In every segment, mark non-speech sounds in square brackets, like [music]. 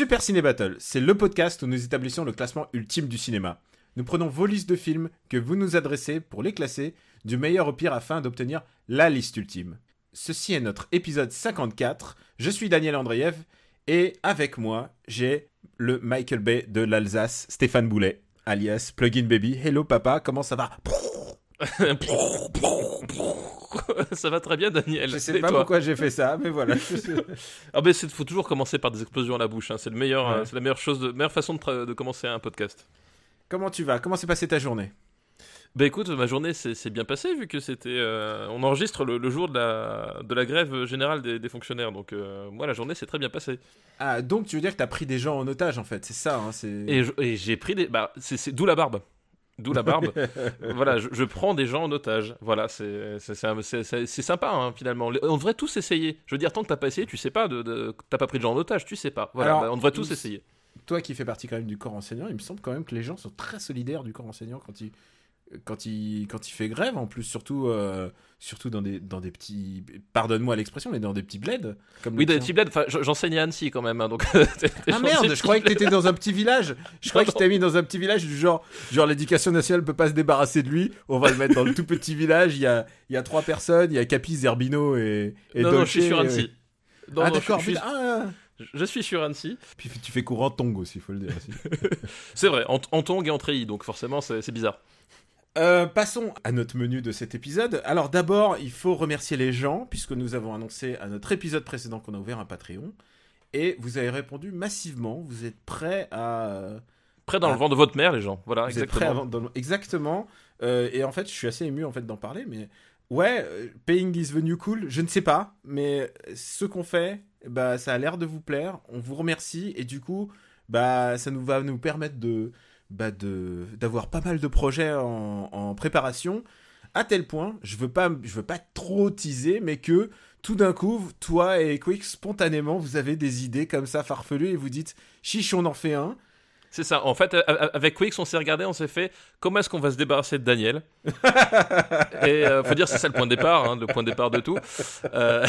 Super Ciné Battle, c'est le podcast où nous établissons le classement ultime du cinéma. Nous prenons vos listes de films que vous nous adressez pour les classer du meilleur au pire afin d'obtenir la liste ultime. Ceci est notre épisode 54. Je suis Daniel Andreev et avec moi, j'ai le Michael Bay de l'Alsace, Stéphane Boulet, alias Plugin Baby. Hello papa, comment ça va? [laughs] ça va très bien, Daniel. Je sais pas toi pourquoi j'ai fait ça, mais voilà. [laughs] Ah ben, faut toujours commencer par des explosions à la bouche. hein. C'est le meilleur, Ouais. euh, c'est la meilleure chose, de, meilleure façon de, commencer un podcast. comment tu vas? Comment s'est passée ta journée? Bah écoute, ma journée s'est bien passée vu que c'était, euh, on enregistre le, le jour de la, de la grève générale des, des fonctionnaires. Donc euh, moi, la journée s'est très bien passée. Ah, donc tu veux dire que t'as pris des gens en otage en fait, c'est ça, hein. Et j'ai pris des, bah c'est- d'où la barbe. D'où la barbe. voilà, je, je prends des gens en otage. Voilà, c'est sympa hein, finalement. On devrait tous essayer. Je veux dire, tant que t'as pas essayé, tu sais pas de, de- t'as pas pris de gens en otage, tu sais pas. Voilà, Alors, bah, on devrait tous essayer. Toi qui fais partie quand même du corps enseignant, il me semble quand même que les gens sont très solidaires du corps enseignant quand il quand il quand il fait grève en plus surtout euh, surtout dans des dans des petits pardonne-moi l'expression mais dans des petits bleds comme Oui, dans tien. petits bleds, enfin, j'enseigne à Annecy quand même, hein, donc. [laughs] Ah merde, je croyais que t'étais dans un petit village. Je croyais que je t'avais mis dans un petit village du genre, genre l'éducation nationale peut pas se débarrasser de lui. On va le mettre dans le tout petit village. Il y a, il y a trois personnes. Il y a Capi, Zerbino et, et non, non, je suis sur et- Annecy. Non, ah non, je- d'accord. je, suis- ah, je suis sur Annecy. puis tu fais courant tong aussi, faut le dire. [laughs] C'est vrai, en, en tongue et en treillis, donc forcément, c'est c'est bizarre. Euh, passons à notre menu de cet épisode. Alors d'abord, il faut remercier les gens, puisque nous avons annoncé à notre épisode précédent qu'on a ouvert un Patreon. Et vous avez répondu massivement. Vous êtes prêts à... Près dans le vent de votre mère, les gens. Voilà, Vous êtes prêts exactement. à vendre dans le- Exactement. Euh, et en fait, je suis assez ému en fait d'en parler, mais ouais, euh, Paying is the new cool, je ne sais pas, mais ce qu'on fait, bah, ça a l'air de vous plaire. On vous remercie et du coup, bah, ça nous va nous permettre de, bah, de, d'avoir pas mal de projets en, en préparation. À tel point, je veux pas, je veux pas trop teaser, mais que tout d'un coup, toi et Quick, spontanément, vous avez des idées comme ça farfelues et vous dites, chiche, on en fait un. C'est ça. En fait, avec Quix, on s'est regardé, on s'est fait comment est-ce qu'on va se débarrasser de Daniel? [laughs] Et euh, faut dire, c'est ça le point de départ, hein, le point de départ de tout. Euh,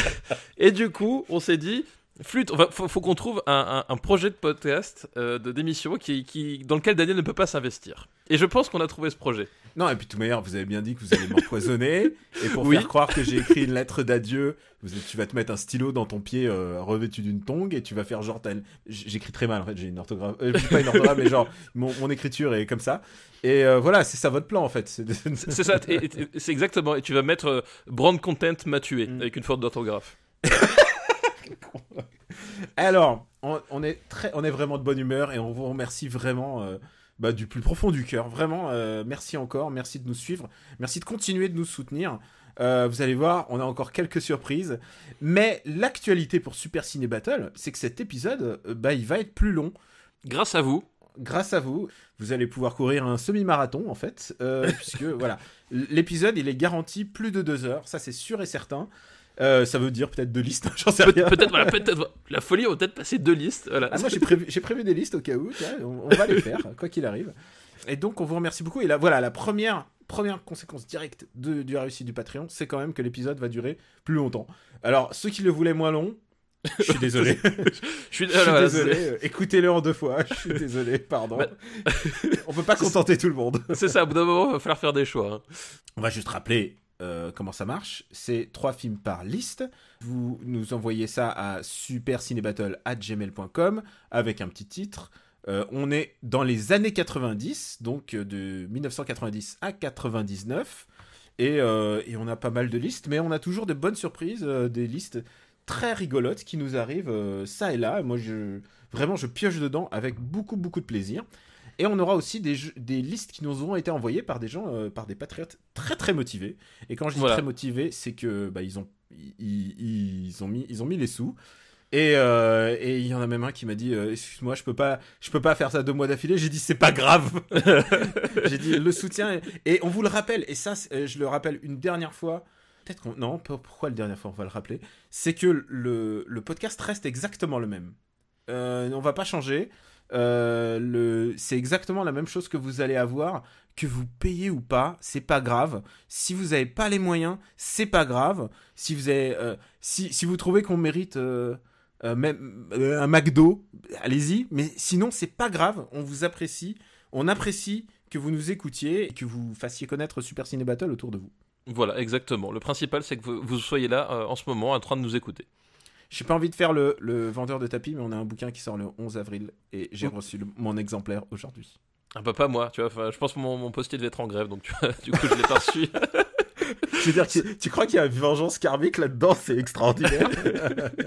et du coup, on s'est dit. Flûte, on va- faut, faut qu'on trouve un, un- un projet de podcast, euh, de d'émission qui, qui, dans lequel Daniel ne peut pas s'investir. Et je pense qu'on a trouvé ce projet. Non, et puis toute manière, vous avez bien dit que vous allez m'empoisonner. et pour Oui. faire croire que j'ai écrit une lettre d'adieu, tu vas te mettre un stylo dans ton pied euh, revêtu d'une tongue et tu vas faire genre. J'écris très mal en fait, j'ai une orthographe. Euh, pas une orthographe, mais genre, mon, mon écriture est comme ça. Et euh, voilà, c'est ça votre plan en fait. C'est ça, c'est exactement. Et tu vas mettre brand content m'a tué Mm. avec une faute d'orthographe. [laughs] [laughs] Alors, on, on est très, on est vraiment de bonne humeur et on vous remercie vraiment euh, bah, du plus profond du cœur. Vraiment, euh, merci encore, merci de nous suivre, merci de continuer de nous soutenir. Euh, vous allez voir, on a encore quelques surprises. Mais l'actualité pour Super Ciné Battle, c'est que cet épisode, bah, il va être plus long. Grâce à vous, Grâce à vous, vous allez pouvoir courir un semi-marathon en fait, euh, [laughs] puisque voilà, l'épisode il est garanti plus de deux heures, ça c'est sûr et certain. Euh, ça veut dire peut-être deux listes, [laughs] j'en sais Peut- rien. peut-être, voilà, peut-être, la folie, on va peut-être passer deux listes. Voilà. Ah, moi j'ai prévu, des listes au cas où, on, on va les faire, quoi qu'il arrive. Et donc on vous remercie beaucoup. Et là, voilà, la première, première conséquence directe de, du réussite du Patreon, c'est quand même que l'épisode va durer plus longtemps. Alors ceux qui le voulaient moins long, je suis désolé. [laughs] Je suis, Je suis voilà, désolé. Écoutez-le en deux fois. Je suis désolé, pardon. Bah- on peut pas contenter tout le monde. C'est ça, au bout d'un moment, il va falloir faire des choix. hein. On va juste rappeler euh, comment ça marche. C'est trois films par liste. Vous nous envoyez ça à supercinébattle@gmail.com avec un petit titre. Euh, on est dans les années 90, donc euh, de 1990 à 99. Et, et on a pas mal de listes, mais on a toujours de bonnes surprises, des listes très rigolotes qui nous arrivent ça et là. Moi, je, vraiment, je pioche dedans avec beaucoup, beaucoup de plaisir. Et on aura aussi des, jeux- des listes qui nous auront été envoyées par des gens, euh, par des patriotes très très motivés. Et quand je dis Voilà. très motivés, c'est que bah, ils ont ils, ont mis ils ont mis les sous. Et euh, et il y en a même un qui m'a dit euh, excuse-moi je peux pas je peux pas faire ça deux mois d'affilée. J'ai dit c'est pas grave. [laughs] J'ai dit le soutien est- et on vous le rappelle. Et ça je le rappelle une dernière fois. Peut-être qu'on non pourquoi la dernière fois on va le rappeler? C'est que le, le podcast reste exactement le même. Euh, on va pas changer Euh, c'est exactement la même chose que vous allez avoir que vous payez ou pas c'est pas grave si vous avez pas les moyens c'est pas grave si vous euh, si, vous trouvez qu'on mérite euh, même un McDo, allez-y. Mais sinon, c'est pas grave. On vous apprécie. On apprécie que vous nous écoutiez et que vous fassiez connaître Super Ciné Battle autour de vous. Voilà, exactement. Le principal, c'est que vous, soyez là en ce moment en train de nous écouter. J'ai pas envie de faire le, le vendeur de tapis, mais on a un bouquin qui sort le 11 avril et j'ai reçu le- mon exemplaire aujourd'hui. Ah bah pas moi, tu vois. Je pense que mon, mon postier devait être en grève, donc tu vois, du coup je l'ai pas reçu. [laughs] [laughs] Je veux dire, tu, tu crois qu'il y a une vengeance karmique là-dedans? C'est extraordinaire. [laughs]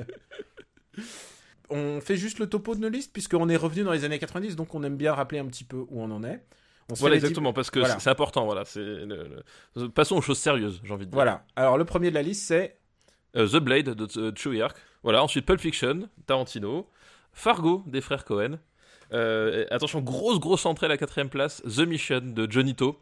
on fait juste le topo de nos listes, puisqu'on est revenu dans les années 90, donc on aime bien rappeler un petit peu où on en est. On voilà, dix- exactement, parce que Voilà. c'est- important. Voilà, c'est le- le- Passons aux choses sérieuses, j'ai envie de dire. Voilà. Alors, le premier de la liste, c'est Euh, The Blade de euh, Treyarch. Voilà, ensuite Pulp Fiction, Tarantino, Fargo des frères Cohen. Euh, attention, grosse grosse entrée à la quatrième place, The Mission de Johnny To.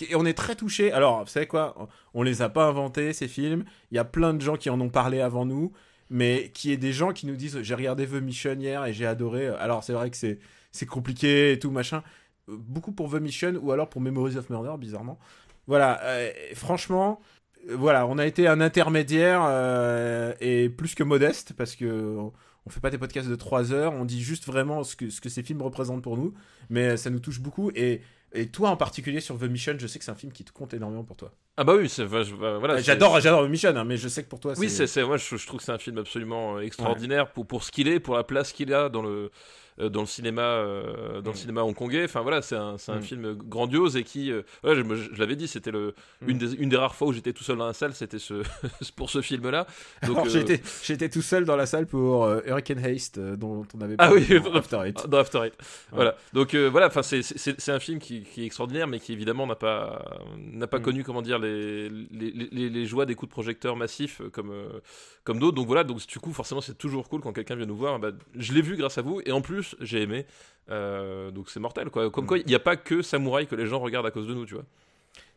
Et on est très touché. Alors, vous savez quoi? On les a pas inventés, ces films. Il y a plein de gens qui en ont parlé avant nous. Mais qui est des gens qui nous disent J'ai regardé The Mission hier et j'ai adoré. Alors, c'est vrai que c'est, compliqué et tout, machin. Euh, Beaucoup pour The Mission ou alors pour Memories of Murder, bizarrement. Voilà. euh, franchement, voilà, on a été un intermédiaire euh, et plus que modeste parce que. on- fait pas des podcasts de 3 heures, on dit juste vraiment ce que, ce que ces films représentent pour nous, mais ça nous touche beaucoup. Et, et toi en particulier sur The Mission, je sais que c'est un film qui te compte énormément pour toi. Ah bah oui, c'est bah, voilà. J'adore, j'adore The Mission, hein, mais je sais que pour toi, Oui, c'est moi je, je trouve que c'est un film absolument euh, extraordinaire pour pour ce qu'il est, pour la place qu'il a dans le dans le cinéma euh, dans le Mm. cinéma hongkongais. Enfin voilà, c'est un un Mm. film grandiose et qui euh, voilà, je, l'avais dit, c'était le Mm. une des une des rares fois où j'étais tout seul dans la salle, c'était ce [laughs] pour ce film-là. [laughs] Donc euh, été tout seul dans la salle pour euh, Hurricane Haste, euh, dont on avait Ah parlé oui, dans After Eight. [laughs] dans After Eight. Voilà. Donc euh, voilà, enfin c'est un film qui, qui est extraordinaire, mais qui évidemment n'a pas n'a pas connu comment dire les les, les, les joies des coups de projecteur massifs euh, comme euh, comme d'autres. Donc voilà, donc du coup forcément c'est toujours cool quand quelqu'un vient nous voir. Bah, je l'ai vu grâce à vous et en plus j'ai aimé. Euh, donc c'est mortel quoi. Comme Mm. quoi il n'y a pas que Samouraï que les gens regardent à cause de nous, tu vois.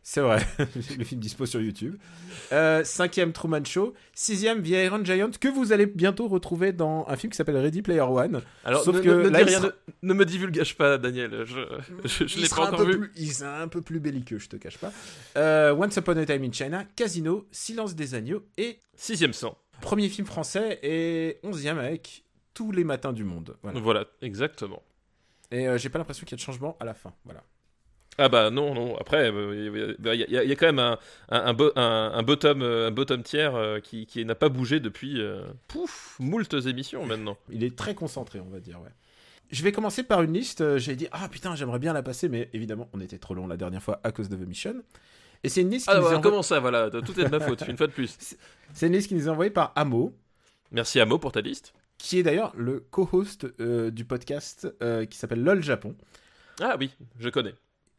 C'est vrai, [laughs] le film dispo sur YouTube. Euh, cinquième Truman Show. Sixième The Iron Giant, que vous allez bientôt retrouver dans un film qui s'appelle Ready Player One. Alors Sauf ne, que ne- ne là, dis il rien, sera- ne, ne me divulgage pas, Daniel. Je je, je l'ai pas encore vu. plus- il sera un peu plus belliqueux, je te cache pas. Euh, Once Upon a Time in China, Casino, Silence des agneaux et Sixième sang. premier film français et onzième avec Tous les matins du monde. Voilà. Voilà, exactement. Et euh, j'ai pas l'impression qu'il y a de changement à la fin. Voilà. Ah bah non, non. Après, il y, a- il y a- il y a quand même un, un, un, bo- un- un bottom, euh, un bottom tiers euh, qui, qui n'a pas bougé depuis euh, pouf, moultes émissions maintenant. Il est très concentré, on va dire, ouais. Je vais commencer par une liste. euh, J'ai dit, ah putain, j'aimerais bien la passer, mais évidemment, on était trop long la dernière fois à cause de The Mission. Et c'est une liste qui Ah nous voilà, envoyée- comment ça, voilà, tout est de ma faute, [laughs] une fois de plus. c'est une liste qui nous est envoyée par Amo, Merci Amo pour ta liste. Qui est d'ailleurs le co-host euh, du podcast euh, qui s'appelle LOL Japon. Ah oui, je connais.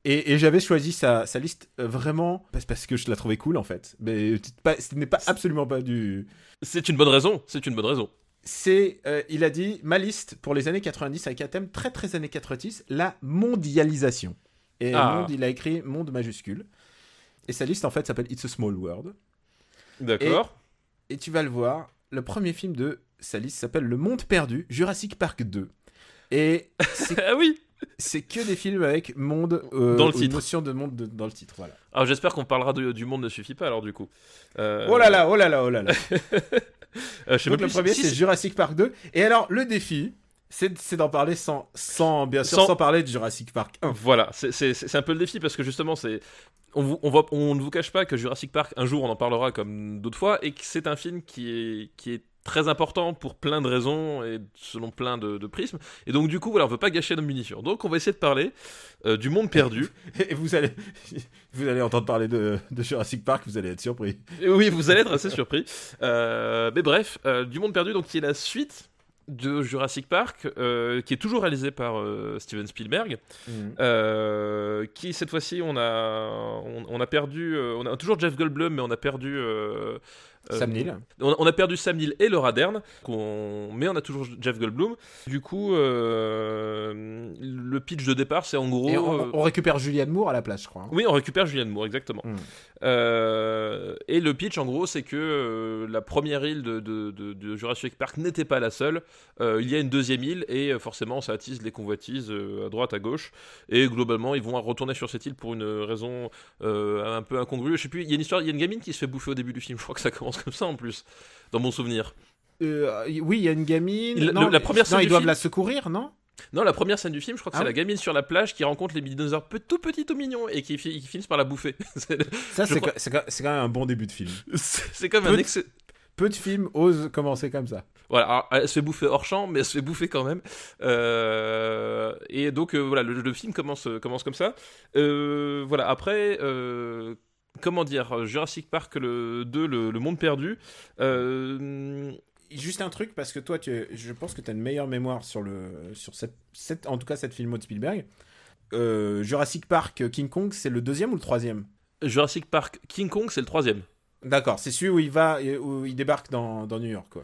Et, et j'avais choisi sa, sa liste euh, vraiment parce, que je la trouvais cool en fait. Mais pas- ce n'est pas absolument pas du. C'est une bonne raison, c'est une bonne raison. C'est, il a dit, ma liste pour les années 90 avec un thème très très années 90, la mondialisation. Et Ah. monde, il a écrit monde majuscule. Et sa liste en fait s'appelle It's a Small World. D'accord. Et tu vas le voir, le premier film de sa liste s'appelle Le Monde Perdu, Jurassic Park 2. Et [laughs] ah oui c'est que des films avec monde euh, Dans le titre. notion de monde de- dans le titre. Voilà. Alors j'espère qu'on parlera de- du monde ne suffit pas alors du coup. Euh, Oh là là, oh là là, oh là là. [laughs] euh, je sais Donc le premier si- c'est si- Jurassic Park 2. Et alors le défi, c'est d'en parler sans, sans bien sûr Sans- sans, parler de Jurassic Park 1. Voilà, c'est- un peu le défi parce que justement, c'est on, vous- on, voit- on ne vous cache pas que Jurassic Park, un jour on en parlera comme d'autres fois, et que c'est un film qui est, qui est très important pour plein de raisons et selon plein de, de prismes. Et donc du coup, voilà, on veut pas gâcher nos munitions. Donc on va essayer de parler euh, du monde perdu. [laughs] Et vous allez, vous allez entendre parler de, de Jurassic Park, vous allez être surpris. Et oui, vous allez être assez surpris. Euh, mais bref, euh, du monde perdu, donc qui est la suite de Jurassic Park, euh, qui est toujours réalisé par euh, Steven Spielberg. Euh, qui cette fois-ci on a on, on a perdu on a toujours Jeff Goldblum mais on a perdu Sam Neill. On, on a perdu Sam Neill et Laura Dern, mais on a toujours Jeff Goldblum. Du coup, euh, le pitch de départ, c'est en gros. Et on, euh, on récupère Julianne Moore à la place, je crois. hein. Oui, on récupère Julianne Moore, exactement. Mm. Euh, et le pitch, en gros, c'est que euh, la première île de, de- de- de Jurassic Park n'était pas la seule. Euh, il y a une deuxième île, et euh, forcément, ça attise les convoitises euh, à droite, à gauche. Et globalement, ils vont retourner sur cette île pour une raison euh, un peu incongrue. Je sais plus, il y a une histoire, il y a une gamine qui se fait bouffer au début du film. Je crois que ça commence comme ça en plus, dans mon souvenir. Euh, oui, il y a une gamine. Il- non, le- la première non, scène ils doivent film- la secourir, non? Non, la première scène du film, je crois que Ah c'est oui la gamine sur la plage qui rencontre les dinosaures tout petits, tout mignons, et qui, qui finissent par la bouffer. [laughs] Ça, c'est crois- quand- quand, quand même un bon début de film. [laughs] c'est comme Peu un excellent. Peu de films osent commencer comme ça. Voilà, alors, elle se fait bouffer hors champ, mais elle se fait bouffer quand même. Euh, et donc euh, voilà, le, le film commence, commence comme ça. Euh, voilà, après, comment dire, Jurassic Park le 2, le, le monde perdu. euh, Juste un truc, parce que toi, tu, je pense que tu as une meilleure mémoire sur, le, sur cette, cette- en tout cas cette filmo de Spielberg. Euh, Jurassic Park euh, King Kong, c'est le deuxième ou le troisième? Jurassic Park King Kong, c'est le troisième. D'accord, c'est celui où il va, où il débarque dans, dans New York, quoi.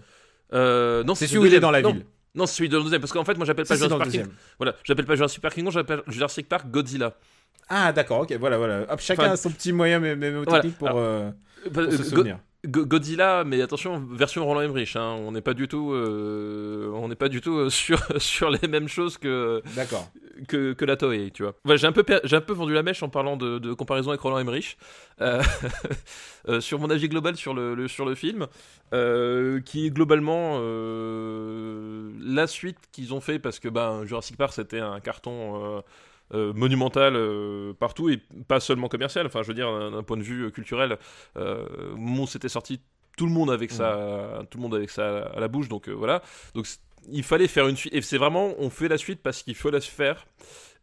Euh, non, C'est celui où il est dans la Non, ville. Non, c'est celui de deuxième, parce qu'en fait, moi j'appelle pas Jurassic Park King. Voilà, j'appelle pas Jurassic Park King Kong, j'appelle Jurassic Park Godzilla. Ah, d'accord, ok, voilà, voilà. Hop, chacun Enfin, a son petit moyen mémotechnique voilà. pour, euh, Euh, pour se souvenir. Go- Godzilla, mais attention, version Roland Emmerich. Hein, on n'est pas du tout, euh, on n'est pas du tout euh, [laughs] sur sur les mêmes choses que D'accord. que, que la Toei, tu vois. Ouais, j'ai un peu j'ai un peu vendu la mèche en parlant de, de comparaison avec Roland Emmerich euh, [laughs] sur mon avis global sur le, le- sur le film, euh, qui est globalement la suite qu'ils ont fait parce que ben Jurassic Park c'était un carton. Euh, euh, monumental euh, partout et pas seulement commercial. Enfin je veux dire d'un point de vue euh, culturel euh, où c'était sorti tout le monde avec ça tout le monde avec ça à la bouche donc voilà. Donc il fallait faire une suite et c'est vraiment on fait la suite parce qu'il faut la faire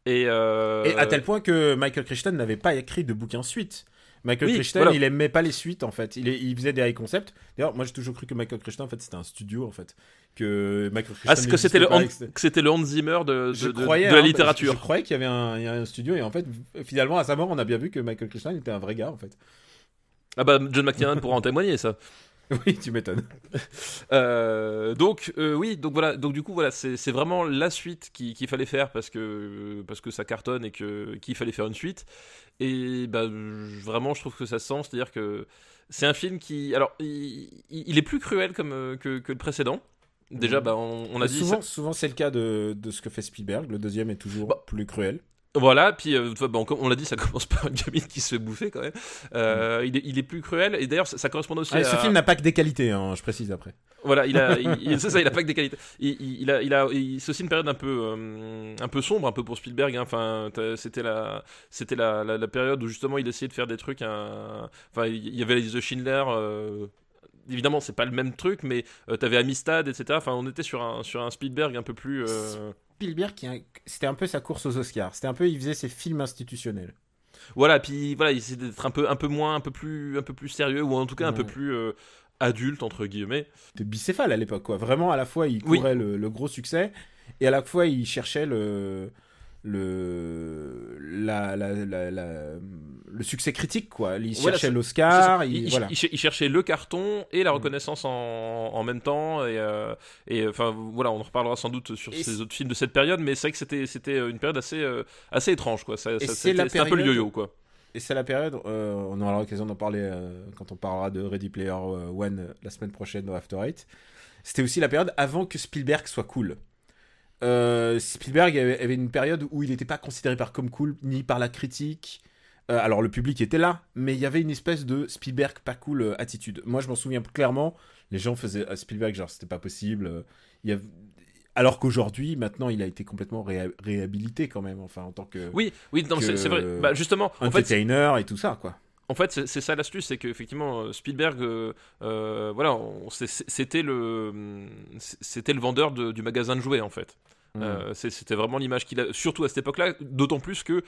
et, Et à tel point que Michael Crichton n'avait pas écrit de bouquin suite. Michael Oui, Crichton, voilà. il aimait pas les suites en fait. Il, il faisait des high concepts. D'ailleurs, moi j'ai toujours cru que Michael Crichton en fait c'était un studio en fait. Que Michael Crichton. ah c'est que c'était le que c'était- le Hans Zimmer de, de, Je de- croyais, de la hein, littérature Je, je croyais qu'il y avait un, il y a un studio et en fait, finalement, à sa mort, on a bien vu que Michael Crichton était un vrai gars en fait. ah bah John McTiernan pourra en témoigner ça [laughs] Oui, tu m'étonnes. Euh, donc euh, oui, donc voilà, donc du coup voilà, c'est vraiment la suite qui- qu'il fallait faire parce que parce que ça cartonne et que qu'il fallait faire une suite. Et bah vraiment, je trouve que ça se sent, c'est-à-dire que c'est un film qui, alors, il, est plus cruel comme euh, que, que le précédent. Déjà, Mhm. bah on, on a dit souvent, souvent c'est le cas de, de ce que fait Spielberg. Le deuxième est toujours Bah, plus cruel. Voilà, puis euh, bon, on l'a dit, ça [laughs] commence par une gamine qui se fait bouffer quand même. Euh, il, est, il est plus cruel, et d'ailleurs, ça, ça correspond aussi Ah, à. Ce film n'a pas que des qualités, hein, je précise après. Voilà, il a, il, [laughs] ça, il a pas que des qualités. Il, il- a, il a, c'est aussi une période un peu, euh, un peu sombre, un peu pour Spielberg. hein. Enfin, c'était la, c'était la, la, la période où justement il essayait de faire des trucs. hein. Enfin, il y avait les The Schindler. euh, Évidemment, c'est pas le même truc, mais euh, t'avais Amistad, etc. Enfin, on était sur un, sur un Spielberg un peu plus. euh, Spielberg, qui c'était un peu sa course aux Oscars. C'était un peu, il faisait ses films institutionnels. Voilà, puis voilà, il essayait d'être un peu, un peu moins, un peu plus, un peu plus sérieux, ou en tout cas un peu plus euh, adulte entre guillemets. de bicéphale à l'époque, quoi. Vraiment, à la fois, il Oui. courait le, le gros succès, et à la fois, il cherchait le, le, la, la, la- la- le succès critique, quoi. Il Voilà, cherchait l'Oscar, Il, il, il- voilà. il cher- il cherchait le carton et la Mm. reconnaissance en, en même temps. Et, euh, et enfin, voilà, on en reparlera sans doute sur Et ces autres films de cette période, mais c'est vrai que c'était, c'était une période assez, euh, assez étrange, quoi. Ça, ça- c'était, un peu le yo-yo, quoi. Et c'est la période, euh, on aura l'occasion d'en parler euh, quand on parlera de Ready Player One euh, la semaine prochaine au After Eight. C'était aussi la période avant que Spielberg soit cool. Euh, Spielberg avait, une période où il n'était pas considéré par comme cool, ni par la critique. Euh, alors le public était là, mais il y avait une espèce de Spielberg pas cool euh, attitude. Moi je m'en souviens clairement, les gens faisaient à Spielberg genre c'était pas possible. il y avait- Alors qu'aujourd'hui, maintenant, il a été complètement réha- réhabilité quand même, enfin en tant que Oui, oui, c'est, vrai. Bah, justement, en fait, entertainer et tout ça, quoi. En fait, c'est ça l'astuce, c'est qu'effectivement, euh, Spielberg, euh, euh, voilà, c'est- c'était le, c'était le vendeur de- du magasin de jouets en fait. Mm. Euh, c'est- c'était vraiment l'image qu'il a, surtout à cette époque-là, d'autant plus que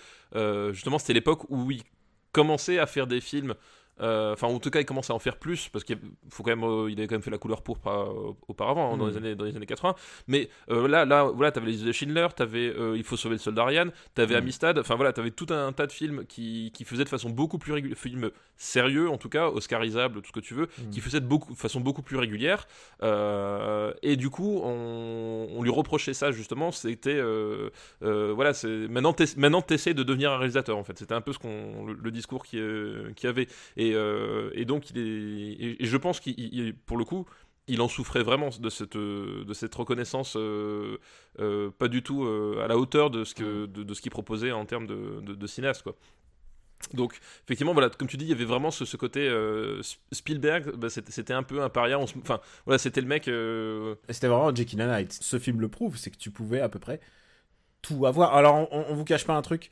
justement c'était l'époque où il commençait à faire des films Enfin, en tout cas, il commence à en faire plus parce qu'il faut quand même, euh, il avait quand même fait la couleur pourpre euh, auparavant hein, dans Mm. les années dans les années 80. Mais euh, là, là, voilà, t'avais les de Schindler, t'avais euh, Il faut sauver le soldat Ryan, t'avais Mm. Amistad. Enfin voilà, t'avais tout un, tas de films qui, qui faisaient de façon beaucoup plus régulière, films sérieux en tout cas, oscarisables, tout ce que tu veux, Mm. qui faisaient de beaucoup, façon beaucoup plus régulière. Euh, et du coup, on, on lui reprochait ça justement. C'était euh, euh, voilà, c'est maintenant t'ess- maintenant t'essaies de devenir un réalisateur en fait. C'était un peu ce qu'on le, le discours qui euh, qui avait. Et, euh, et donc il est et, et je pense qu'il il- pour le coup il en souffrait vraiment de cette de cette reconnaissance euh, euh, pas du tout à la hauteur de ce que de, de ce qu'il proposait en termes de, de, de cinéaste quoi. Donc effectivement voilà comme tu dis il y avait vraiment ce, ce côté euh, Sp- Spielberg bah, c'était c'était un peu un paria on se- enfin voilà c'était le mec euh, C'était vraiment Jekyll and Hyde. Ce film le prouve, c'est que tu pouvais à peu près tout avoir. Alors, on, on vous cache pas un truc.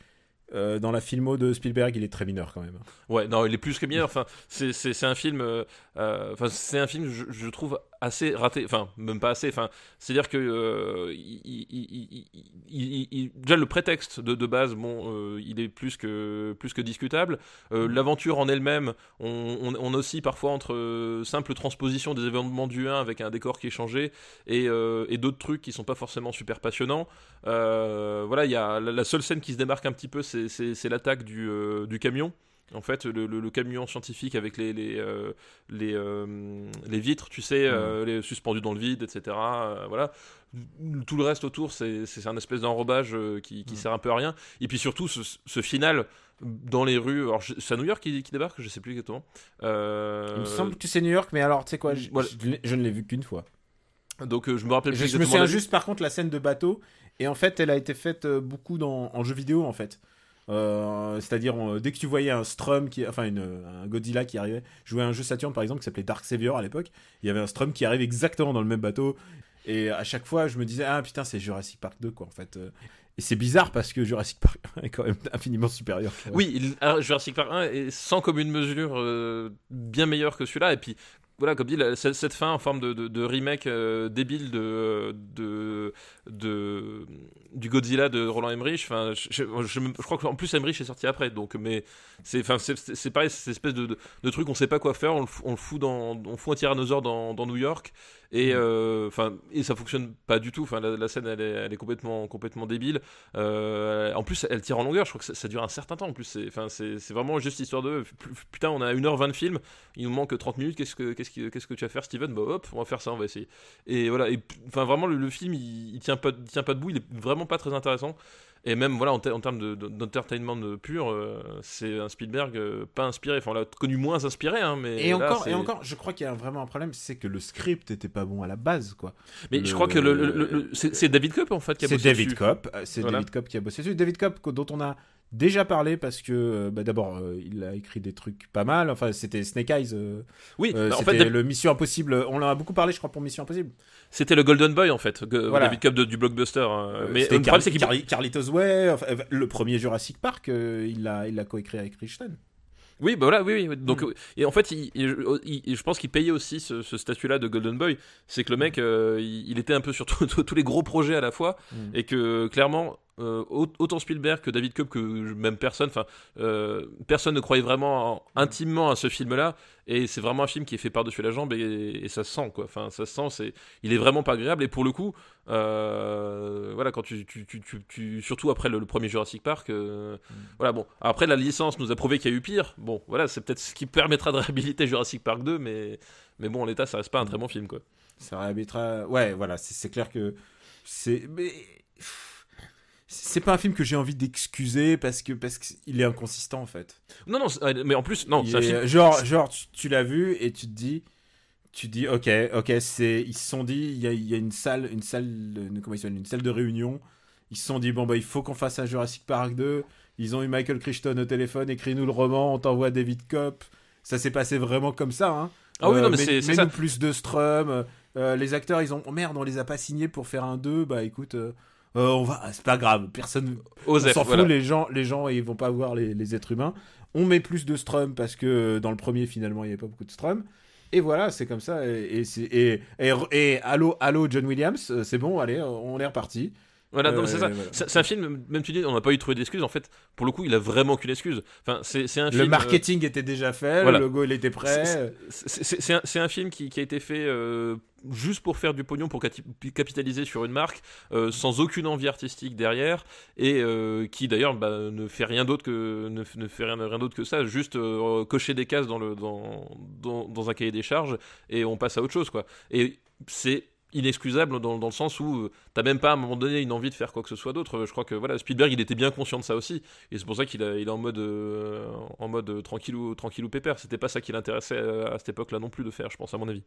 Euh, dans la filmo de Spielberg, il est très mineur quand même. Ouais, non, il est plus que mineur. Enfin, c'est, un film. euh, euh, Enfin, c'est un film, je trouve assez raté. Enfin, même pas assez. Enfin, c'est-à-dire que euh, il, il- il- déjà le prétexte de, de base, bon, euh, il est plus que plus que discutable. Euh, L'aventure en elle-même, on, on, on oscille parfois entre simple transposition des événements du 1 avec un décor qui est changé et, et d'autres trucs qui sont pas forcément super passionnants. Voilà, il y a la, la seule scène qui se démarque un petit peu, c'est, l'attaque du, du camion. En fait, le, le- le camion scientifique avec les, les, euh, les, euh, les vitres, tu sais, euh, les suspendus dans le vide, etc. voilà. Tout le reste autour, c'est un espèce d'enrobage qui, qui sert un peu à rien. Et puis surtout, ce, ce final dans les rues. Alors, je- c'est à New York qui, qui débarque, je sais plus exactement. Il me semble que c'est New York, mais alors, tu sais quoi, je, Voilà. je je ne l'ai vu qu'une fois. Donc, je me rappelle Je, plus je me exactement souviens juste par contre la scène de bateau, et en fait, elle a été faite beaucoup dans, en jeu vidéo en fait. Euh, C'est-à-dire, dès que tu voyais un Strum, qui, enfin une, un Godzilla qui arrivait, jouais à un jeu Saturn par exemple qui s'appelait Dark Savior à l'époque, il y avait un Strum qui arrive exactement dans le même bateau, et à chaque fois je me disais, ah putain, c'est Jurassic Park 2 quoi en fait. Euh, Et c'est bizarre parce que Jurassic Park [laughs] 1 est quand même infiniment supérieur. Oui, Jurassic Park 1 est sans commune mesure euh, bien meilleur que celui-là. Et puis, voilà, comme dit, cette fin en forme de, remake débile de, de- du Godzilla de Roland Emmerich. Enfin, je, je- je- je crois qu'en plus Emmerich est sorti après. Donc, mais c'est, enfin, c'est, pareil, cette espèce de, de, de truc, on sait pas quoi faire. On le, fout- on le fout dans, on fout un tyrannosaure dans, dans New York. Et, euh, enfin, et ça fonctionne pas du tout. Enfin, la, la scène, elle est, elle est complètement, complètement débile. Euh, en plus, elle tire en longueur. Je crois que ça, ça dure un certain temps. En plus, c'est, enfin, c'est, c'est vraiment juste histoire de. Putain, on a 1h20 de film. Il nous manque 30 minutes. Qu'est-ce que, qu'est-ce que, qu'est-ce que tu vas faire, Steven? Bah hop, on va faire ça. On va essayer. Et voilà. Et enfin, vraiment, le, le film, il, il tient pas, il tient pas debout. Il est vraiment pas très intéressant. Et même voilà, en, ter- en termes de- de- d'entertainment pur, euh, c'est un Spielberg euh, pas inspiré. Enfin, on l'a connu moins inspiré, hein, mais Et là, encore, c'est- et encore, je crois qu'il y a vraiment un problème, c'est que le script était pas bon à la base, quoi. Mais Le- je crois que le, c'est, c'est David Koepp en fait qui a C'est bossé David dessus. Kopp, euh, c'est Voilà. David Kopp qui a bossé dessus. David Kopp dont on a déjà parlé parce que euh, bah, d'abord euh, il a écrit des trucs pas mal. Enfin c'était Snake Eyes. euh, Oui, euh, bah, en fait, le Mission Impossible. On en a beaucoup parlé, je crois, pour Mission Impossible. c'était le Golden Boy en fait, G- Voilà. David de- du blockbuster. hein. Mais le problème c'est qu'il Carli- Carlitos Way. enfin, le premier Jurassic Park, il l'a il l'a coécrit avec Crichton. Oui, bah voilà, oui, oui. Donc, Mm. et en fait, il, il- il- je pense qu'il payait aussi ce, ce statut-là de Golden Boy. C'est que le mec, euh, il, était un peu sur [laughs] tous les gros projets à la fois, Mm. et que clairement, euh, au- autant Spielberg que David Koepp, que même personne, enfin, euh, personne ne croyait vraiment en- intimement à ce film-là. Et c'est vraiment un film qui est fait par-dessus la jambe, et, et ça se sent, quoi. Enfin, ça se sent, c'est, il est vraiment pas agréable. Et pour le coup, euh, voilà, quand tu, tu, tu, tu- tu- surtout après le, le premier Jurassic Park, euh, voilà, bon. Après, la licence nous a prouvé qu'il y a eu pire. Bon, voilà, c'est peut-être ce qui permettra de réhabiliter Jurassic Park 2, mais, mais bon, en l'état, ça reste pas un très bon film, quoi. Ça réhabitera. Ouais, voilà, c'est c'est clair que c'est. Mais c'est pas un film que j'ai envie d'excuser parce que parce qu'il est inconsistant en fait. Non, non, c'est- mais en plus, non, Il c'est un est- film. Genre, genre tu, tu l'as vu et tu te dis, tu dis, ok, ok, c'est, ils se sont dit, il y a, il y a une salle, une salle, comment ils une salle de réunion. Ils se sont dit, bon bah il faut qu'on fasse un Jurassic Park 2. Ils ont eu Michael Crichton au téléphone, écris-nous le roman, on t'envoie David Kopp. Ça s'est passé vraiment comme ça. Hein. Ah oui, non, mais mets- c'est- c'est ça. plus de Strum. Euh, les acteurs, ils ont, oh merde, on les a pas signés pour faire un 2. Bah écoute, euh, euh, on va, c'est pas grave, personne, Osef, on s'en voilà. fout, les gens, les gens, ils vont pas voir les, les êtres humains. On met plus de Strum parce que euh, dans le premier, finalement, il n'y avait pas beaucoup de Strum. Et voilà, c'est comme ça. Et, et, et, et, et allô, allô, John Williams, euh, c'est bon, allez, on est reparti. Voilà, non, mais c'est ça. Euh, voilà. C'est un film, même tu dis, on n'a pas eu trouvé d'excuses. En fait, pour le coup, il a vraiment qu'une excuse. Enfin, c'est un film. Le euh, marketing était déjà fait, voilà. le logo il était prêt. c'est- un, film qui, qui a été fait euh, juste pour faire du pognon, pour capitaliser sur une marque, euh, sans aucune envie artistique derrière, et euh, qui d'ailleurs bah, ne fait rien d'autre que ne, fait rien, rien d'autre que ça, juste euh, cocher des cases dans le dans, dans, dans un cahier des charges et on passe à autre chose quoi. Et c'est inexcusable dans, dans le sens où euh, t'as même pas à un moment donné une envie de faire quoi que ce soit d'autre. Je crois que voilà Spielberg il était bien conscient de ça aussi et c'est pour ça qu'il est en mode euh, en mode euh, tranquillou tranquillou pépère. C'était pas ça qui l'intéressait à, à cette époque-là non plus de faire, je pense à mon avis.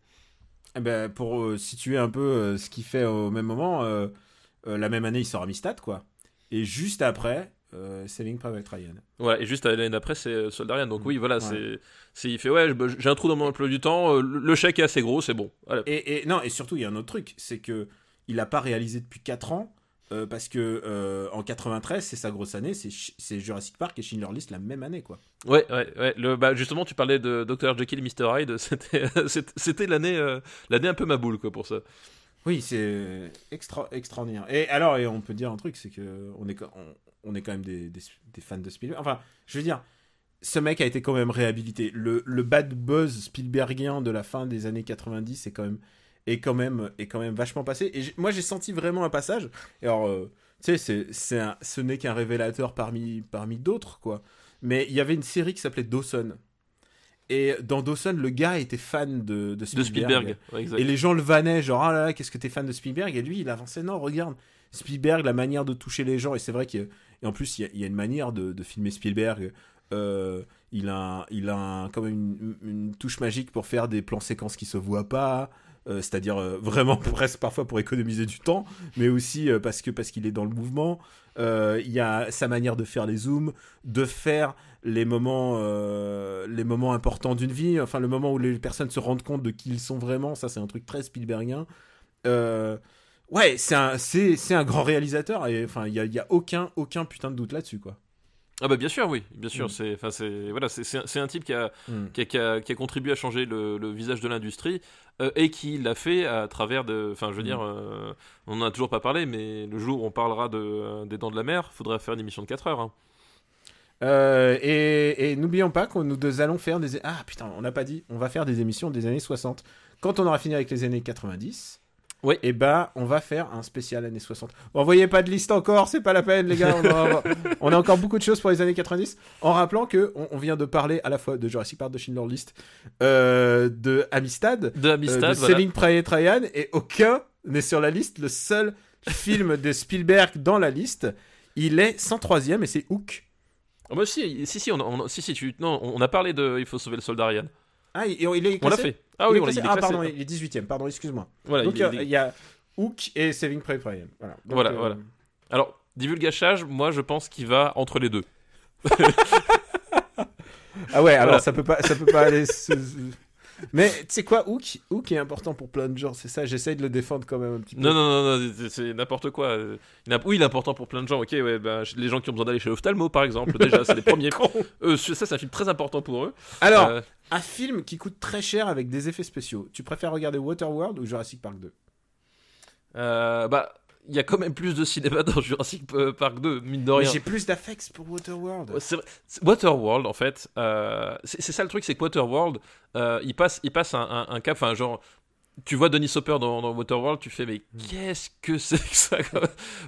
Eh ben, pour euh, situer un peu euh, ce qu'il fait au même moment, euh, euh, la même année il sort Amistad quoi. Et juste après, euh, Saving Private Ryan. Voilà, et juste l'année d'après, c'est euh, Soldarian. Donc oui, voilà, Ouais. c'est, c'est, il fait ouais, j'ai un trou dans mon emploi du temps, euh, le chèque est assez gros, c'est bon. Et, et- non, et surtout, il y a un autre truc, c'est que il a pas réalisé depuis 4 ans. euh, parce que euh, en 93, c'est sa grosse année, c'est Jurassic Park et Schindler List la même année, quoi. Ouais, ouais, ouais. Le, bah, justement, tu parlais de Dr. Jekyll et Mr. Hyde, [laughs] c'était, l'année, euh, l'année un peu ma boule, quoi, pour ça. Oui, c'est extra, extraordinaire. Et alors, et on peut dire un truc, c'est que on est, on, on est quand même des, fans de Spielberg. Enfin, je veux dire, ce mec a été quand même réhabilité. Le, bad buzz Spielbergien de la fin des années 90 est quand même, est quand même, est quand même vachement passé. Et moi, j'ai senti vraiment un passage. Et alors, euh, tu sais, c'est, ce n'est qu'un révélateur parmi, parmi d'autres, quoi. Mais il y avait une série qui s'appelait Dawson. Et dans Dawson, le gars était fan de, de De Spielberg. Spielberg. Ouais, exact. Et les gens le vannaient, genre, ah là là, qu'est-ce que t'es fan de Spielberg? Et lui, il avançait, non, regarde, Spielberg, la manière de toucher les gens, et c'est vrai qu'il en plus, il y a, il y a une manière de, de filmer Spielberg. euh, il a, il a un- quand même une, une touche magique pour faire des plans séquences qui se voient pas. euh, c'est-à-dire euh, vraiment [laughs] presque parfois pour économiser du temps, mais aussi euh, parce que parce qu'il est dans le mouvement. Euh, il y a sa manière de faire les zooms, de faire les moments, euh, les moments importants d'une vie, enfin le moment où les personnes se rendent compte de qui ils sont vraiment, ça c'est un truc très Spielbergien. Euh, ouais, c'est un, c'est, un grand réalisateur et enfin il y a, y a aucun, aucun putain de doute là-dessus quoi. Ah bah bien sûr, oui, bien sûr. Mm. C'est, enfin, c'est, voilà, c'est, un- type qui a, Mm. qui a, qui a- qui a contribué à changer le, le visage de l'industrie euh, et qui l'a fait à travers de. Enfin, je veux Mm. dire, euh, on n'en a toujours pas parlé, mais le jour où on parlera de, euh, des Dents de la Mer, faudra faire une émission de 4 heures. hein. Euh, et et n'oublions pas qu'on nous allons faire des ah putain on n'a pas dit on va faire des émissions des années 60 quand on aura fini avec les années 90 Oui. et bah on va faire un spécial années 60 envoyez pas de liste encore c'est pas la peine les gars on a, [laughs] on a encore beaucoup de choses pour les années 90 en rappelant que on, on vient de parler à la fois de Jurassic Park de Schindler List euh, de Amistad De euh, Amistad, de voilà. Private Ryan et aucun n'est sur la liste le seul film de Spielberg dans la liste il est 103ème et c'est Hook Ah bah si, si, si, on, on- si, si, tu, non, on a parlé de Il faut sauver le soldat Ryan. Ah il, il est On l'a fait. Ah oui, Il est on l'a classé il est Ah, pardon, il est 18ème, pardon, excuse-moi. Voilà, Donc, il est- il y a Hook et Saving Private Ryan. Voilà. Donc, Voilà, euh, voilà. Alors, divulgachage, moi je pense qu'il va entre les deux. Ah ouais, alors Voilà. ça peut pas, ça peut pas aller. [laughs] Mais tu sais quoi, Hook, Hook est important pour plein de gens, c'est ça. J'essaye de le défendre quand même un petit peu. Non, non, non, non, c'est- n'importe quoi. Euh, il a- Oui, il est important pour plein de gens. Ok, ouais, bah, les gens qui ont besoin d'aller chez l'ophtalmo, par exemple, déjà, c'est les premiers. [laughs] Eux, ça, c'est un film très important pour eux. Alors, Euh, un film qui coûte très cher avec des effets spéciaux. Tu préfères regarder Waterworld ou Jurassic Park 2 euh, bah, il y a quand même plus de cinéma dans Jurassic Park 2, mine de Mais rien. J'ai plus d'affects pour Waterworld. Waterworld, en fait, euh, c'est ça le truc, c'est que Waterworld, euh, il passe, il passe un, un- un cap, enfin, genre, tu vois Denis Hopper dans, dans Waterworld, tu fais, mais qu'est-ce que c'est que ça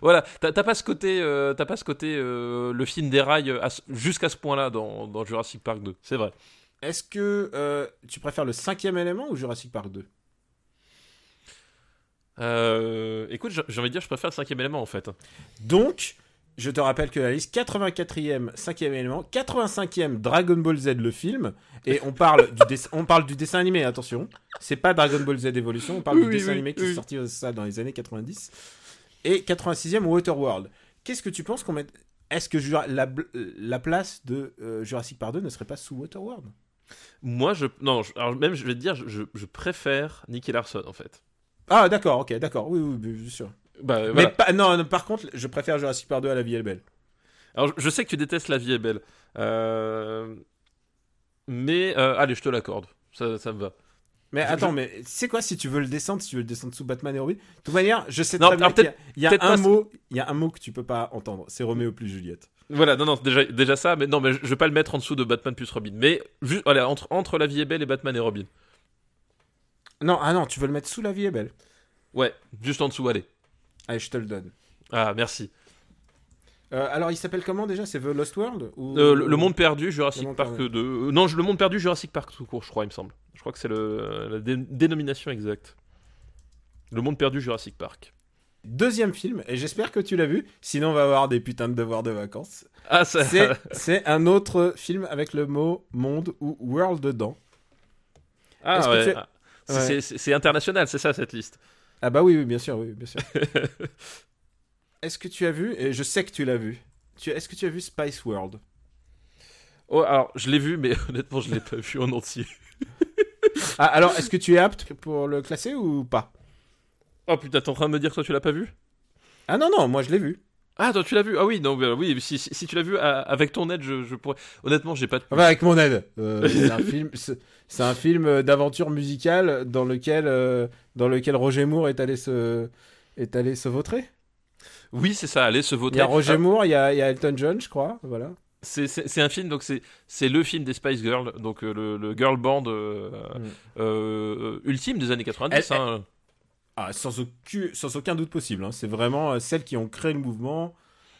Voilà, t'as pas ce côté, euh, t'as pas ce côté, euh, le film déraille jusqu'à ce point-là dans, dans Jurassic Park 2, c'est vrai. Est-ce que euh, tu préfères le cinquième élément ou Jurassic Park 2 Euh, écoute, j'ai envie de dire, je préfère le cinquième élément, en fait. Donc, je te rappelle que la liste 84e, 5e élément, 85e Dragon Ball Z le film, et on parle du, [laughs] on parle du dessin animé, attention, c'est pas Dragon Ball Z Evolution, on parle Oui, du dessin oui, animé qui est sorti euh, ça dans les années 90, et 86e Waterworld. Qu'est-ce que tu penses qu'on met Est-ce que la, place de euh, Jurassic Park 2 ne serait pas sous Waterworld? Moi, je, non, je- alors même, je vais te dire, je, je préfère Nicky Larson, en fait. Ah d'accord, ok, d'accord, oui, oui, bien sûr. Bah, Mais non, non, par contre, je préfère Jurassic Park 2 à La Vie est belle. Alors, je- sais que tu détestes La vie est belle. Euh, Mais, euh, allez, je te l'accorde. Ça, ça me va. Mais attends, mais c'est quoi si tu veux le descendre, si tu veux le descendre sous Batman et Robin De toute manière, je sais Non, très bien qu'il y a- il y a, un mot, il y a un mot que tu peux pas entendre. C'est Roméo plus Juliette. Voilà, non, non, déjà, déjà ça, mais non, mais je je vais pas le mettre en dessous de Batman plus Robin. Mais juste, voilà, entre, entre La vie est belle et Batman et Robin. Non, ah non, tu veux le mettre sous La vie est belle. Ouais, juste en dessous, allez. Allez, je te le donne. Ah, merci. Euh, alors, il s'appelle comment déjà? C'est The Lost World ou... Euh, le, le monde perdu, Jurassic monde Park perdu. 2. euh, non, je- le monde perdu, Jurassic Park tout court, je crois, il me semble. Je crois que c'est la dé- dénomination exacte. Le monde perdu, Jurassic Park. Deuxième film, et j'espère que tu l'as vu, sinon on va avoir des putains de devoirs de vacances. Ah, ça. C'est [laughs] c'est un autre film avec le mot monde ou world dedans. ah, est-ce que ouais. tu- ah, Ouais. c'est- international, c'est ça cette liste. Ah bah oui, oui bien sûr, oui, bien sûr. [laughs] Est-ce que tu as vu, et je sais que tu l'as vu, tu, est-ce que tu as vu Spice World? Oh, alors, je l'ai vu, mais [laughs] honnêtement, je l'ai pas vu en entier. [laughs] Ah, alors, est-ce que tu es apte pour le classer ou pas? Oh putain, t'es en train de me dire que toi tu l'as pas vu? Ah non, non, moi je l'ai vu. Ah, toi tu l'as vu Ah oui, non, euh, oui, si, si, si tu l'as vu ah, avec ton aide, je, je pourrais. Honnêtement, j'ai pas de. Enfin, avec mon aide. Euh, [laughs] c'est un film, c'est c'est un film euh, d'aventure musicale dans lequel, euh, dans lequel Roger Moore est allé se, est allé se vautrer. Oui, c'est ça, allez, se Il vautrer. y a Roger Ah, Moore, il y a, il y a Elton John, je crois. Voilà. c'est- un film, donc c'est le film des Spice Girls, donc euh, le, le girl band euh, Mm. euh, ultime des années 90. Elle- hein. Ah, sans, aucun, sans aucun doute possible. hein. C'est vraiment euh, celles qui ont créé le mouvement.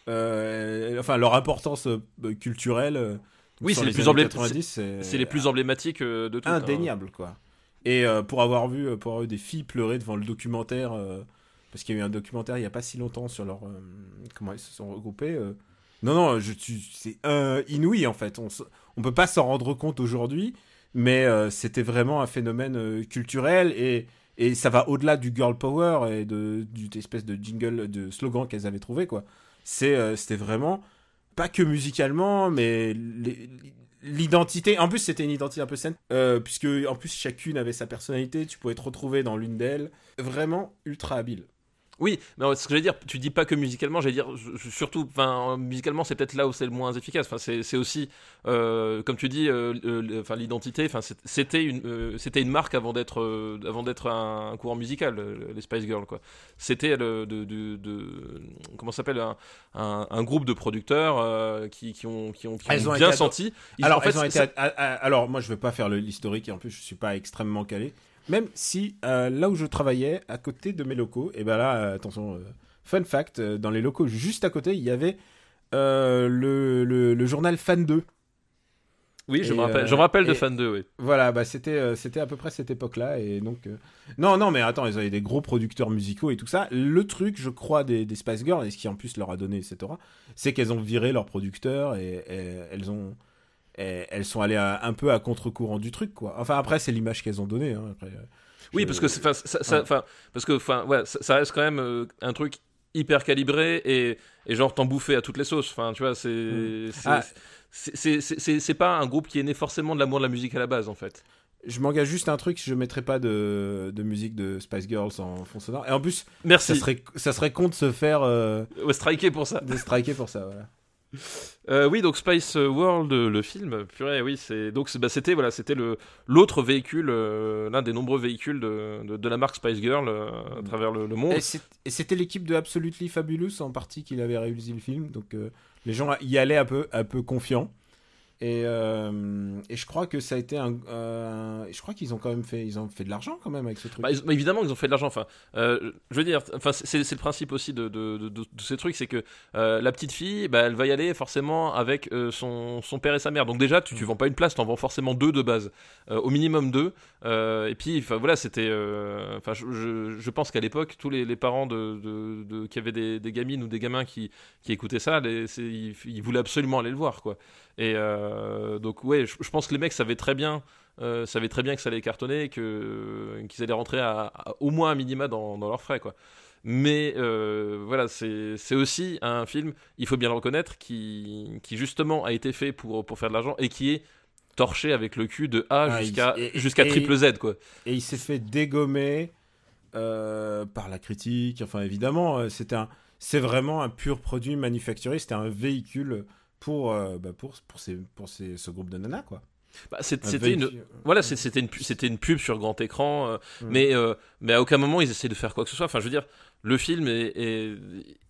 euh, enfin, leur importance euh, culturelle. Oui, c'est les plus années emblém- 90, c'est les plus emblématiques de tout. hein. indéniable, quoi. Et euh, pour avoir vu, pour avoir vu des filles pleurer devant le documentaire, euh, parce qu'il y a eu un documentaire il y a pas si longtemps sur leur comment ils se sont regroupés. non, non, c'est inouï en fait. On, on peut pas s'en rendre compte aujourd'hui, mais c'était vraiment un phénomène culturel et et ça va au-delà du girl power et de d'une espèce de jingle, de slogan qu'elles avaient trouvé quoi. C'est euh, c'était vraiment pas que musicalement, mais l'identité. En plus, c'était une identité un peu saine, euh, puisque en plus chacune avait sa personnalité. Tu pouvais te retrouver dans l'une d'elles. Vraiment ultra habile. Oui, mais ce que j'allais dire, tu dis pas que musicalement, j'allais dire je- je- surtout, enfin, musicalement, c'est peut-être là où c'est le moins efficace. Enfin, c'est aussi, euh, comme tu dis, euh, le- enfin, l'identité. Enfin, c'était une, euh, c'était une marque avant d'être, avant d'être un, un courant musical, les Spice Girls, quoi. C'était de, de, de- comment s'appelle, un, un, un groupe de producteurs qui, qui ont, qui ont, qui ont bien senti. Ils- alors, en fait, elles ont été alors, moi, je vais pas faire l'historique et en plus, je suis pas extrêmement calé. Même si euh, là où je travaillais, à côté de mes locaux, et ben là, euh, attention, euh, fun fact, dans les locaux juste à côté, il y avait le, le, le journal Fan 2. oui, je me rappelle, je me rappelle de Fan 2, oui. Voilà, bah c'était c'était à peu près cette époque-là et donc non non mais attends ils avaient des gros producteurs musicaux et tout ça. Le truc je crois des, des Spice Girls et ce qui en plus leur a donné cette aura, c'est qu'elles ont viré leurs producteurs et, et elles ont et elles sont allées à- un peu à contre-courant du truc quoi. Enfin après c'est l'image qu'elles ont donnée. Hein, après, euh, Oui, parce que 'fin, ça, ça- Ouais. 'fin, parce que enfin ouais, ça, ça reste quand même euh, un truc hyper calibré et, et genre t'en bouffer à toutes les sauces. Enfin, tu vois, c'est c'est Ah. c'est- c'est- pas un groupe qui est né forcément de l'amour de la musique à la base en fait. je m'engage juste à un truc, je mettrai pas de, de musique de Spice Girls en fond sonore. Et en plus, ça Merci. serait ça serait con de se faire euh, Ouais, striker pour ça. de striker pour ça voilà. Euh, oui, donc Spice World, le film, purée, oui, c'est donc bah, c'était voilà, c'était le l'autre véhicule, euh, l'un des nombreux véhicules de, de, de la marque Spice Girl euh, à travers le, le monde. Et c'était l'équipe de Absolutely Fabulous en partie qui avait réalisé le film, donc les gens y allaient un peu, un peu confiants. Et, euh, et je crois que ça a été un, euh, je crois qu'ils ont quand même fait, ils ont fait de l'argent quand même avec ce truc. Bah, ils- bah, évidemment, ils ont fait de l'argent. Enfin, euh, je veux dire, enfin, c'est le principe aussi de, de, de, de- de ces trucs, c'est que la petite fille, bah, elle va y aller forcément avec son, son père et sa mère. Donc déjà, tu, tu vends pas une place, t'en vends forcément deux de base, au minimum deux. Et puis, enfin voilà, c'était, enfin, je, je, je pense qu'à l'époque, tous les, les parents de, qui avaient des, des gamines ou des gamins qui, qui écoutaient ça, les, ils, ils voulaient absolument aller le voir, quoi. Et euh, donc ouais, je, je pense que les mecs savaient très bien, euh, savaient très bien que ça allait cartonner, que qu'ils allaient rentrer à, à au moins un minima dans, dans leurs frais quoi. Mais euh, voilà, c'est aussi un film, il faut bien le reconnaître, qui, qui justement a été fait pour, pour faire de l'argent et qui est torché avec le cul de A Ah, jusqu'à triple Z quoi. Et il s'est fait dégommer euh, par la critique. Enfin, évidemment, c'est vraiment un pur produit manufacturé. C'était un véhicule pour, euh, bah, pour, pour, ces, pour ces, ce groupe de nanas, quoi. Bah, Un c'était une, voilà, c'était une, c'était une pub sur grand écran, euh, Mm. mais, euh, mais à aucun moment ils essaient de faire quoi que ce soit. Enfin, je veux dire, le film est, est,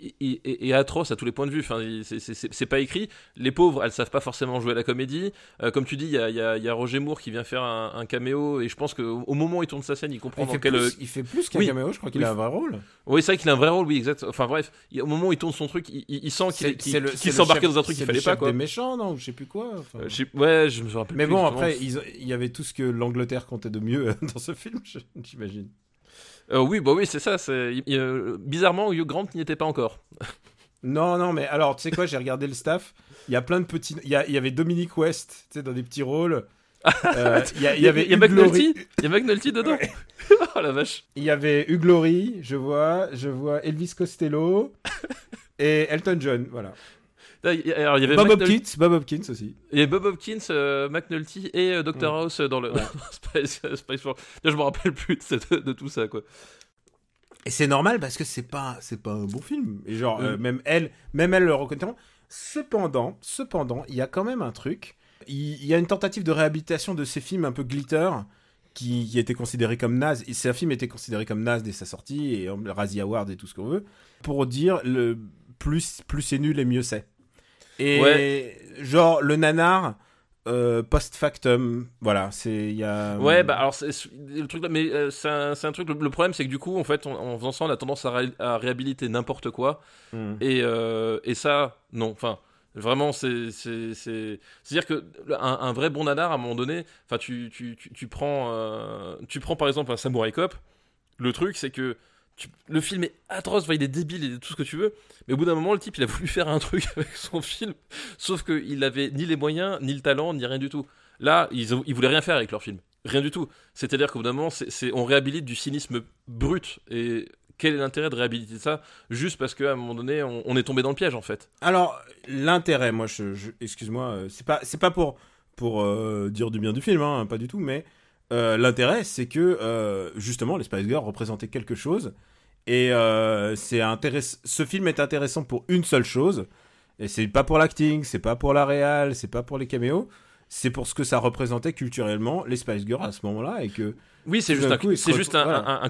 est- est- est atroce à tous les points de vue. Enfin, c'est- pas écrit. Les pauvres, elles savent pas forcément jouer à la comédie. Euh, comme tu dis, il y a, y a- il y a Roger Moore qui vient faire un, un caméo, et je pense qu'au au moment où il tourne sa scène, il comprend Il dans fait, quel. plus, il fait plus qu'un oui. caméo, je crois qu'il Oui. a un vrai rôle. Oui, c'est vrai qu'il a un vrai rôle, oui, exact. Enfin bref, au moment où il tourne son truc, il, sent qu'il le s'embarquait dans un truc qu'il le fallait pas, quoi. des méchants, non Ou Je sais plus quoi. enfin. Euh, je sais- ouais, je me rappelle Mais plus bon, après, il y avait tout ce que l'Angleterre comptait de mieux [laughs] dans ce film, j'imagine. Euh, oui, bah oui, c'est ça. c'est- euh, bizarrement, Hugh Grant n'y était pas encore. Non, non, mais alors, tu sais quoi, j'ai regardé le staff. Il y a plein de petits. Il y, a- il y avait Dominique West, tu sais, dans des petits rôles. [laughs] Euh, il, y a, il y avait il y a McNulty, il y a McNulty dedans. [laughs] oh la vache. Il y avait Hugh Laurie, je vois. Je vois Elvis Costello. [laughs] et Elton John, voilà. Alors, il y avait Bob Hopkins, Bob Hopkins aussi. Il y avait Bob Hopkins, euh, McNulty et euh, Dr Ouais. House dans le Ouais. [laughs] Spice World. Là, je me rappelle plus de, cette- de tout ça, quoi. Et c'est normal parce que c'est pas, c'est pas un bon film. Et genre, euh, Mhm. même elle, même elle le reconnaît. Cependant, cependant, il y a quand même un truc. Il, il y a une tentative de réhabilitation de ces films un peu glitter qui, qui était considéré comme naze. Et c'est un film était considéré comme naze dès sa sortie et euh, Razzie Award et tout ce qu'on veut pour dire le plus, plus c'est nul et mieux c'est. Et Ouais. genre le nanar euh, post factum, voilà, c'est il y a. Ouais, bah alors, le truc là, mais euh, c'est un, c'est un truc. Le, le problème, c'est que du coup, en fait, on- en faisant ça, on a tendance à, ré- à réhabiliter n'importe quoi. Hmm. Et, euh, et ça, non. Enfin, vraiment, c'est. c'est- c'est- C'est-à-dire que un, un vrai bon nanar, à un moment donné, enfin, tu, tu, tu, tu prends, tu prends par exemple un Samurai Cop. Le truc, c'est que le film est atroce, il est débile, il est tout ce que tu veux. Mais au bout d'un moment, le type, il a voulu [laughs] faire un truc avec son film. Sauf qu'il avait ni les moyens, ni le talent, ni rien du tout. Là, ils, ont, ils voulaient rien faire avec leur film. Rien du tout. C'est-à-dire qu'au bout d'un moment, on réhabilite du cynisme brut. Et quel est l'intérêt de réhabiliter ça? Juste parce qu'à un moment donné, on, est tombé dans le piège, en fait Alors, l'intérêt, moi, je, excuse-moi, euh, c'est pas, pas pour, pour euh, dire du bien du film, hein, pas du tout, mais euh, l'intérêt, c'est que euh, justement, les Spice Girls représentaient quelque chose, et euh, c'est intéress- ce film est intéressant pour une seule chose, et c'est pas pour l'acting, c'est pas pour la réal, c'est pas pour les caméos, c'est pour ce que ça représentait culturellement les Spice Girls à ce moment-là, et que Oui, c'est juste, un, coup, se c'est juste un,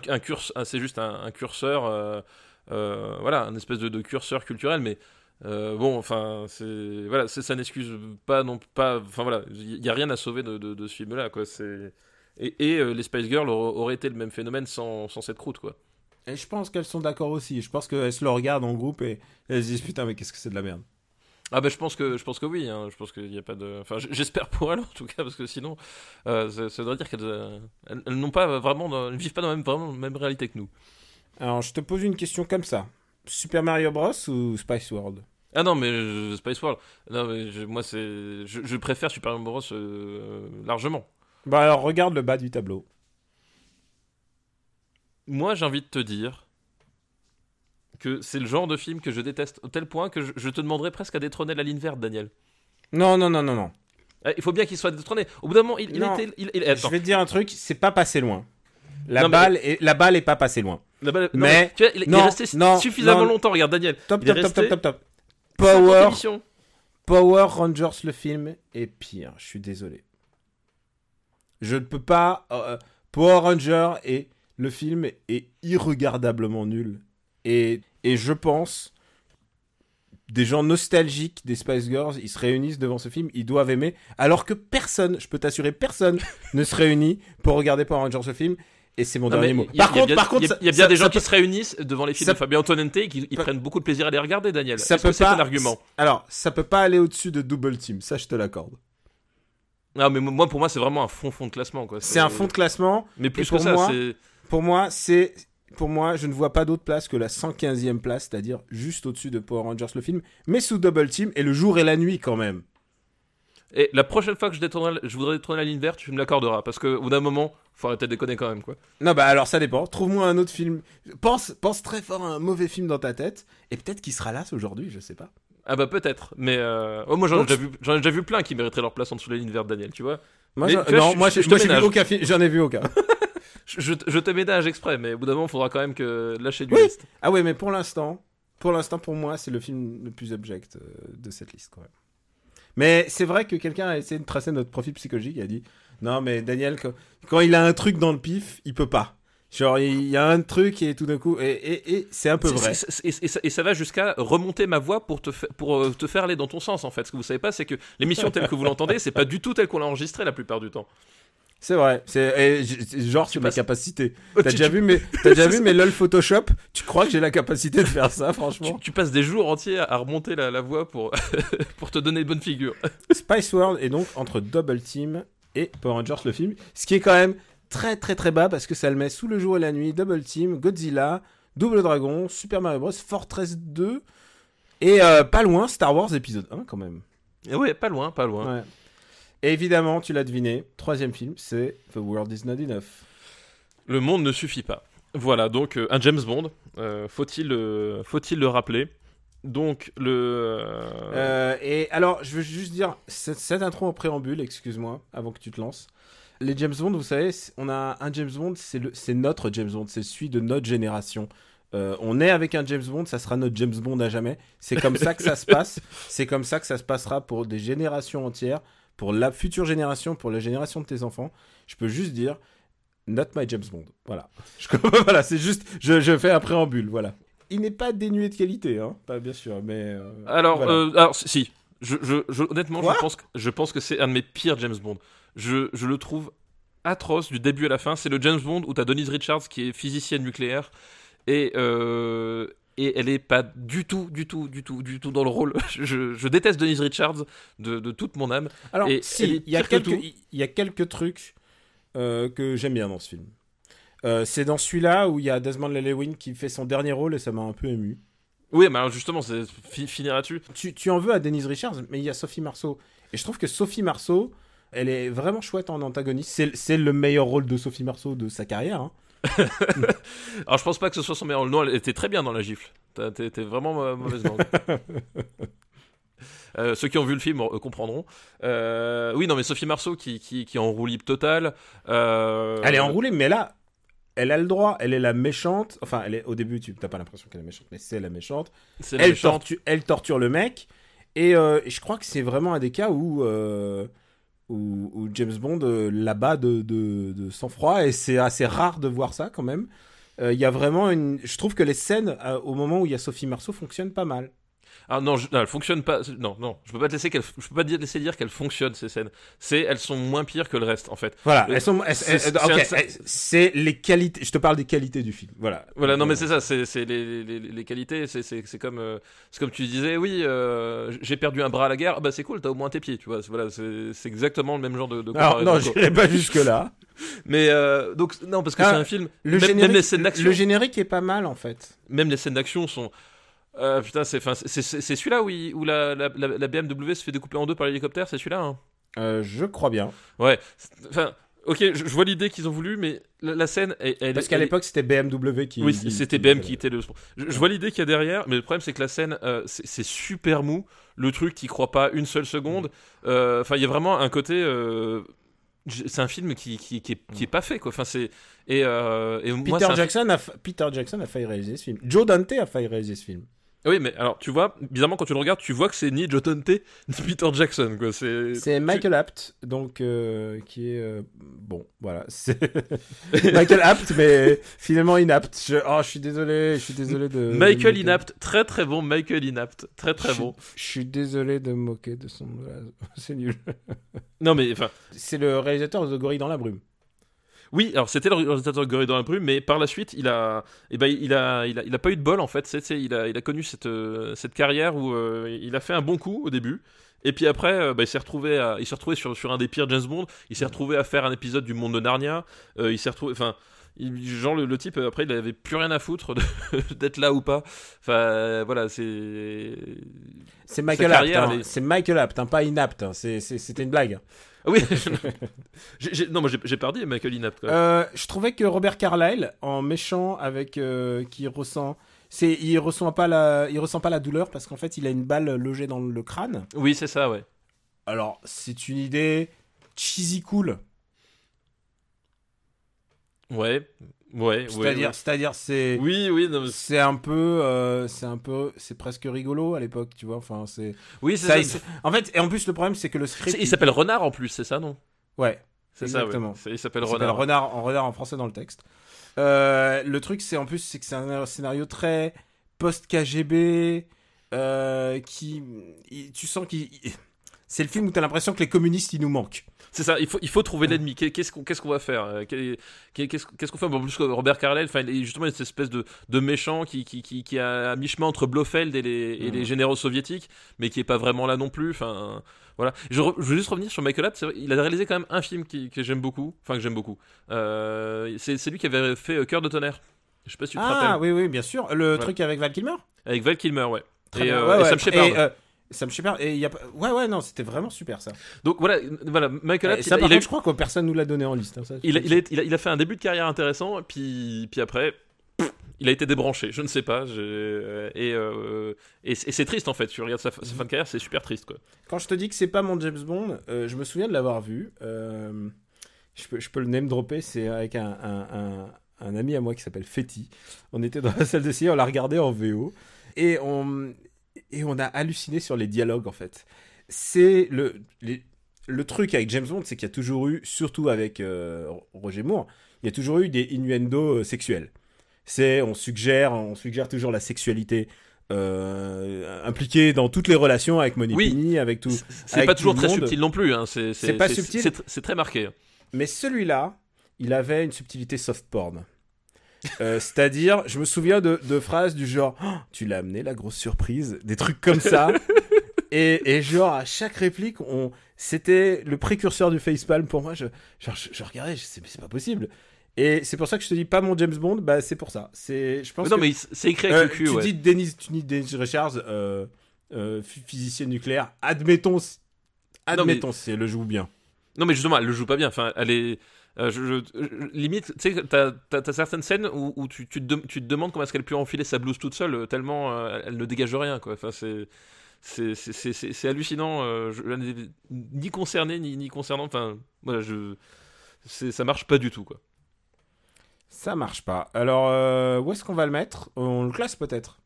c'est juste curseur, voilà, un espèce de, de curseur culturel, mais euh, bon, enfin, c'est voilà, c'est- ça n'excuse pas non pas, enfin voilà, il y a rien à sauver de, de, de ce film-là, quoi. C'est et, et, euh, les Spice Girls auraient, été le même phénomène sans, sans cette croûte, quoi. et je pense qu'elles sont d'accord aussi, je pense qu'elles se le regardent en groupe et elles se disent putain mais qu'est-ce que c'est de la merde? Ah ben je pense que je pense que oui, hein, je pense qu'il n'y a pas de, enfin j'espère pour elles en tout cas parce que sinon, euh, ça, ça doit dire qu'elles euh, elles, elles n'ont pas vraiment, dans- elles vivent pas dans la même, vraiment la même réalité que nous. Alors, je te pose une question comme ça. Super Mario Bros ou Spice World? Ah non, mais euh, Spice World. Non, mais je- moi, c'est. Je, je préfère Super Mario Bros. euh, largement. Bah alors, regarde le bas du tableau. Moi, j'ai envie de te dire que c'est le genre de film que je déteste au tel point que je, je te demanderais presque à détrôner la ligne verte, Daniel. Non, non, non, non, non. Eh, Il faut bien qu'il soit détrôné. Au bout d'un moment, il, il Non. était. Il, il- Je vais te dire un truc, c'est pas passé loin. La, Non, mais- balle est, la balle est pas passée loin. La balle- non, Mais- tu vois, il, il non, est resté non, suffisamment non. longtemps. Regarde, Daniel. Top, il est top, top, resté top, top, top. 50 Power, émissions. Power Rangers, le film, est pire. Je suis désolé. Je ne peux pas. euh, Power Ranger et le film est irregardablement nul. Et, et je pense. Des gens nostalgiques des Spice Girls, ils se réunissent devant ce film, ils doivent aimer, alors que personne, je peux t'assurer, personne [laughs] ne se réunit pour regarder Power Rangers ce film, et c'est mon Non, dernier mot. Par il y a contre, bien- par contre, il y a- y bien ça- des gens qui peut- se réunissent devant les films ça- de Fabien Antonente et qui ils prennent beaucoup de plaisir à les regarder, Daniel. ça que peut c'est pas- un argument? Alors, ça peut pas aller au-dessus de Double Team, ça je te l'accorde. Non, mais moi, pour moi, c'est vraiment un fond fond de classement, quoi. C'est un fond de classement. Mais plus pour que ça, moi- c'est. Pour moi, c'est pour moi, je ne vois pas d'autre place que la 115e place, c'est-à-dire juste au-dessus de Power Rangers le film, mais sous Double Team et le jour et la nuit quand même. Et la prochaine fois que je, détournerai- je voudrais détourner la ligne verte, tu me l'accorderas. Parce que, au bout d'un moment, faut arrêter de déconner quand même, quoi. Non, bah alors ça dépend. Trouve-moi un autre film. Pense, pense très fort à un mauvais film dans ta tête et peut-être qu'il sera là aujourd'hui, je sais pas. Ah bah peut-être, mais euh... oh, moi j'en ai, Donc, déjà vu- j'en ai déjà vu plein qui mériteraient leur place en dessous de la ligne verte, Daniel, tu vois. Moi, Mais j'en- tu vois, non, je- moi, je- moi, vu aucun j'en ai vu aucun. [laughs] Je, je, te ménage exprès, mais au bout d'un moment, il faudra quand même que lâcher du Oui. Ah ouais, mais pour l'instant, pour l'instant, pour moi, c'est le film le plus abject euh, de cette liste, quand même. Mais c'est vrai que quelqu'un a essayé de tracer notre profil psychologique. Il a dit non, mais Daniel, quand, quand il a un truc dans le pif, il peut pas. Genre, il y a un truc et tout d'un coup, et, et, et c'est un peu vrai. Et, ça, et ça va jusqu'à remonter ma voix pour te, pour euh, te faire aller dans ton sens en fait. Ce que vous savez pas, c'est que l'émission telle que vous l'entendez, c'est pas du tout telle qu'on l'a enregistrée la plupart du temps. C'est vrai. C'est genre sur mes passes- capacités. Tu- T'as déjà vu mes, t'as déjà [laughs] vu mes lol Photoshop? Tu crois que j'ai la capacité de faire ça, Tu, franchement? Tu passes des jours entiers à remonter la, la voix pour, [laughs] pour te donner de bonnes figures. Spice World est donc entre Double Team et Power Rangers le film, ce qui est quand même très très très bas parce que ça le met sous le jour et la nuit. Double Team, Godzilla, Double Dragon, Super Mario Bros, Fortress 2 et euh, pas loin Star Wars épisode 1 quand même. Et ouais, pas loin, pas loin. Ouais. Et évidemment, tu l'as deviné, troisième film, c'est The World Is Not Enough. Le monde ne suffit pas. Voilà, donc euh, un James Bond, euh, faut-il faut-il le rappeler? Donc le... Euh, et alors, je veux juste dire, cette, cette intro en préambule, excuse-moi, avant que tu te lances. Les James Bond, vous savez, on a un James Bond, c'est notre James Bond, c'est celui de notre génération. Euh, on est avec un James Bond, ça sera notre James Bond à jamais. C'est comme ça que ça se passe. [laughs] C'est comme ça que ça se passera pour des générations entières, pour la future génération, pour la génération de tes enfants. Je peux juste dire, not my James Bond. Voilà. [laughs] Je- [laughs] voilà, c'est juste, je, je fais un préambule, voilà. Il n'est pas dénué de qualité, hein, pas bien sûr, mais. euh, Alors, voilà. euh, alors si, si. Je, je, je- honnêtement, Quoi? je pense, que, je pense que c'est un de mes pires James Bond. Je, je le trouve atroce du début à la fin. C'est le James Bond où t'as Denise Richards qui est physicienne nucléaire et euh, et elle est pas du tout, du tout, du tout, du tout dans le rôle. [laughs] Je, je déteste Denise Richards de, de toute mon âme. Alors, elle si, il y, que il y a quelques trucs euh, que j'aime bien dans ce film. Euh, c'est dans celui-là où il y a Desmond Llewellyn qui fait son dernier rôle et ça m'a un peu ému. Oui, mais alors justement, finir là-dessus. Tu, tu en veux à Denise Richards, mais il y a Sophie Marceau. Et je trouve que Sophie Marceau, elle est vraiment chouette en antagoniste. C'est, le meilleur rôle de Sophie Marceau de sa carrière. hein. [laughs] Alors, je pense pas que ce soit son meilleur rôle. Non, elle était très bien dans la gifle. T'es vraiment mauvaise langue. [laughs] Euh, ceux qui ont vu le film euh, comprendront. Euh, oui, non, mais Sophie Marceau qui, qui, qui est en roue libre totale. Elle est enroulée, mais là, elle a le droit. Elle est la méchante. Enfin, elle est, au début, tu n'as pas l'impression qu'elle est méchante, mais c'est la méchante. La elle, méchante. tortue, elle torture le mec. Et, je crois que c'est vraiment un des cas où, où James Bond euh, là-bas de, de, de sang-froid. Et c'est assez rare de voir ça quand même. Euh, Il y a vraiment une. Je trouve que les scènes euh, au moment où il y a Sophie Marceau fonctionnent pas mal. Ah non, je- non, elle fonctionne pas. Non, non, je peux pas te laisser qu'elle, je peux pas te laisser dire qu'elles fonctionnent ces scènes. C'est, elles sont moins pires que le reste en fait. Voilà, Le- elles sont. c'est- les qualités. Je te parle des qualités du film. Voilà. Voilà, non mais c'est ça, c'est les, les, les qualités, c'est comme euh, c'est comme tu disais, oui, euh, j'ai perdu un bras à la guerre, ah bah c'est cool, t'as au moins tes pieds, tu vois, c'est- voilà, c'est exactement le même genre de, de Alors, non, j'irai pas jusque-là. [laughs] Mais euh, donc non parce que Ah, c'est un film, Le même, générique, même les scènes d'action, le générique est pas mal en fait. même les scènes d'action sont euh, putain, c'est celui-là où, il- où la, la, la, BMW se fait découper en deux par l'hélicoptère, c'est celui-là. Hein Euh, je crois bien. ouais, enfin, ok, je, je vois l'idée qu'ils ont voulu, mais la, la scène, elle, elle- Parce qu'à elle- l'époque, c'était BMW qui. Oui, c'était BM qui était le. Je, je vois l'idée qu'il y a derrière, mais le problème c'est que la scène, euh, c'est super mou. Le truc, t'y crois pas une seule seconde. Euh, Enfin, il y a vraiment un côté. c'est un film qui, qui, qui, est, qui est pas fait quoi. Enfin, c'est et, euh, et Peter, Jackson a Peter Jackson a failli réaliser ce film. Joe Dante a failli réaliser ce film. Oui, mais alors tu vois, bizarrement quand tu le regardes, tu vois que c'est ni Dante [laughs] ni Peter Jackson quoi. C'est. C'est Michael Apt, donc euh, qui est euh, bon, voilà. [laughs] C'est Michael Apt, mais finalement inapte. Je... Oh, je suis désolé, je suis désolé de. Michael. Inapt, très très bon. Michael Inapt, très très Je- bon. Je suis désolé de me moquer de son. [laughs] C'est nul. Non mais enfin, C'est le réalisateur de Gorille dans la brume. Oui, alors c'était le réalisateur de Gorille dans la brume, mais par la suite, il a, eh ben, il a, il a, il a pas eu de bol en fait. C'est, c'est- il a, il a connu cette, euh, cette carrière où euh, il a fait un bon coup au début, et puis après, euh, bah, il s'est retrouvé, à- il s'est retrouvé sur, sur un des pires James Bond. Il s'est retrouvé à faire un épisode du Monde de Narnia. euh, il s'est retrouvé, enfin. genre le, le type après il avait plus rien à foutre [laughs] d'être là ou pas enfin voilà c'est C'est Michael Apt. hein. est- C'est Michael Apt, hein, pas inapte. hein. C'était une blague. Ah oui non moi j'ai, perdu Michael Inapt. Euh, je trouvais que Robert Carlyle, en méchant avec euh, qui ressent, c'est il ressent pas la, il ressent pas la douleur parce qu'en fait il a une balle logée dans le crâne. oui c'est ça ouais Alors c'est une idée cheesy cool. ouais Ouais, C'est-à-dire, ouais. c'est-à-dire, c'est, Oui, oui, non, mais- c'est un peu, euh, c'est un peu, c'est presque rigolo à l'époque, tu vois. Enfin, c'est. oui, c'est Ça, ça. il s- en fait, et en plus, le problème, c'est que le script. C'est- Il s'appelle Renard en plus, c'est ça, non? Ouais. C'est ça. Exactement. Il s'appelle Il s'appelle Renard. renard en renard en français dans le texte. Euh, le truc, c'est en plus, c'est que c'est un scénario très post-KGB euh, qui, il- tu sens qu'il, il- c'est le film où t'as l'impression que les communistes ils nous manquent. C'est ça, il faut, il faut trouver l'ennemi. Qu'est- Qu'est-ce qu'on qu'est-ce qu'on va faire Euh, qu'est- Qu'est-ce qu'on fait? En plus, Robert Carlyle, enfin, il est justement, cette espèce de, de méchant qui, qui, qui, qui est à mi-chemin entre Blofeld et les, et les Mhm. généraux soviétiques, mais qui est pas vraiment là non plus. Enfin, voilà. Je, veux juste revenir sur Michael Abt. Il a réalisé quand même un film qui, que j'aime beaucoup. Enfin, que j'aime beaucoup. Euh, c'est lui qui avait fait euh, Cœur de tonnerre. Je sais pas si tu te Ah rappelles. oui, oui, bien sûr. Le Ouais. truc avec Val Kilmer? Avec Val Kilmer, ouais. Très et, bien. euh, Ouais, et ouais. Sam Shepard. Et, euh, Sam Shepard. Et il y a, ouais, ouais, non, c'était vraiment super ça. Donc voilà, voilà Michael Et Abt, ça, il, par il a eu- contre, je crois que personne nous l'a donné en liste. hein, ça, il, a, il, a, il fait un début de carrière intéressant, puis, puis après, pff, il a été débranché. Je ne sais pas. euh, Et, euh, et, et c'est triste en fait. Tu regardes sa, sa fin de carrière, c'est super triste quoi. Quand je te dis que c'est pas mon James Bond, euh, je me souviens de l'avoir vu. Euh, je, peux, je peux le name dropper, c'est avec un, un, un- un ami à moi qui s'appelle Fetty. On était dans la salle de cinéma, on l'a regardé en VO. Et on, et on a halluciné sur les dialogues en fait. C'est le, les- le truc avec James Bond, c'est qu'il y a toujours eu, surtout avec euh, Roger Moore, il y a toujours eu des innuendos euh, sexuels. C'est, on suggère, on suggère toujours la sexualité euh, impliquée dans toutes les relations avec Monique Oui. avec tout. C'est pas toujours très monde. subtil non plus. Hein. C'est pas subtil. C'est très marqué. Mais celui-là, il avait une subtilité soft porn. Euh, C'est-à-dire, je me souviens de, de phrases du genre Oh, Tu l'as amené la grosse surprise, des trucs comme ça. [laughs] et, et genre, à chaque réplique, on... c'était le précurseur du facepalm pour moi. Je, genre, je, je regardais, je c'est pas possible. Et c'est pour ça que je te dis pas mon James Bond, bah c'est pour ça. C'est, je pense Mais non, que- mais c'est écrit Euh, avec le cul. tu ouais. dis Dennis, tu dis Dennis Richards, euh, euh, phy- physicien nucléaire. Admettons, admettons, si elle le joue bien. Non, mais justement, elle le joue pas bien. Enfin, elle est. euh, je, je- je- limite, tu sais, t'as as, certaines scènes où, où tu, tu, te, tu te demandes comment est-ce qu'elle peut enfiler sa blouse toute seule, euh, tellement euh, elle ne dégage rien, quoi. Enfin, c'est. C'est c'est- c'est- c'est- c'est hallucinant. euh, ni concerné, ni, ni concernant. Enfin, voilà, je. c'est- Ça marche pas du tout, quoi. Ça marche pas. Alors, où est-ce qu'on va le mettre? On le classe peut-être?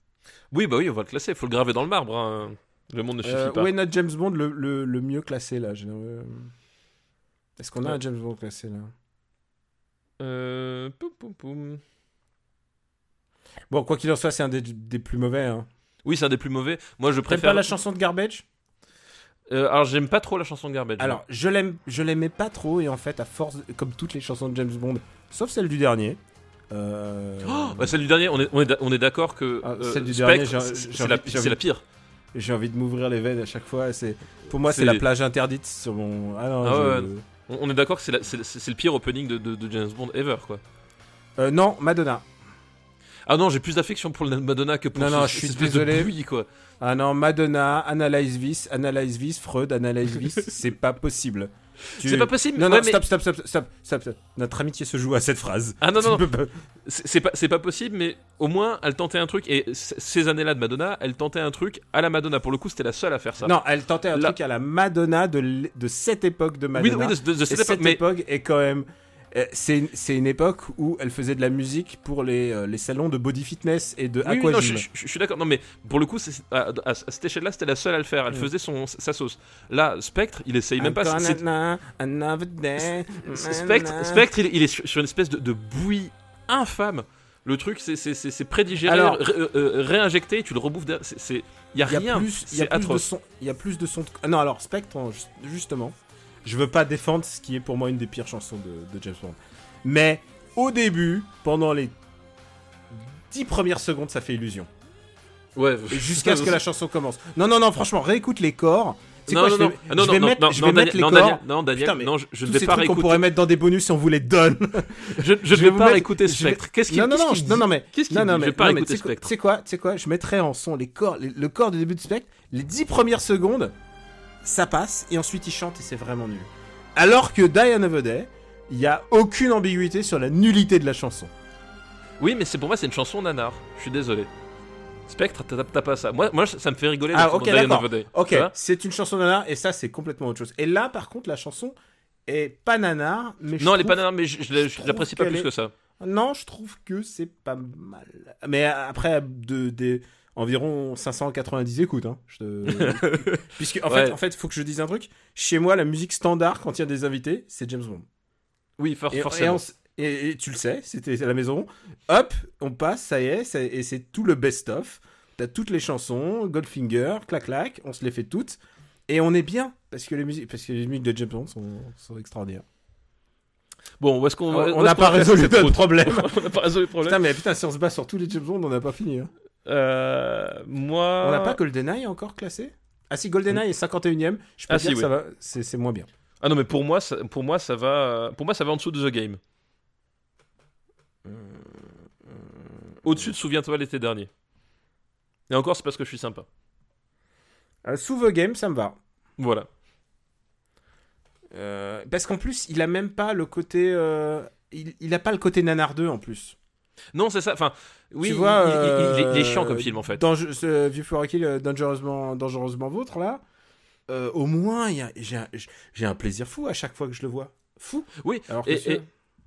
Oui, bah oui, on va le classer. Faut le graver dans le marbre. hein. Le monde ne suffit pas. où est notre James Bond le, le, le mieux classé là j'ai- Est-ce qu'on a Ouais. un James Bond classé là Euh, poum, poum, poum. Bon, quoi qu'il en soit, c'est un des, des plus mauvais. Hein. Oui, c'est un des plus mauvais. Moi, je T'aimes préfère. pas la chanson de Garbage? Euh, alors, j'aime pas trop la chanson de Garbage. Alors, je l'aime, je l'aimais pas trop et en fait, à force, de- comme toutes les chansons de James Bond, sauf celle du dernier. euh, Oh, bah, celle du dernier, on est, on est, on est d'accord que Ah, euh, celle du Spectre, dernier, c'est- la, pire. J'ai envie de m'ouvrir les veines à chaque fois. C'est, pour moi, c'est la plage interdite sur mon. Ah non, Ah je- ouais, On, on est d'accord que c'est la- c'est c'est le pire opening de, de- de James Bond ever, quoi. Euh, non, Madonna. Ah non, j'ai plus d'affection pour le Madonna que pour Non, ce- non, je suis désolé. de bruit, quoi. Ah non, Madonna, Analyse Vis, Analyse Vis, Freud, Analyse Vis, c'est pas possible. Tu- C'est pas possible. Non, ouais, non, mais- stop, stop, stop, stop, stop. Notre amitié se joue à cette phrase. Ah non, non, non. pas- C'est pas, c'est pas possible, mais au moins, elle tentait un truc. Et ces années-là de Madonna, elle tentait un truc à la Madonna. Pour le coup, c'était la seule à faire ça. Non, elle tentait un truc à la Madonna de, de cette époque de oui, Madonna. oui, de, de- de Et cette cette, époque. Mais époque est quand même. Euh, C'est une, c'est une époque où elle faisait de la musique pour les, euh, les salons de body fitness et de Oui, oui, non, aquagym. je, je- je suis d'accord. Non, mais pour le coup, à, à- à cette échelle-là, c'était la seule à le faire. Elle Mm. faisait son, sa sauce. Là, Spectre, il essaye même pas. Spectre, Spectre il, il est sur, une espèce de, de bouillie infâme. Le truc, c'est- c'est c'est- c'est prédigéré, Alors- ré- euh, euh, réinjecté, tu le rebouffes Il y a Il y a rien. plus, il y a C'est plus de atroce. son. Il y a plus de son. Ah non, alors Spectre, ju- justement, je veux pas défendre ce qui est pour moi une des pires chansons de, de James Bond. Mais au début, pendant les 10 premières secondes, ça fait illusion. Ouais, Jusqu'à ce que la chanson commence. Non, non, non, franchement, réécoute les corps. Non, quoi, non, je vais, non, Ah, je vais non, mettre, non, je vais Daniel, mettre les corps. Non, Daniel, Putain, non, je, je ne vais pas trucs qu'on réécouter. pourrait mettre dans des bonus si on vous les donne. [laughs] Je, je vais vais pas réécouter vais- Spectre. Qu'est-ce qu'il non, non, non, non, non, mais Qu'est-ce qu'il non, dit non, Je mais, vais pas réécouter quoi- Spectre. Tu sais quoi, tu sais quoi, je mettrai en son les corps, les- le corps du début de Spectre, les 10 premières secondes, ça passe, et ensuite il chante et c'est vraiment nul. Alors que Die Another Day, il y a aucune ambiguïté sur la nullité de la chanson. Oui, mais c'est pour moi, c'est une chanson nanar. Je suis désolé. Spectre, t'as pas ça. Moi, moi, ça me fait rigoler. Ah, ok, d'accord. Ok, c'est une chanson nanar, et ça c'est complètement autre chose. Et là, par contre, la chanson est pas nanar, mais je Non, elle est pas nanar, mais je, je, l'apprécie pas plus est- que ça. Non, je trouve que c'est pas mal. Mais après, de, des environ 590 écoutes. Hein. Je te- [laughs] Puisque, en, Ouais. fait, en fait, faut que je dise un truc. Chez moi, la musique standard, quand il y a des invités, c'est James Bond. Oui, for- Et, et, forcément. on et- et tu le sais, c'était à la maison. Hop, on passe, ça y est, ça- et c'est tout le best-of. T'as toutes les chansons, Goldfinger, clac clac, on se les fait toutes. Et on est bien, parce que les musiques, parce que les musiques de James Bond sont, sont extraordinaires. Bon, où est-ce qu'on On n'a pas résolu notre problème. [laughs] On n'a pas résolu le problème. Putain, mais putain, si on se bat sur tous les James Bond, on n'a pas fini. hein. Euh, moi. On n'a pas GoldenEye encore classé? Ah si, GoldenEye est 51ème. Je peux Ah, dire si, que oui. ça va, c'est moins bien. Ah non, mais pour moi, ça, pour moi, ça va. Pour moi, ça va en dessous de The Game. Au-dessus de Souviens-toi l'été dernier. Et encore, c'est parce que je suis sympa. Euh, sous The Game, ça me va. Voilà. Euh, parce qu'en plus, il a même pas le côté. euh, il, il a pas le côté nanardeux en plus. Non, c'est ça. Enfin, oui, tu vois, il, il- il- il est- il est chiant euh, comme film en fait. Dans ce View for a Kill, euh, dangereusement, dangereusement vôtre là, euh, au moins, j'ai un, un plaisir fou à chaque fois que je le vois. Fou. Oui, Alors que et-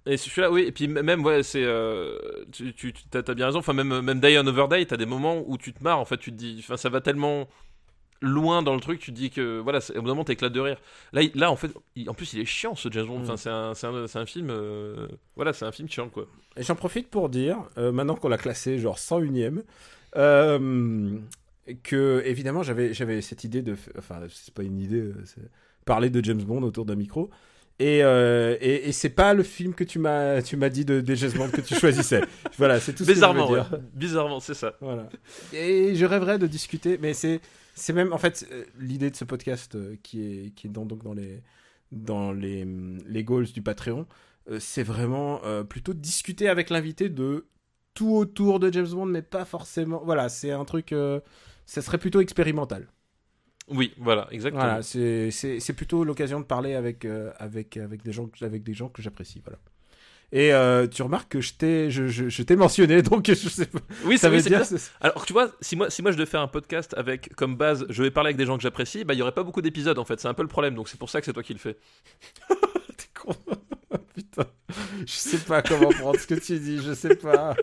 Et celui-là, oui, et puis même, ouais, c'est. euh, tu tu t'as bien raison, enfin, même, même Die on Over Day, t'as des moments où tu te marres, en fait, tu te dis. Enfin, ça va tellement loin dans le truc, tu te dis que. Voilà, au bout d'un moment, t'éclates de rire. Là, il- là en fait, il- en plus, il est chiant ce James Bond. Mm. Enfin, c'est un, un, un film. euh, voilà, c'est un film chiant, quoi. Et j'en profite pour dire, euh, maintenant qu'on l'a classé genre 101ème, euh, que évidemment j'avais j'avais cette idée de, enfin c'est pas une idée, c'est parler de James Bond autour d'un micro. Et, euh, et, et c'est pas le film que tu m'as tu m'as dit de, des James Bond que tu choisissais. [laughs] voilà, c'est tout ce que je veux Bizarrement, dire. ouais. Bizarrement, c'est ça. Voilà. Et je rêverais de discuter, mais c'est c'est même en fait euh, l'idée de ce podcast euh, qui est qui est dans donc dans les dans les hum, les goals du Patreon, euh, c'est vraiment plutôt discuter avec l'invité de tout autour de James Bond, mais pas forcément. Voilà, c'est un truc. euh, ça serait plutôt expérimental. Oui, voilà, exactement. Voilà, c'est plutôt l'occasion de parler avec euh, avec avec des gens avec des gens que j'apprécie. Voilà. Et euh, tu remarques que je t'ai je, je, je t'ai mentionné, [laughs] donc je sais pas. Oui, Ça veut oui, dire. Alors, tu vois, si moi, si moi je devais faire un podcast avec comme base, je vais parler avec des gens que j'apprécie, bah, il y aurait pas beaucoup d'épisodes en fait. C'est un peu le problème, donc c'est pour ça que c'est toi qui le fais. [laughs] T'es con. [laughs] Putain. Je sais pas comment prendre ce que tu dis, je sais pas.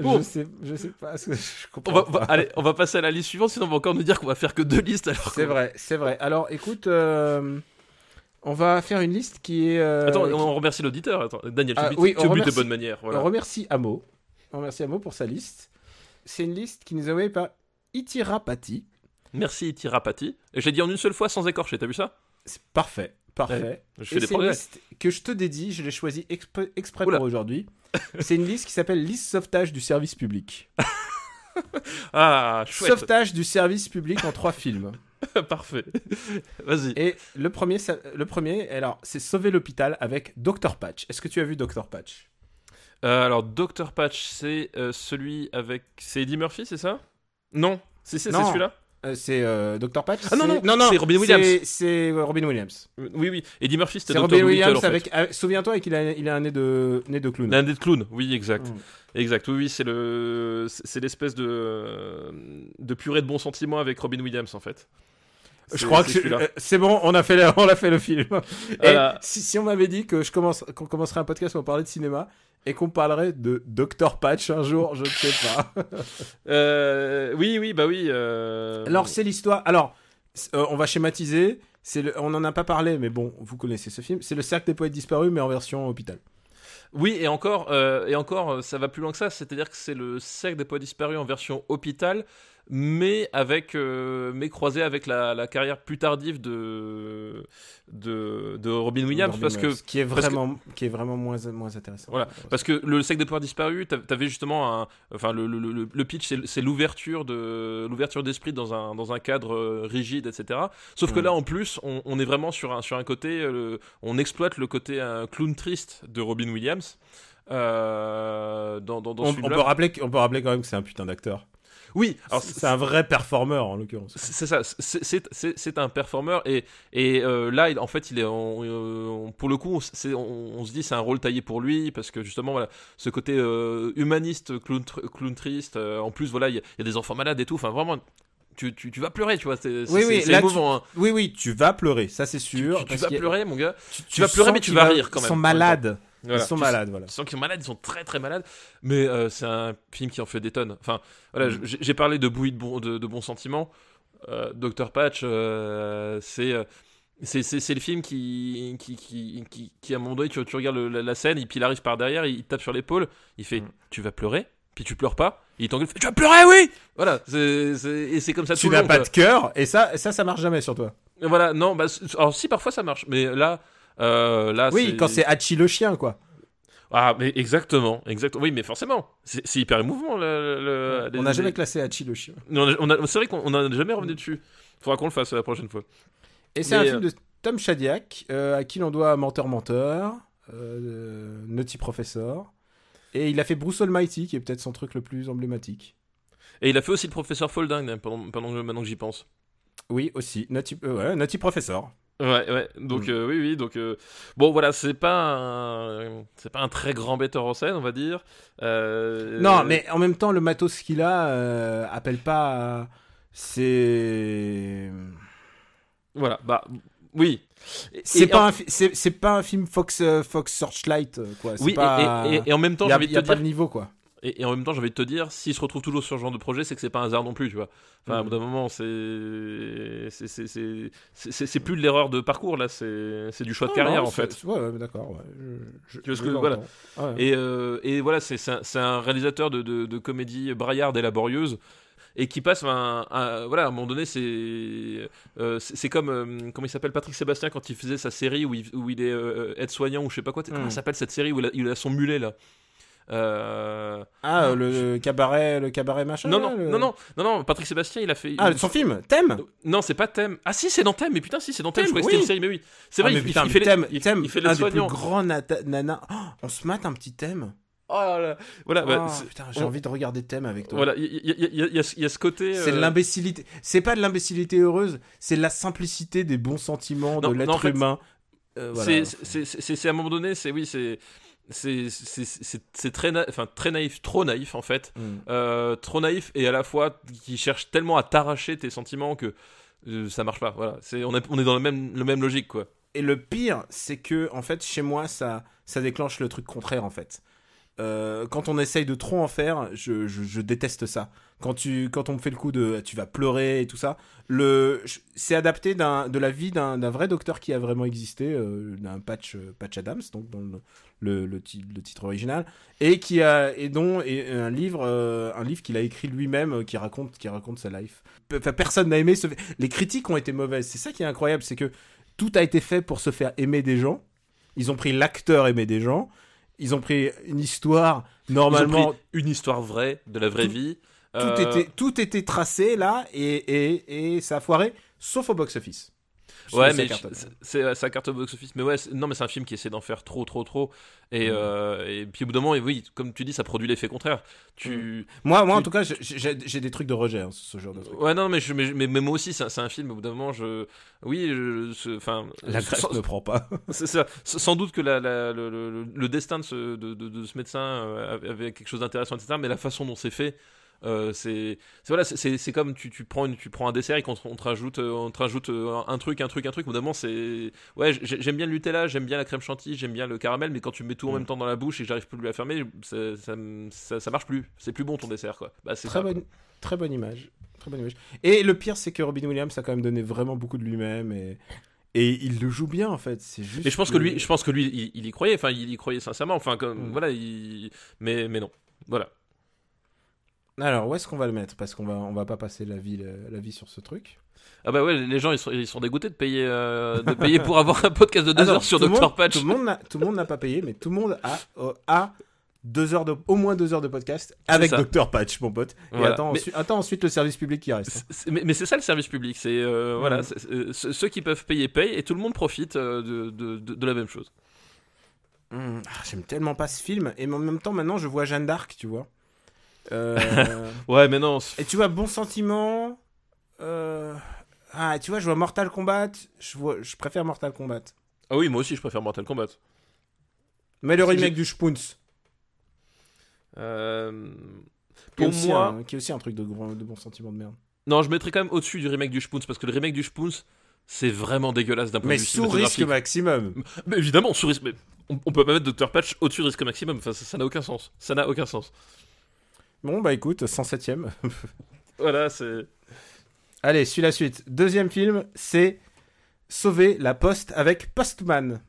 Bon. Je sais, je sais pas. Je On comprends on va- pas. allez, on va passer à la liste suivante, sinon on va encore nous dire qu'on va faire que deux listes. Alors C'est vrai, c'est vrai. Alors, écoute, euh, on va faire une liste qui est. euh, Attends, qui- on remercie l'auditeur. Daniel, tu Ah, butes, oui, on butes de remercie- bonne manière. Voilà. On remercie Amo. On remercie Amo pour sa liste. C'est une liste qui nous est envoyée par Itirapati. Merci Tirapati. Et je l'ai dit en une seule fois sans écorcher, t'as vu ça? C'est parfait, parfait. Ouais, Je Et fais des c'est une liste que je te dédie, je l'ai choisie exprès, exprès Oula. pour aujourd'hui. [laughs] c'est une liste qui s'appelle liste sauvetage du service public. [laughs] [laughs] Ah, chouette. Sauvetage du service public en trois films. [laughs] Parfait. Vas-y. Et le premier, le premier, alors, c'est Sauver l'hôpital avec Dr Patch. Est-ce que tu as vu Dr Patch? Euh, alors, Dr. Patch, c'est euh, celui avec. C'est Eddie Murphy, c'est ça? Non. C'est celui-là? Euh, C'est euh, Dr Patch Ah non, c'est- non, c'est Robin Williams. c'est- euh, Robin Williams. Euh, Oui, oui. Eddie Murphy, c'était. Robin Williams en fait. avec. Souviens-toi qu'il a, il a un nez de, nez de clown. L'un des clowns, oui, exact. Mm. Exact, oui, oui, c'est le, c'est l'espèce de, de purée de bons sentiments avec Robin Williams, en fait. Je crois que c'est bon, on a fait le, on a fait le film. Et Voilà. si, si on m'avait dit que je commence, qu'on commencerait un podcast où on parlait de cinéma et qu'on parlerait de Dr Patch un jour, je ne sais pas. [laughs] Euh, oui, oui, bah oui. euh, Alors c'est l'histoire. Alors euh, on va schématiser. C'est le- on n'en a pas parlé, mais bon, vous connaissez ce film. C'est le cercle des poètes disparus, mais en version hôpital. Oui, et encore, et encore, ça va plus loin que ça. C'est-à-dire que c'est le cercle des poètes disparus en version hôpital, mais avec, mais croisé avec la, la carrière plus tardive de de, de Robin Williams, Robin parce que qui est que- vraiment, qui est vraiment moins, moins intéressant. Voilà, parce que le secte des pouvoirs disparus, t'av- t'avais justement un, enfin le, le, le- le pitch, c'est- l'ouverture de l'ouverture d'esprit dans un dans un cadre euh, rigide, etc. Sauf que là, en plus, on, on est vraiment sur un sur un côté, euh, on exploite le côté un clown triste de Robin Williams. euh, dans, dans, dans on, peut rappeler, on peut rappeler quand même que c'est un putain d'acteur. Oui, alors C'est un vrai performeur en l'occurrence. c'est ça, c'est- un performeur et, et euh, là, il- en fait, il est euh, pour le coup, on, se dit c'est un rôle taillé pour lui parce que justement, voilà, ce côté euh, humaniste, clown, clown triste. euh, en plus, voilà, il y, a- il y a des enfants malades et tout. Enfin, vraiment, tu, tu, tu vas pleurer, tu vois. C'est Oui, oui, émouvant. hein. Oui, oui, tu vas pleurer, ça c'est Tu, sûr. tu- tu parce vas pleurer, mon gars. tu, Tu vas pleurer, mais tu vas va- rire quand Ils même, sont même temps. malades. Voilà. Ils sont Tu- malades, voilà. Tu sens qu'ils sont malades, ils sont très très malades, mais euh, c'est un film qui en fait des tonnes. Enfin, voilà, Mm. j'ai parlé de bouillie de, bon, de, de bons sentiments. Euh, Dr Patch, euh, c'est euh, c'est le film qui qui, qui, qui, qui, à un moment donné, tu, tu regardes le- la, la scène, et puis il arrive par derrière, il, il tape sur l'épaule, il fait Mm. Tu vas pleurer? Puis tu pleures pas, et il t'engueule, Tu vas pleurer, oui Voilà, et c'est comme ça Tu tout le n'as pas de cœur, et ça, ça, ça marche jamais sur toi. Voilà, non, bah, alors si parfois ça marche, mais là. Euh, là Oui, quand c'est Hachi le chien, quoi. Ah, mais exactement, exactement. Oui, mais forcément, c'est hyper émouvant. Le, le- On les- n'a jamais classé Hachi le chien. C'est vrai qu'on n'a jamais revenu dessus. Faudra qu'on le fasse la prochaine fois. Et c'est un film de Tom Shadyac, euh, à qui l'on doit Menteur Menteur, euh, Naughty Professor. Et il a fait Bruce Almighty, qui est peut-être son truc le plus emblématique. Et il a fait aussi le professeur Folding pendant, pendant que- maintenant que j'y pense. Oui, aussi. Naughty, euh, ouais, Naughty Professor. Ouais, ouais. Donc Mm. euh, oui, oui. Donc euh, bon, voilà, c'est pas un... c'est pas un très grand metteur en scène, on va dire. Euh, Non, mais en même temps, le matos qu'il a appelle pas à... C'est... voilà, bah oui. C'est pas, en- un fi- c'est c'est pas un film Fox, Fox Searchlight, quoi. C'est Oui, et- pas... et, et- et en même temps, Il y j'ai a, envie de te pas dire de niveau, quoi. Et, et en même temps, j'ai envie de te dire, s'il se retrouve toujours sur ce genre de projet, c'est que c'est pas un hasard non plus, tu vois. Enfin, au bout d'un moment, c'est c'est- plus de l'erreur de parcours là, c'est du choix de carrière en fait. Ouais, d'accord. Voilà. Et, euh, et voilà, c'est un, réalisateur de, comédie braillarde et laborieuse. Et qui passe un, un- voilà à un moment donné c'est euh, c'est c'est comme euh, comment il s'appelle Patrick Sébastien quand il faisait sa série où il, où il est euh, aide soignant ou je sais pas quoi comment Mm. s'appelle cette série où il a, il a son mulet là? Euh, Ah, le cabaret, le cabaret machin non là, non, le- non non non non Patrick Sébastien il a fait Ah, son film, Thème Non, c'est pas Thème. Ah si, c'est dans Thème. Mais putain, si, c'est dans Thème. Je croyais que c'était une série, mais oui. C'est Ah, vrai, mais il, putain, il fait les, Thème, il, Thème, il fait les un des plus soignants. grands nanas. Oh, on se mate un petit Thème. Oh là là. Voilà, bah, Oh, c'est- putain, j'ai on- envie de regarder Thème avec toi. voilà, il y, a- y y y ce côté. C'est euh, de l'imbécilité. C'est pas de l'imbécilité heureuse, c'est de la simplicité des bons sentiments de l'être humain. Euh, c'est- c'est- c'est c'est- c'est à un moment donné, c'est oui, c'est c'est très na- enfin très naïf, trop naïf en fait, Mm. Euh, trop naïf et à la fois qui cherche tellement à t'arracher tes sentiments que euh, ça marche pas. Voilà, c'est on est on est dans le même le même logique quoi. Et le pire, c'est que en fait, chez moi, ça, ça déclenche le truc contraire en fait. Euh, quand on essaye de trop en faire, je, déteste ça. Quand, tu, quand on me fait le coup de tu vas pleurer et tout ça, le, c'est adapté de la vie d'un, vrai docteur qui a vraiment existé, euh, d'un patch, euh, patch Adams, donc dans le, le, le ti- le titre original, et qui a et dont et un livre, un livre qu'il a écrit lui-même qui raconte, qui raconte sa life. Enfin, personne n'a aimé ce. Les critiques ont été mauvaises. C'est ça qui est incroyable, c'est que tout a été fait pour se faire aimer des gens. Ils ont pris l'acteur aimer des gens. Ils ont pris une histoire normalement. une histoire vraie de la vraie Tout- vie. Tout, Euh, était, tout était tracé là et, et, et ça a foiré, sauf au box-office. Je Ouais, mais c'est- sa carte au box-office. Mais ouais, non, mais c'est un film qui essaie d'en faire trop, trop, trop. Et, Mm. euh, et puis au bout d'un moment, et oui, comme tu dis, ça produit l'effet contraire. Tu. Moi, moi en tout cas, j'ai- des trucs de rejet hein, ce genre de trucs. Ouais, non, mais, je, mais, mais- mais moi aussi, c'est un, film. Au bout d'un moment, je. Oui, je. Enfin. La greffe sans, ne prend pas. [laughs] c'est ça. Sans doute que la, la- le, le- le destin de ce, de, de- de ce médecin euh, avait quelque chose d'intéressant, etc. Mais la façon dont c'est fait. Euh, c'est voilà c'est- comme tu, tu prends une, tu prends un dessert et qu'on te- on te rajoute euh, on te rajoute euh, un truc un truc un truc au moment c'est ouais j'ai- j'aime bien le Nutella j'aime bien la crème chantilly j'aime bien le caramel mais quand tu mets tout en Mm. même temps dans la bouche et j'arrive plus à la fermer ça, ça, ça, ça marche plus c'est plus bon ton dessert quoi bah, c'est Très ça, quoi. bonne, très bonne image. Très bonne image. Et le pire, c'est que Robin Williams a quand même donné vraiment beaucoup de lui-même et, et il le joue bien en fait. C'est juste. Mais je pense que lui, je pense que lui, il, il y croyait. Enfin, il y croyait sincèrement. Enfin, comme Mm. voilà, il... mais mais non. Voilà. Alors, où est-ce qu'on va le mettre? Parce qu'on va, on va pas passer la vie, la, la vie sur ce truc. Ah bah ouais, les gens ils sont, ils sont dégoûtés de payer, euh, de payer pour avoir un podcast de deux Ah non, heures sur Dr Patch. Tout le monde n'a- pas payé, mais tout le monde a, euh, a deux heures de, au moins deux heures de podcast avec. Dr Patch, mon pote. Et attends, Mais- ensuite, attends ensuite le service public qui reste. Mais, mais c'est ça le service public. C'est euh, voilà, Mm. c'est- ceux ceux qui peuvent payer payent et tout le monde profite euh, de, de, de, la même chose. Hum, ah, J'aime tellement pas ce film, et en même temps, maintenant, je vois Jeanne d'Arc, tu vois. Euh, [laughs] Ouais, mais non. et tu vois, Bon Sentiment. euh, Ah, tu vois, je vois Mortal Kombat. Je, vois, je préfère Mortal Kombat. Ah oui, moi aussi je préfère Mortal Kombat. Mais le remake du Spoons. Euh, Pour moi, un- qui est aussi un truc de, de bon sentiment de merde. non, je mettrais quand même au-dessus du remake du Spoons parce que le remake du Spoons, c'est vraiment dégueulasse d'un point Mais de vue sous risque maximum. Mais évidemment, sous risque. Mais on, on peut pas mettre Dr Patch au-dessus de risque maximum. Enfin, ça n'a aucun sens. Ça n'a aucun sens. Bon, bah écoute, 107ème. [laughs] Voilà, c'est. Allez, suis la suite. Deuxième film, c'est Sauver la Poste avec Postman.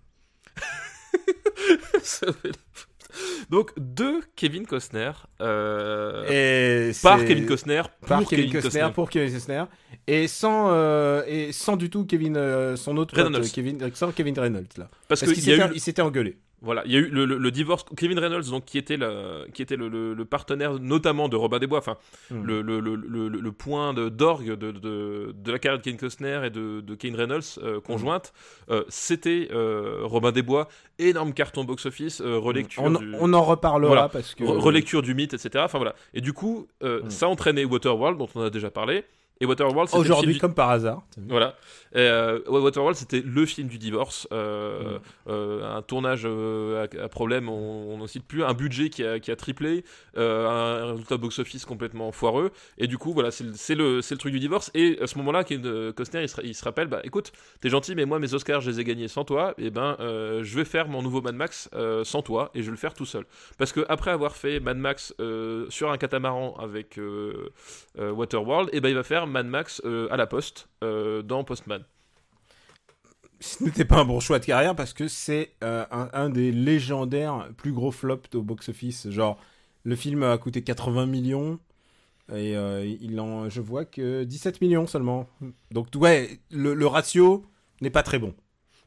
[laughs] Donc, de Kevin Costner. euh, Et par Kevin Costner. Pour par Kevin, Kevin Costner, Costner. pour Kevin Costner et sans euh, et sans du tout Kevin euh, son autre Reynolds. Kevin sans Kevin Reynolds là Parce, parce, qu'il s'était engueulé Voilà, il y a eu le, le- le divorce. Kevin Reynolds, donc, qui était, le, qui était le, partenaire notamment de Robin des Bois, enfin, Hmm. le, le, le, le- le point d'orgue de, de, de la carrière de Kevin Costner et de, de Kevin Reynolds euh, conjointe, euh, c'était euh, Robin des Bois, énorme carton box-office, euh, relecture, on, du, on en reparlera Voilà. parce que re- relecture du mythe, etc. Enfin voilà. Et du coup, Hmm. ça entraînait Waterworld, dont on a déjà parlé. Et Waterworld, aujourd'hui du- comme par hasard voilà. Et, euh, Waterworld, c'était le film du divorce. euh, Mm. euh, un tournage à, à problème, on n'en cite plus. Un budget qui a, qui a triplé. un résultat box-office complètement foireux. Et du coup, voilà, c'est le, truc du divorce. Et à ce moment-là, Costner, il se, il se rappelle bah écoute, t'es gentil, mais moi, mes Oscars, je les ai gagnés sans toi. Et ben, euh, je vais faire mon nouveau Mad Max sans toi. Et je vais le faire tout seul. Parce que après avoir fait Mad Max sur un catamaran avec Waterworld, et ben, il va faire Mad Max euh, à la poste euh, dans Postman. ce n'était pas un bon choix de carrière parce que c'est euh, un, des légendaires plus gros flops au box-office. Genre, le film a coûté 80 millions et il en, je vois que 17 millions seulement. Donc, ouais, le ratio n'est pas très bon.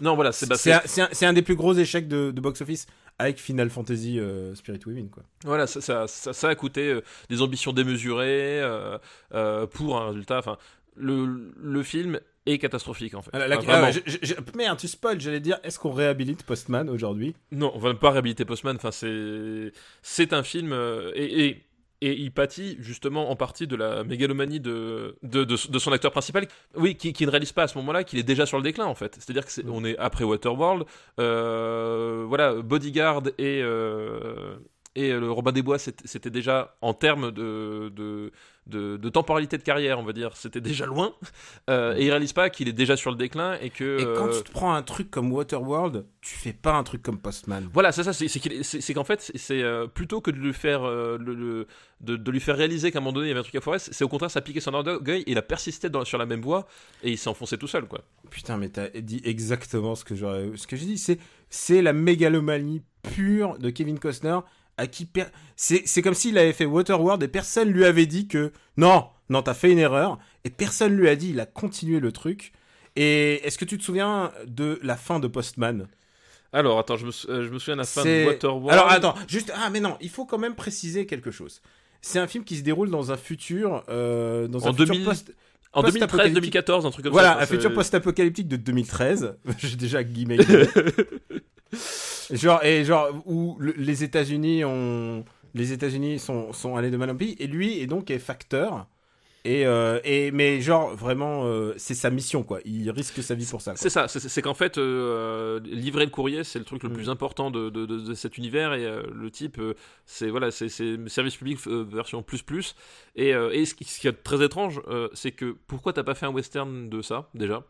Non, voilà, c'est bah, C'est un, des plus gros échecs de, de box-office avec Final Fantasy euh, Spirit Weaving, quoi. voilà, ça, ça, ça- ça a coûté euh, des ambitions démesurées euh, pour un résultat. Enfin, le, le film est catastrophique en fait. Ah, la- Enfin, ah, je- je- merde, tu spoil, j'allais dire, est-ce qu'on réhabilite Postman aujourd'hui? Non, on va pas réhabiliter Postman. Enfin, c'est c'est un film et, et et il pâtit justement en partie de la mégalomanie de, de, de, de son acteur principal, oui, qui, qui ne réalise pas à ce moment-là qu'il est déjà sur le déclin en fait. C'est-à-dire que c'est- on est après Waterworld, euh, voilà, Bodyguard et euh, et le Robin des Bois, c'était déjà en termes de, de, de, de temporalité de carrière, on va dire, c'était déjà loin. Euh, et il réalise pas qu'il est déjà sur le déclin et que Et quand euh, tu te prends un truc comme Waterworld, tu fais pas un truc comme Postman. Voilà, c'est ça, c'est qu'en fait, c'est- euh, plutôt que de lui faire, le, le- de, de lui faire réaliser qu'à un moment donné il y avait un truc à foirer, c'est au contraire ça piqué son orgueil, il a persisté dans- sur la même voie et il s'est enfoncé tout seul, quoi. Putain, mais t'as dit exactement ce que j'aurais, ce que j'ai dit. C'est, c'est la mégalomanie pure de Kevin Costner à qui per- c'est, comme s'il avait fait Waterworld et personne lui avait dit que non, non, t'as fait une erreur et personne lui a dit. Il a continué le truc. Et est-ce que tu te souviens de la fin de Postman? Alors, attends, je me, sou- euh, je me souviens de la fin de Waterworld. Alors attends, juste ah mais non, il faut quand même préciser quelque chose. C'est un film qui se déroule dans un futur, euh, dans En un futur 2000, post, en post-apocalyptique. 2013-2014, un truc comme Voilà, ça. un Enfin, futur post-apocalyptique de 2013. [laughs] J'ai déjà guillemets. [laughs] genre et genre où le- les États-Unis ont les États-Unis sont, sont allés de mal en pis et lui est donc est facteur et, euh, et mais genre vraiment euh, c'est sa mission quoi. Il risque sa vie pour ça. C'est ça, c'est- qu'en fait, euh, livrer le courrier, c'est le truc le Mm. plus important de, de- de- de cet univers et le type, c'est voilà, c'est c'est service public version plus plus. Et, et ce, qui, ce qui est très étrange, c'est que pourquoi t'as pas fait un western de ça déjà?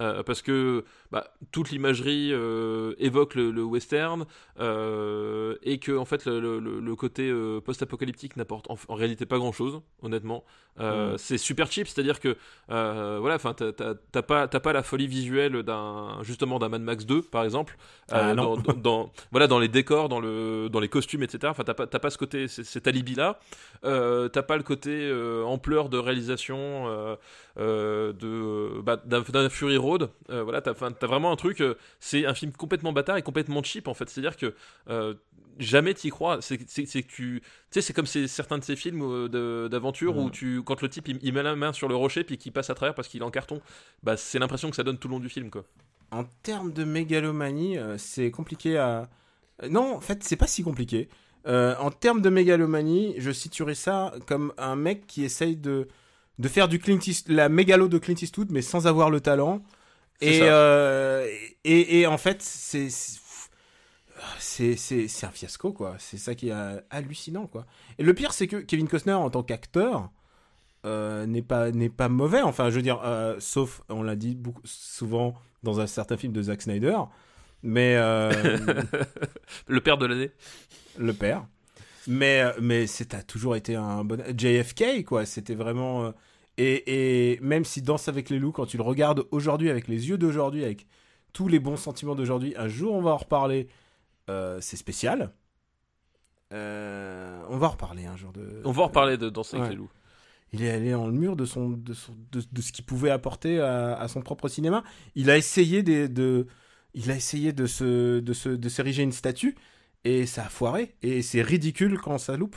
Euh, parce que bah, toute l'imagerie euh, évoque le, le western euh, et que en fait le, le- le- le côté post-apocalyptique n'apporte en, en réalité pas grand-chose, honnêtement. Mm. C'est super cheap, c'est-à-dire que voilà, enfin t'as- pas pas la folie visuelle d'un justement d'un Mad Max 2 par exemple, Ah, dans, dans- dans- voilà dans les décors, dans le dans les costumes, etc. Enfin t'as pas t'as pas ce côté cet alibi là, t'as pas le côté ampleur de réalisation de bah, d'un d'un Fury Road. Euh, voilà t'as vraiment un truc, euh, c'est un film complètement bâtard et complètement cheap en fait, c'est-à-dire que euh, jamais t'y crois. C'est que tu, sais, c'est comme certains de ces films d'aventure où tu, quand le type il, il met la main sur le rocher puis qu'il passe à travers parce qu'il est en carton, bah c'est l'impression que ça donne tout le long du film quoi. En termes de mégalomanie, c'est compliqué à. Non, en fait, c'est pas si compliqué. En termes de mégalomanie, je situerais ça comme un mec qui essaye de, de faire du Clint East- la mégalo de Clint Eastwood, mais sans avoir le talent. Et, euh, et, et en fait, c'est. C'est, un fiasco, quoi. C'est ça qui est euh, hallucinant, quoi. Et le pire, c'est que Kevin Costner, en tant qu'acteur, euh, n'est pas n'est pas mauvais enfin je veux dire euh, sauf on l'a dit beaucoup souvent dans un certain film de Zack Snyder Mais [laughs] Le père de l'année. le père. Mais, mais c'est a toujours été un bon. JFK, quoi. C'était vraiment. Et, et même si Danse avec les loups, quand tu le regardes aujourd'hui, avec les yeux d'aujourd'hui, avec tous les bons sentiments d'aujourd'hui, un jour on va en reparler. euh, c'est spécial. Euh, on va en reparler un jour de. On va en reparler de Danser avec Ouais. les loups. Il est allé dans le mur de, son, de, son- de, de ce qu'il pouvait apporter à, à son propre cinéma. Il a essayé de, de- il a essayé de se, de se, de s'ériger une statue et ça a foiré. Et c'est ridicule quand ça loupe.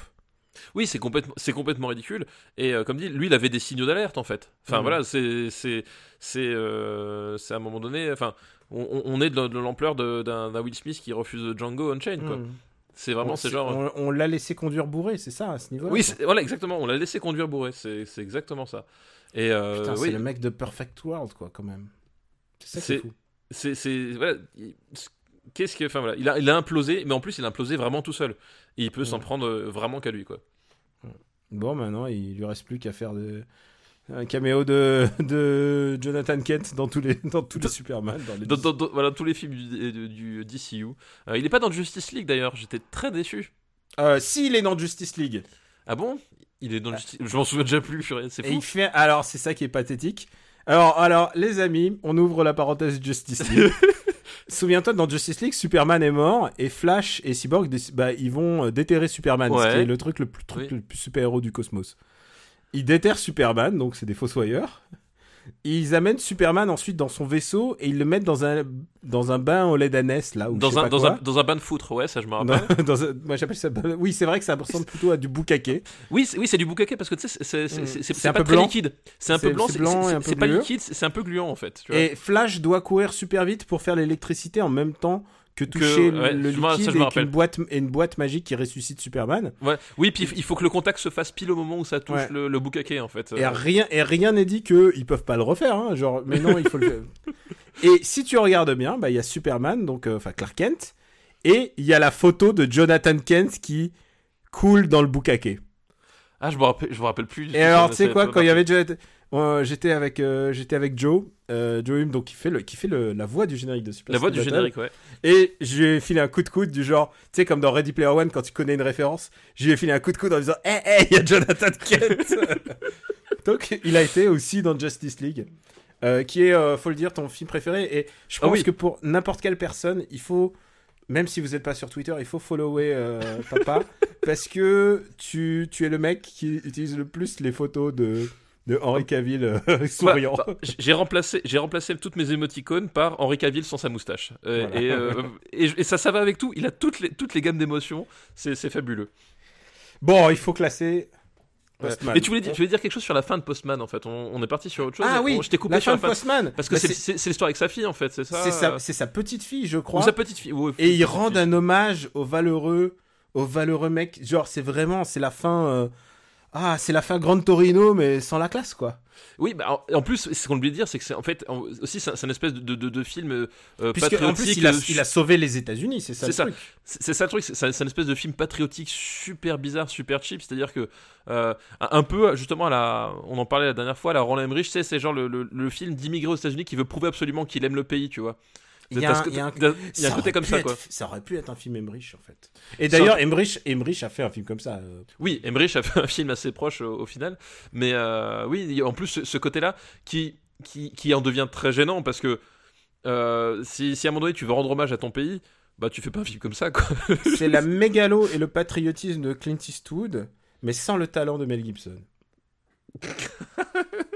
Oui, c'est complètement, c'est complètement ridicule. Et euh, comme dit, lui, il avait des signaux d'alerte en fait. Enfin Mhm. voilà, c'est, c'est, c'est, euh, c'est à un moment donné. Enfin, on, est de, de l'ampleur d'un, Will Smith qui refuse Django Unchained. Quoi. Mm. C'est vraiment, c'est genre. On, on l'a laissé conduire bourré, c'est ça à ce niveau-là. Oui, quoi. c'est- voilà, exactement. On l'a laissé conduire bourré. C'est, exactement ça. Et euh, Putain, oui, c'est le mec de Perfect World, quoi, quand même. C'est ça qui est fou. c'est, voilà, qu'est-ce que, enfin voilà, il a, il a implosé, mais en plus, il a implosé vraiment tout seul. Et il peut s'en Mhm. prendre euh, vraiment qu'à lui, quoi. Bon, maintenant, il lui reste plus qu'à faire de... un caméo de... de Jonathan Kent dans tous les, dans tous les [laughs] Superman. Dans les Dans, dans- dans- voilà, tous les films du, du- du DCU. Euh, il est pas dans Justice League d'ailleurs. J'étais très déçu. Euh, S'il est dans Justice League, Ah bon? Il est dans Justice Je m'en souviens déjà plus, c'est Et fou. il fait. Alors, c'est ça qui est pathétique. Alors, alors, les amis, on ouvre la parenthèse Justice League. [laughs] Souviens-toi, dans Justice League, Superman est mort et Flash et Cyborg, bah, ils vont euh, déterrer Superman, ce qui est le truc le plus, Oui. plus super-héros du cosmos. Ils déterrent Superman, donc c'est des fossoyeurs. Ils amènent Superman ensuite dans son vaisseau et ils le mettent dans un, dans un bain au lait d'ânesse, là. Ou je Dans sais un, pas dans, quoi. un, dans un bain de foutre, ouais, ça je me rappelle. Dans- [laughs] dans un- moi j'appelle ça. Oui, c'est vrai que ça ressemble plutôt à du boucaquet. Oui, c'est, oui, c'est du boucaquet parce que tu sais, c'est, Mm. pas peu très liquide. C'est un peu blanc, c'est pas liquide, c'est, c'est un peu gluant en fait. Tu vois. Et Flash doit courir super vite pour faire l'électricité en même temps que Que- toucher ouais, le ça, liquide je me et qu'une boîte, et une boîte magique qui ressuscite Superman. Ouais. Oui, puis il faut que le contact se fasse pile au moment où ça touche Ouais. le, le boucaquet en fait. Et Euh, rien et rien n'est dit que ils peuvent pas le refaire. Hein, genre, mais non, il faut le. Et si tu regardes bien, bah il y a Superman, donc euh, enfin Clark Kent, et il y a la photo de Jonathan Kent qui coule dans le boucaquet. Ah, je me rappelle, je me rappelle plus. Et alors, ça, tu sais quoi, quand il y avait Jonathan- euh, j'étais avec euh, j'étais avec Joe, euh, Joe Hume, donc qui fait le qui fait le, la voix du générique de Super La voix du Battle. générique, ouais. Et je lui ai filé un coup de coude du genre, tu sais, comme dans Ready Player One, quand tu connais une référence, je lui ai filé un coup de coude en disant, hé, hé, il y a Jonathan Kent [laughs] Donc, il a été aussi dans Justice League, euh, qui est, euh, faut le dire, ton film préféré. Et je Ah pense oui. que pour n'importe quelle personne, il faut, même si vous n'êtes pas sur Twitter, il faut follower euh, papa, [laughs] parce que tu, tu es le mec qui utilise le plus les photos de, de Henry Cavill euh, [laughs] souriant. Ouais, bah, j'ai remplacé, j'ai remplacé toutes mes émoticônes par Henri Cavill sans sa moustache. Euh, Voilà. et, euh, [laughs] et, et ça, ça va avec tout. Il a toutes les, toutes les gammes d'émotions. C'est, c'est fabuleux. Bon, il faut classer. Postman. Mais tu voulais, dire- tu voulais dire quelque chose sur la fin de Postman en fait. On, on est parti sur autre chose. Ah oui, On- je t'ai coupé la sur fin la de. Postman. Parce que Bah, c'est, l'histoire avec sa fille en fait, c'est ça. C'est sa, euh, sa petite fille, je Ou crois. sa petite fille. ouais, Et ils rendent un hommage au valeureux, au valeureux mec. Genre, c'est vraiment, c'est la fin. Ah, c'est la fin Grande Torino, mais sans la classe, quoi. Oui, bah, en, en plus, ce qu'on oublie de dire, c'est que c'est en fait en- aussi c'est, un- espèce de, de, de film euh, euh, en patriotique. plus, il a, euh, il a sauvé les États-Unis, c'est ça C'est le ça. truc. C'est ça le truc, c'est une espèce de film patriotique super bizarre, super cheap. C'est-à-dire que euh, un un peu justement, à la, on en parlait la dernière fois, la Roland Emmerich, c'est genre le, le, le film d'immigré aux États-Unis qui veut prouver absolument qu'il aime le pays, tu vois. Il y a un- côté comme ça, être- quoi. Ça aurait pu être un film Emmerich, en fait. Et d'ailleurs, Emmerich, Emmerich a fait un film comme ça. euh. Oui, Emmerich a fait un film assez proche au, au final, mais euh, oui, il y a en plus ce, ce côté-là qui, qui, qui en devient très gênant parce que euh, si, si à un moment donné tu veux rendre hommage à ton pays, bah tu fais pas un film comme ça, quoi. [laughs] C'est la mégalo et le patriotisme de Clint Eastwood, mais sans le talent de Mel Gibson. [laughs]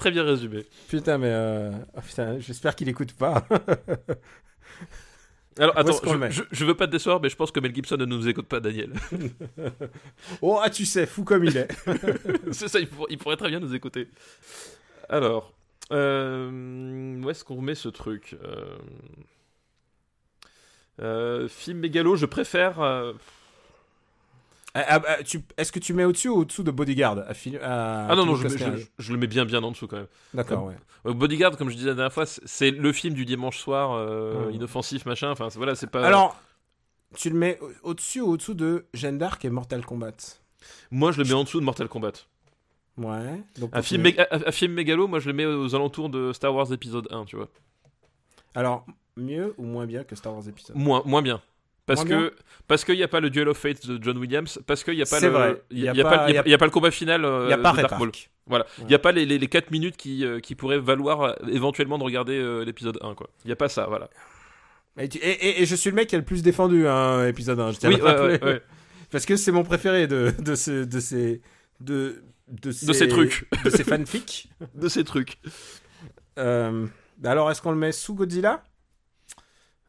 très bien résumé. Putain, mais euh, oh, putain, j'espère qu'il écoute pas. [laughs] Alors attends, je, je, je veux pas te décevoir, mais je pense que Mel Gibson ne nous écoute pas, Daniel. [laughs] oh, ah, tu sais, fou comme il est. [laughs] C'est ça, il, pour- il pourrait très bien nous écouter. Alors, euh, où est-ce qu'on met ce truc euh, Film mégalo, je préfère. euh, Ah, ah, ah, tu- Est-ce que tu mets au-dessus ou au-dessous de Bodyguard à Ah non, non, je, Costner je- je le mets bien, bien en dessous quand même. D'accord, ouais. Euh, Bodyguard, comme je disais la dernière fois, c'est- le film du dimanche soir, euh, Mm. inoffensif, machin. Enfin, voilà, c'est pas. Alors, tu le mets au- au-dessus ou au-dessous de Jeanne d'Arc et Mortal Kombat moi, je le mets en dessous de Mortal Kombat. Ouais. Donc, Un film, continue. méga- un- un film mégalo, moi, je le mets aux alentours de Star Wars épisode 1, tu vois. Alors, mieux ou moins bien que Star Wars épisode Moins, moins bien. Parce que parce qu'il n'y a pas le Duel of Fate de John Williams, parce qu'il n'y a pas le il y a, y pas, y y le combat final euh, Il n'y a pas de Dark Maul. Voilà, il n'y a pas les, les, les 4 minutes qui, euh, qui pourraient valoir euh, éventuellement de regarder euh, l'épisode 1 quoi. Il n'y a pas ça, voilà. Et, et- je suis le mec qui a le plus défendu un épisode 1. Je tiens à Oui, ouais, ouais, ouais. Parce que c'est mon préféré de, de, ce- de ces. De, de, ces trucs. De ces fanfics. de ces trucs. Euh, alors, est-ce qu'on le met sous Godzilla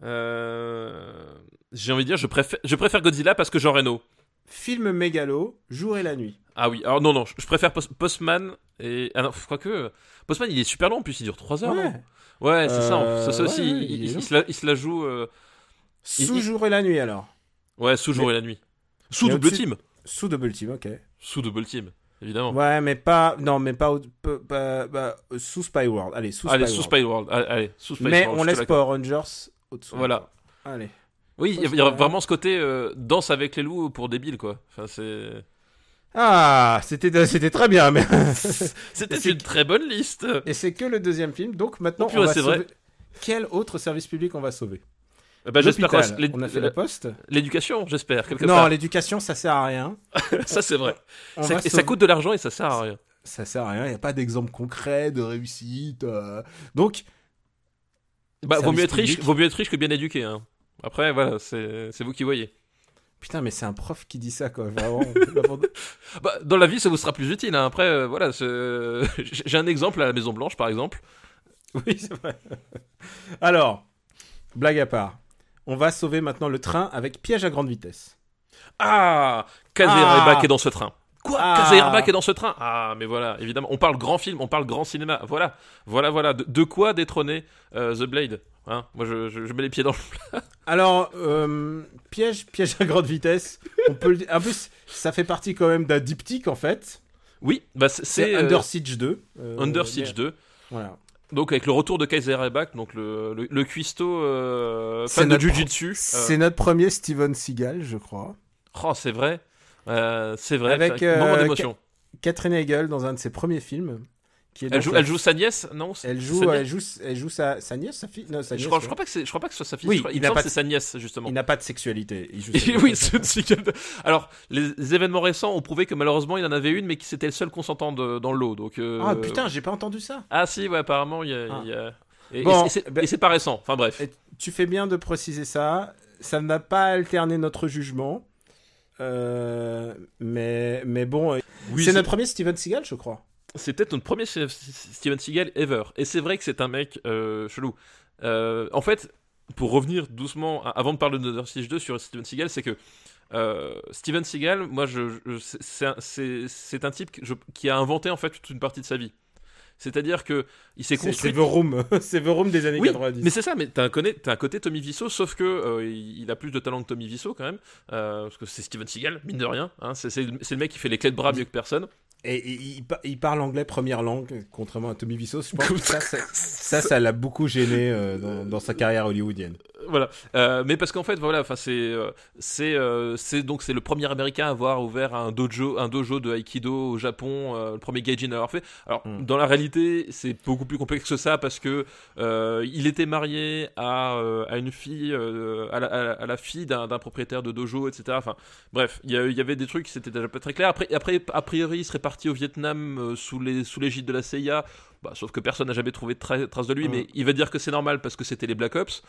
Euh, J'ai envie de dire, je préfère, je préfère Godzilla parce que Jean Reno. Film mégalo, jour et la nuit. Ah oui, alors non, non, je préfère Post- Postman et. Ah non, je crois que. Postman il est super long en plus, il dure 3 heures. Ouais, c'est ça, Euh, ça, ça aussi, ouais, il, ouais, il- il est il long. se la, il se la joue. euh, Sous jour et la nuit alors. Ouais, sous jour et la nuit. Sous Mais double team. Sous double team, ok. Sous double team, évidemment. Ouais, mais pas. Non, mais pas. euh, sous Spy World. Allez, sous allez, Spy sous World. Spy World. Allez, allez, sous Spy Mais World, on laisse. Power Rangers au-dessous. Voilà. Allez. Oui, il y a- vraiment ce côté euh, danse avec les loups pour débiles, quoi. Enfin, c'est. Ah, c'était c'était très bien. Mais... [laughs] C'était une très bonne liste. Et c'est que le deuxième film. Donc maintenant, Oh, purée, on va sauver... vrai. Quel autre service public on va sauver Bah, j'espère que L'hôpital. l'é- On a fait la poste. l'éducation, j'espère, Non, l'éducation, ça sert à rien. [laughs] Ça, c'est vrai. [laughs] Ça- et ça coûte de l'argent et ça sert à rien. Ça sert à rien. Il n'y a pas d'exemple concret de réussite. euh. Donc, Bah, vaut mieux, être riche, vaut mieux être riche que bien éduqué. Hein. Après, voilà, c'est vous qui voyez. putain, mais c'est un prof qui dit ça, quoi. Vraiment. [laughs] Bah, dans la vie, ça vous sera plus utile. hein. Après, euh, voilà, c'est- j'ai un exemple à la Maison Blanche, par exemple. oui, c'est vrai. Alors, blague à part. On va sauver maintenant le train avec piège à grande vitesse. Ah Kazé Ah. Reback est dans ce train. Quoi Ah. Reback est dans ce train Ah, mais voilà, évidemment. On parle grand film, on parle grand cinéma. Voilà, voilà, voilà. De, de quoi détrôner euh, The Blade hein? Moi, je, je- je mets les pieds dans le. Alors, euh, piège, piège à grande vitesse. On peut le dire. En plus, ça fait partie quand même d'un diptyque en fait. Oui, bah, c'est euh, Under Siege 2. euh, Under Siege 2. Voilà. Donc, avec le retour de Kaiser Reback, donc le, le, le cuistot euh, C'est fan de notre Jujutsu. C'est notre premier Steven Seagal, je crois. Oh, c'est vrai. Euh, c'est vrai. Avec, c'est un moment euh, d'émotion. Catherine Hegel dans un de ses premiers films. Qui est Elle joue, la- elle joue sa nièce, non c'est- Elle sa joue, nièce elle joue, elle joue sa, sa nièce, sa fille. Non, sa Je nièce, crois, je ouais. crois pas que c'est, je crois pas que ce soit sa fille. Oui, je crois- il n'a pas c'est sa nièce justement. Il n'a pas de sexualité. Il joue [laughs] sa oui. Alors, les événements récents ont prouvé que malheureusement il en avait une, mais que c'était le seul consentant de- dans le lot. Donc. euh, Ah putain, j'ai pas entendu ça. Ah si, ouais, apparemment il y a. Ah. il y a- Et, Bon, et c'est, ben- c'est pas récent. Enfin bref. Tu fais bien de préciser ça. Ça n'a pas alterné notre jugement. Euh, mais, mais bon, euh, Oui, c'est notre premier Steven Seagal, je crois. c'est peut-être notre premier Ste- Steven Seagal ever. Et c'est vrai que c'est un mec euh, chelou. En fait, pour revenir doucement, avant de parler de Under Siege 2 sur Steven Seagal, c'est que euh, Steven Seagal, moi, je, je- c'est- un- type que je- qui a inventé en fait toute une partie de sa vie. C'est-à-dire que il s'est construit. c'est The Room. [laughs] c'est The Room des années Oui, 90. mais c'est ça, mais t'as un, un côté Tommy Wiseau, sauf que euh, il a plus de talent que Tommy Wiseau quand même, euh, parce que c'est Steven Seagal, mine de rien. hein, c'est le mec qui fait les clés de bras mieux que personne. Et, et il, pa- il parle anglais première langue, contrairement à Tommy Wiseau. Je pense que ça, ça, l'a beaucoup gêné euh, dans, dans sa carrière hollywoodienne. voilà Euh, mais parce qu'en fait voilà enfin c'est euh, c'est euh, c'est donc c'est le premier américain à avoir ouvert un dojo un dojo de aikido au Japon euh, le premier gaijin à avoir fait alors Mm. dans la réalité c'est beaucoup plus complexe que ça parce que euh, il était marié à, euh, à une fille euh, à, la, à la- à la fille d'un propriétaire de dojo etc enfin bref il y, avait des trucs qui c'était déjà pas très clair après après a priori il serait parti au Vietnam euh, sous les sous l'égide de la CIA bah, sauf que personne n'a jamais trouvé de tra- trace de lui Mm. mais il va dire que c'est normal parce que c'était les Black Ops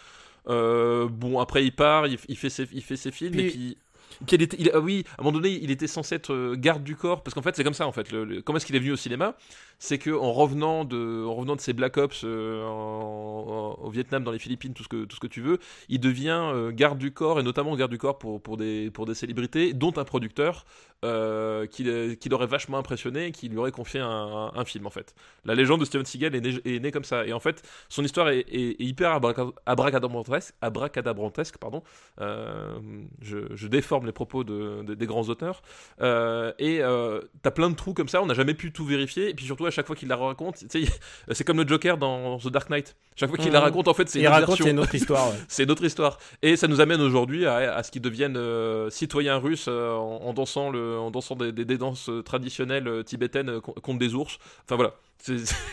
euh, bon, après, il part, il, il fait, ses, il fait ses films, Puis- et puis. puis il était, il- ah oui, à un moment donné, il était censé être euh, garde du corps, parce qu'en fait, c'est comme ça, en fait. Le, le- comment est-ce qu'il est venu au cinéma? C'est que en revenant de, en revenant de ses Black Ops euh, au Vietnam, dans les Philippines, tout ce que, tout ce que tu veux, il devient euh, garde du corps, et notamment garde du corps pour, pour, des, pour des célébrités, dont un producteur euh, qui, l'a- qui l'aurait vachement impressionné, qui lui aurait confié un, film, en fait. La légende de Steven Seagal est née, née comme ça, et en fait, son histoire est, hyper abraca- abracadabrantesque, abracadabrantesque pardon. Euh, je, déforme les propos de, de- des grands auteurs. Euh, et euh, t'as plein de trous comme ça, on n'a jamais pu tout vérifier. Et puis surtout, chaque fois qu'il la raconte, [laughs] c'est comme le Joker dans The Dark Knight. Chaque fois qu'il Mhm. la raconte, en fait, c'est une autre raconte, version. c'est une autre histoire. ouais. [laughs] C'est une autre histoire. Et ça nous amène aujourd'hui à, à ce qu'ils deviennent euh, citoyens russes euh, en, en dansant, le, en dansant des, des- des danses traditionnelles euh, tibétaines euh, con- contre des ours. Enfin voilà.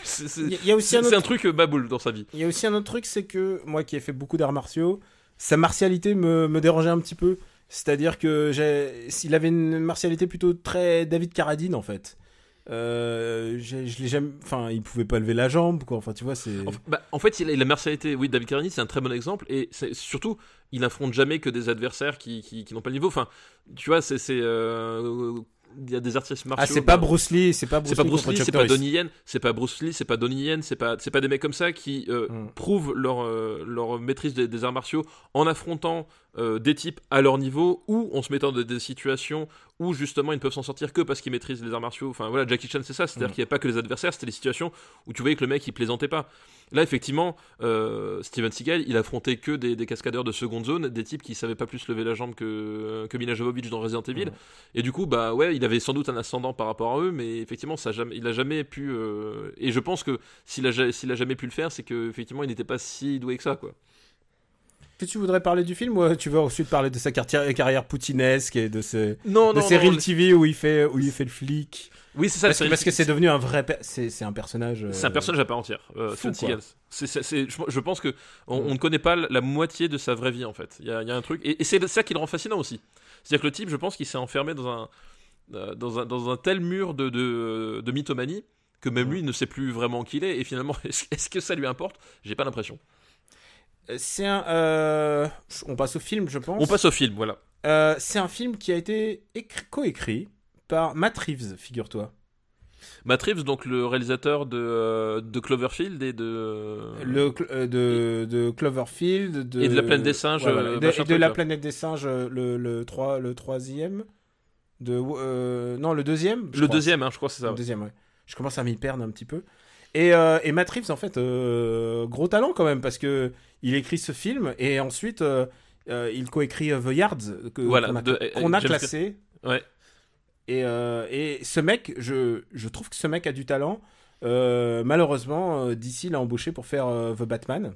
C'est un autre un truc baboule dans sa vie. Il y a aussi un autre truc, c'est que moi qui ai fait beaucoup d'arts martiaux, sa martialité me, me dérangeait un petit peu. C'est-à-dire que s'il avait une martialité plutôt très David Carradine en fait. Euh, je l'ai jamais, enfin, il pouvait pas lever la jambe, quoi. Enfin, tu vois, c'est. En, bah, en fait, il a, il la martialité, oui, David Carradine, c'est un très bon exemple. Et c'est- surtout, il affronte jamais que des adversaires qui, qui, qui n'ont pas le niveau. Enfin, tu vois, c'est. c'est, euh, Il y a des artistes martiaux. Ah, c'est pas bah, Bruce Lee, c'est pas Bruce C'est pas Lee c'est pas. Donnie Yen, c'est pas Bruce Lee, c'est pas Donnie Yen, c'est pas, c'est pas des mecs comme ça qui euh, Mm. prouvent leur, leur maîtrise des, des arts martiaux en affrontant euh, des types à leur niveau ou en se mettant dans des situations où justement ils ne peuvent s'en sortir que parce qu'ils maîtrisent les arts martiaux. Enfin voilà, Jackie Chan c'est ça, c'est-à-dire Mm. qu'il n'y a pas que les adversaires, c'était les situations où tu voyais que le mec il plaisantait pas. Là effectivement, euh, Steven Seagal il affrontait que des, des cascadeurs de seconde zone, des types qui savaient pas plus lever la jambe que, que Mila Jovovich dans Resident Evil. Et du coup, bah ouais, il avait sans doute un ascendant par rapport à eux, mais effectivement, ça jamais, il a jamais pu. euh, Et je pense que s'il a, s'il a jamais pu le faire, c'est que effectivement, il n'était pas si doué que ça, quoi. Est-ce que tu voudrais parler du film ou tu veux ensuite parler de sa carrière, carrière poutinesque et de ses, Non, de ses Real TV où il fait, où il fait le flic? Oui, c'est ça. Parce que c'est- parce que c'est devenu un vrai, c'est un personnage. euh, C'est un personnage à part entière. Euh, fou, je, pense que on, on ne connaît pas la moitié de sa vraie vie en fait. Il y a, il y a un truc, et, et c'est ça qui le rend fascinant aussi. C'est-à-dire que le type, je pense qu'il s'est enfermé dans un, euh, dans un, dans un tel mur de, de, de mythomanie que même Mm. lui ne sait plus vraiment qui il est. Et finalement, [laughs] est-ce que ça lui importe? J'ai pas l'impression. C'est un. euh, On passe au film, je pense. On passe au film, voilà. Euh, c'est un film qui a été écrit- coécrit par Matt Reeves, figure-toi. Matt Reeves, donc le réalisateur de, euh, de Cloverfield et de. Le cl- euh, de, de Cloverfield. De... Et de La Planète des Singes, Ouais, voilà. euh, Et de, machin et de truc, La là. planète des singes, euh, le, le, 3, le troisième. De, euh, non, le deuxième. je Le crois. deuxième, hein, je crois c'est ça. Le ouais. deuxième, ouais. Je commence à m'y perdre un petit peu. Et, euh, et Matt Reeves, en fait, euh, gros talent quand même, parce que il écrit ce film et ensuite euh, euh, il coécrit euh, The Yards, Voilà, qu'on a, de- classé. Ouais. Et, et ce mec, je, je trouve que ce mec a du talent. Malheureusement, DC l'a embauché pour faire The Batman.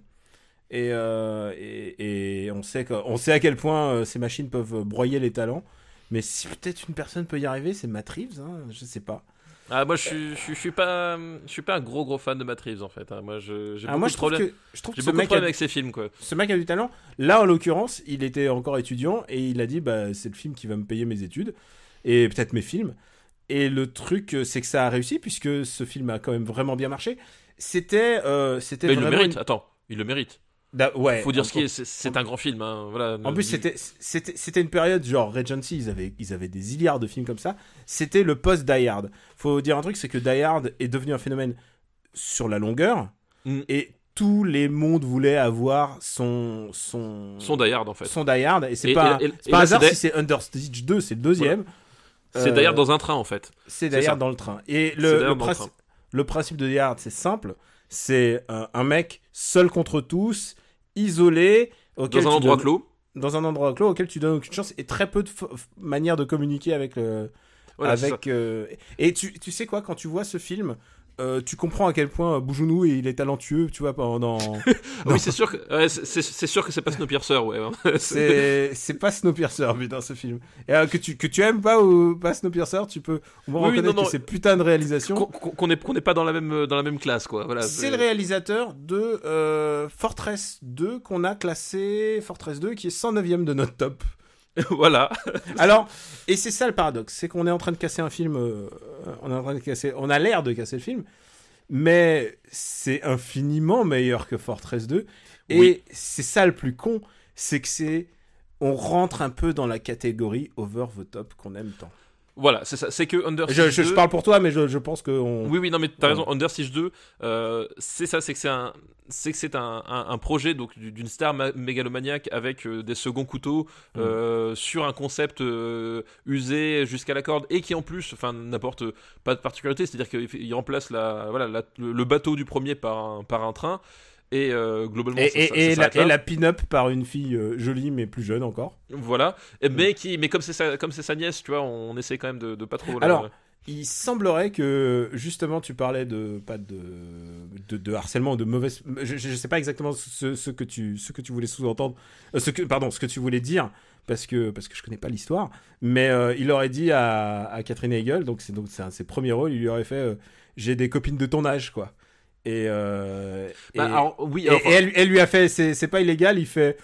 Et, et, et on, sait que, on sait à quel point ces machines peuvent broyer les talents. Mais si peut-être une personne peut y arriver, c'est Matt Reeves, hein, je sais pas. Ah, moi, je suis, je, suis- je suis pas, je suis pas un gros gros fan de Matt Reeves en fait. hein. Moi, je- j'ai Ah, beaucoup moi, de je trouve, problèmes. que, je trouve que J'ai ce mec, a, avec ces films, quoi. ce mec a du talent. Là, en l'occurrence, il était encore étudiant et il a dit bah, c'est le film qui va me payer mes études et peut-être mes films. Et le truc, euh, c'est que ça a réussi puisque ce film a quand même vraiment bien marché. C'était. euh, c'était Mais il le mérite. une- Attends, il le mérite. Ouais, Faut dire ce qui est. C'est un grand film. hein, Voilà. En plus, c'était une période genre Regency, ils avaient ils avaient des milliards de films comme ça. C'était le post Die Hard. Faut dire un truc, c'est que Die Hard est devenu un phénomène sur la longueur Mm. et tous les mondes voulaient avoir son son son Die Hard en fait. son Die Hard et c'est pas et- et- c'est et pas là, hasard si c'est Under Siege 2, c'est le deuxième. C'est Euh, Die Hard dans un train en fait. c'est Die. Hard dans le train. Et princi- le principe de Die Hard, c'est simple. C'est euh, un mec seul contre tous, isolé, auquel Dans un endroit donnes- clos. dans un endroit clos auquel tu donnes aucune chance et très peu de manières de communiquer avec le Voilà, c'est avec euh, et tu, tu sais quoi quand tu vois ce film euh, tu comprends à quel point euh, Boujounou il est talentueux tu vois pendant [laughs] Oui, c'est sûr que ouais, c'est- sûr que c'est pas [laughs] Snowpiercer, ouais. hein. c'est c'est pas Snowpiercer putain ce film et euh, que tu que tu aimes pas ou pas Snowpiercer tu peux au moins Oui, reconnaître non, non. que c'est putain de réalisation Qu'on qu'on- qu'on est qu'on n'est pas dans la même dans la même classe, quoi. Voilà. c'est le réalisateur de euh, Fortress 2 qu'on a classé Fortress 2 qui est 109ème de notre top [laughs] voilà. Alors, et c'est ça le paradoxe, c'est qu'on est en train de casser un film, euh, on est en train de casser, on a l'air de casser le film, mais c'est infiniment meilleur que Fortress 2. Et Oui. c'est ça le plus con, c'est que c'est, on rentre un peu dans la catégorie over the top qu'on aime tant. Voilà, c'est ça. C'est que Under Je, Siege je- je 2 parle pour toi, mais je, je pense que on... Oui, oui, non, mais t'as Ouais. raison. Under Siege 2, euh, c'est ça, c'est que c'est un, c'est que c'est un, un, un projet donc du- d'une star ma- mégalomaniaque avec euh, des seconds couteaux Mm. euh, sur un concept euh, usé jusqu'à la corde et qui en plus, enfin, n'apporte pas de particularité, c'est-à-dire qu'il il remplace la, voilà, la- le, le bateau du premier par un, par un train et euh, globalement. et, ça- et- ça- et ça la, et pin-up par une fille euh, jolie mais plus jeune encore. Voilà, Et- mais qui, mais comme c'est sa, comme c'est sa nièce, tu vois, on essaie quand même de, de pas trop. Alors, il semblerait que justement tu parlais de pas de de, de harcèlement de mauvaise je, je sais pas exactement ce, ce que tu ce que tu voulais sous-entendre euh, ce que pardon ce que tu voulais dire parce que parce que je connais pas l'histoire mais euh, il aurait dit à, à Catherine Hegel donc c'est donc c'est un de ses premiers rôles il lui aurait fait euh, j'ai des copines de ton âge quoi et, euh, et, Bah, alors, oui, et- alors, et elle, elle lui a fait c'est pas illégal il fait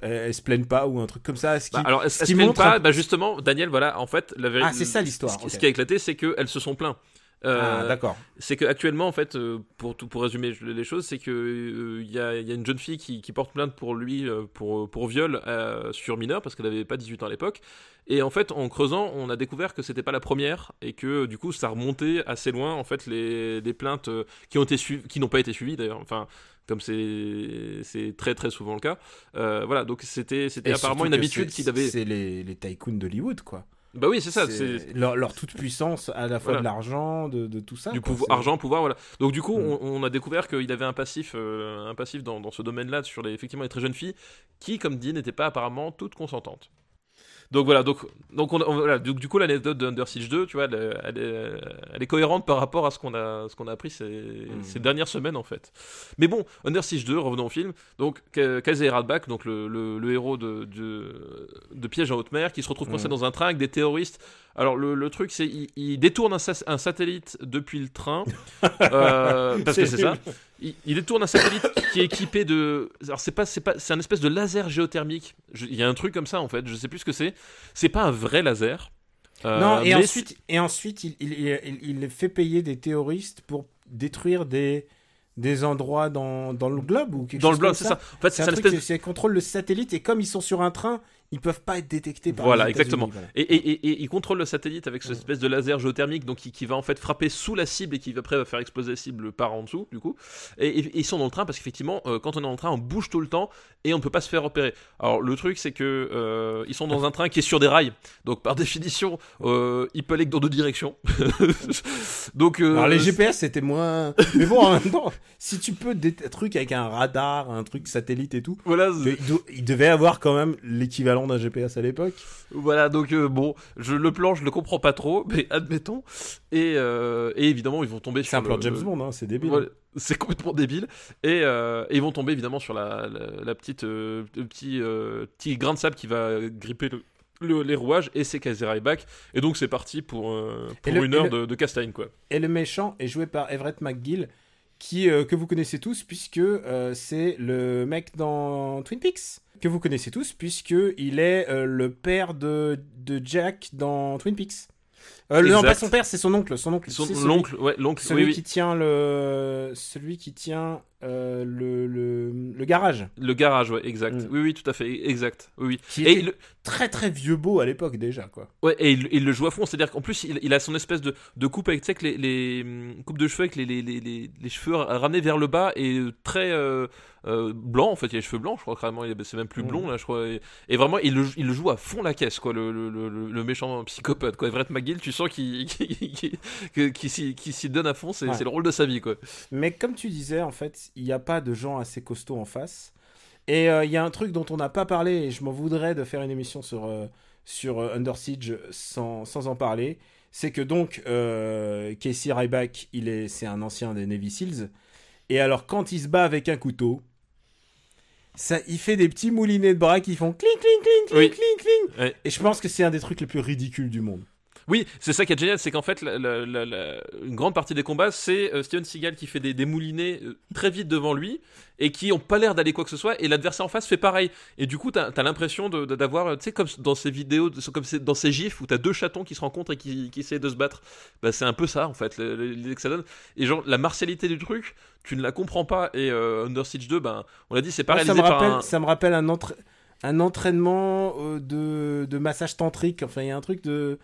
elle, se plaigne pas ou un truc comme ça ce qui, bah, alors, ce qui montre pas Bah, justement, Daniel, voilà, en fait, la vérité. Ah, c'est ça, l'histoire, Ce, qui- ok. ce qui a éclaté, c'est qu'elles se sont plaints. Euh, ah d'accord c'est qu'actuellement, en fait, euh, pour, tout, pour résumer les choses, c'est que euh, il y, a, il y a une jeune fille qui, qui porte plainte pour lui euh, pour, pour viol euh, sur mineur parce qu'elle n'avait pas 18 ans à l'époque. Et en fait, en creusant, on a découvert que c'était pas la première et que du coup, ça remontait assez loin. En fait, les, les plaintes euh, qui ont été qui n'ont pas été suivies d'ailleurs. Enfin, comme c'est très très souvent le cas. Euh, voilà, donc c'était apparemment une habitude qu'il avait. c'est les les tycoons d'Hollywood quoi Bah oui, c'est ça. C'est leur, leur toute puissance à la fois Voilà. de l'argent, de, de tout ça. du quoi. pouvoir, argent, pouvoir, voilà. Donc du coup, Mm. on, on a découvert qu'il avait un passif, euh, un passif dans, dans ce domaine-là sur les effectivement les très jeunes filles qui, comme dit, n'étaient pas apparemment toutes consentantes. Donc voilà, donc donc on, on- voilà, du, du coup l'anecdote de Under Siege 2, tu vois, elle, est- elle est, elle est cohérente par rapport à ce qu'on a ce qu'on a appris ces, Mm. ces dernières semaines en fait. Mais bon, Under Siege 2, revenons au film. Donc Ka- Kazé Radbach, donc le, le, le héros de, de de Piège en haute mer, qui se retrouve coincé Mm. dans un train avec des terroristes. Alors le, le truc, c'est il, il détourne un, sa- un satellite depuis le train [laughs] euh, parce que c'est ça. Il, il détourne un satellite qui est équipé de. Alors c'est pas, c'est pas, c'est un espèce de laser géothermique. Je- Il y a un truc comme ça en fait. Je sais plus ce que c'est. C'est pas un vrai laser. Euh, Non, et ensuite, et ensuite il, il, il, il fait payer des terroristes pour détruire des, des endroits dans, dans le globe ou quelque dans le chose comme c'est ça. En fait, C'est espèce. contrôle le satellite et comme ils sont sur un train, ils peuvent pas être détectés par Voilà, les exactement. voilà. Et, et, et, et il contrôle le satellite avec cette espèce de laser géothermique donc qui, qui va en fait frapper sous la cible et qui après va faire exploser la cible par en dessous du coup. Et, et- et ils sont dans le train parce qu'effectivement euh, quand on est dans le train on bouge tout le temps et on peut pas se faire repérer. Alors le truc c'est que euh, ils sont dans un train qui est sur des rails donc par [laughs] définition euh, il peut aller que dans deux directions. [laughs] donc euh, Alors les GPS c'était moins. Mais bon, en même temps, si tu peux des un truc avec un radar, un truc satellite et tout, voilà il, do- il devait avoir quand même l'équivalent d'un GPS à l'époque. Voilà, donc euh, bon, je, le plan, je le comprends pas trop, [laughs] mais admettons. Et, euh, et évidemment, ils vont tomber C'est sur un plan le- James Bond, hein, c'est débile. Voilà, c'est complètement débile. Et, euh, et ils vont tomber évidemment sur la, la, la petite, le petit, petit grain de sable qui va gripper le, le- les rouages. Et c'est Kazera back. Et donc c'est parti pour, euh, pour Et le- une heure de, de castagne, quoi. Et le méchant est joué par Everett McGill, qui, euh, que vous connaissez tous, puisque euh, c'est le mec dans Twin Peaks. Que vous connaissez tous, puisque il est euh, le père de, de Jack dans Twin Peaks. Euh, non, pas son père, c'est son oncle. Son oncle. Son- C'est celui- L'oncle, ouais, l'oncle, Celui oui, oui. qui tient le, celui qui tient euh, le, le, le garage, Le garage, ouais, exact. Mm. Oui, oui, tout à fait, exact. Oui, oui. qui Et était très très vieux beau à l'époque déjà quoi. Ouais, et il, il le joue à fond, c'est-à-dire qu'en plus, il, il a son espèce de, de coupe avec, tu sais, les, les hum, coupes de cheveux avec les, les, les, les, cheveux ramenés vers le bas et euh, très euh, euh, blanc, en fait, il a les cheveux blancs, je crois carrément, c'est même plus Mhm. blond, là, je crois. Et, et vraiment, il le, il le joue à fond la caisse, quoi, le, le, le, le méchant psychopathe, quoi. Everett McGill, tu sens [laughs] qu'il qu'il qu'il- qu'il s'y donne à fond, c'est Ouais. le rôle de sa vie, quoi. Mais comme tu disais, en fait, il n'y a pas de gens assez costauds en face. Et euh, il y a un truc dont on n'a pas parlé, et je m'en voudrais de faire une émission sur, euh, sur euh, Under Siege sans, sans en parler. C'est que donc, euh, Casey Ryback, il est, c'est un ancien des Navy Seals. Et alors, quand il se bat avec un couteau, ça, il fait des petits moulinets de bras qui font cling, cling, cling, cling, Oui. cling, cling. Et je pense que c'est un des trucs les plus ridicules du monde. Oui, c'est ça qui est génial, c'est qu'en fait, la- la- la- la- une grande partie des combats, c'est euh, Steven Seagal qui fait des, des moulinets euh, très vite devant lui et qui ont pas l'air d'aller quoi que ce soit, et l'adversaire en face fait pareil. Et du coup, t'as as, l'impression d'avoir, euh, tu sais, comme dans ces vidéos, comme dans ces gifs où t'as deux chatons qui se rencontrent et qui, qui essaient de se battre. Bah, c'est un peu ça, en fait, le- le- l'idée que ça donne. Et genre, la martialité du truc, tu ne la comprends pas. Et euh, Under Siege 2, ben, on l'a dit, c'est pas ça, me par rappelle, un. ça me rappelle un, entra- un entraînement de, de massage tantrique. Enfin, il y a un truc de.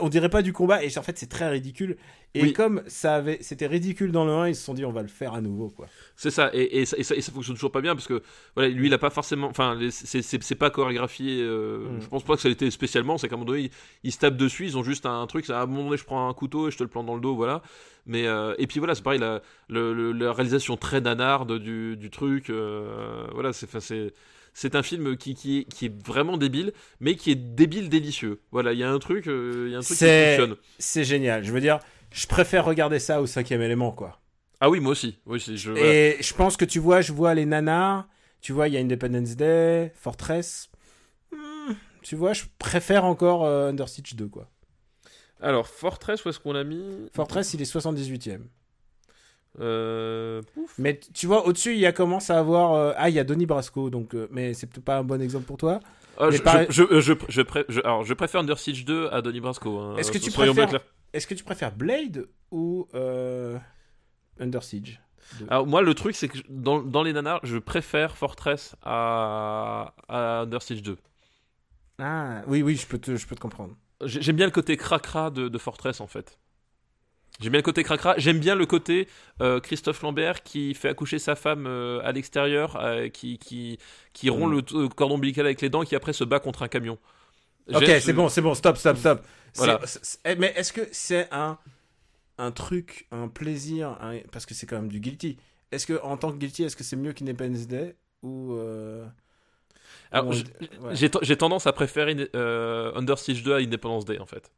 On dirait pas du combat, et en fait, c'est très ridicule. Et Oui. comme ça avait, c'était ridicule dans le 1, ils se sont dit, on va le faire à nouveau, quoi. C'est ça et, et, ça, et, ça, et ça fonctionne toujours pas bien parce que voilà, lui il a pas forcément. Enfin, c'est- pas chorégraphié. euh, Mm. Je pense pas que ça a été spécialement. C'est qu'à un moment donné, ils, ils se tapent dessus. Ils ont juste un, truc. c'est À un moment donné, je prends un couteau et je te le plante dans le dos. Voilà. Mais euh, et puis voilà, c'est pareil. La, le- le- la réalisation très nanarde du, du truc. euh, voilà, c'est. c'est c'est un film qui, qui, est, qui est vraiment débile, mais qui est débile délicieux. Voilà, il y a un truc, euh, il y a un truc qui C'est- fonctionne. C'est génial. Je veux dire, je préfère regarder ça au cinquième élément, quoi. Ah oui, moi aussi. Oui, je, voilà. Et je pense que tu vois, je vois les nanars. Tu vois, il y a Independence Day, Fortress. Hmm, tu vois, je préfère encore euh, Under Siege 2, quoi. Alors, Fortress, où est-ce qu'on l'a mis? Fortress, il est 78ème. Euh, pouf. Mais tu vois, au-dessus, il y a commence à avoir. euh, Ah, il y a Donnie Brasco, donc. euh, mais c'est peut-être pas un bon exemple pour toi. Je, pareil- je, je, je, je pré- je- alors, je préfère Under Siege 2 à Donnie Brasco. hein, Est-ce que tu préfères-. Est-ce que tu préfères Blade ou euh, Under Siege Alors, moi, le truc, c'est que dans, dans les nanars, je préfère Fortress à, à Under Siege 2. Ah, oui, oui, je peux te, je peux te comprendre. J'ai- J'aime bien le côté cracra de, de Fortress en fait. J'aime bien le côté cracra. J'aime bien le côté euh, Christophe Lambert qui fait accoucher sa femme euh, à l'extérieur, euh, qui, qui, qui rompt Mm. le cordon ombilical avec les dents, qui après se bat contre un camion. Ok, c'est ce- bon, c'est bon, stop, stop, stop. Eh, mais est-ce que c'est un, un truc, un plaisir, un- parce que c'est quand même du guilty. Est-ce que en tant que guilty, est-ce que c'est mieux qu'Independence Day ou Alors, ou- j- ouais. J'ai tendance à préférer Under Siege 2 à Independence Day en fait.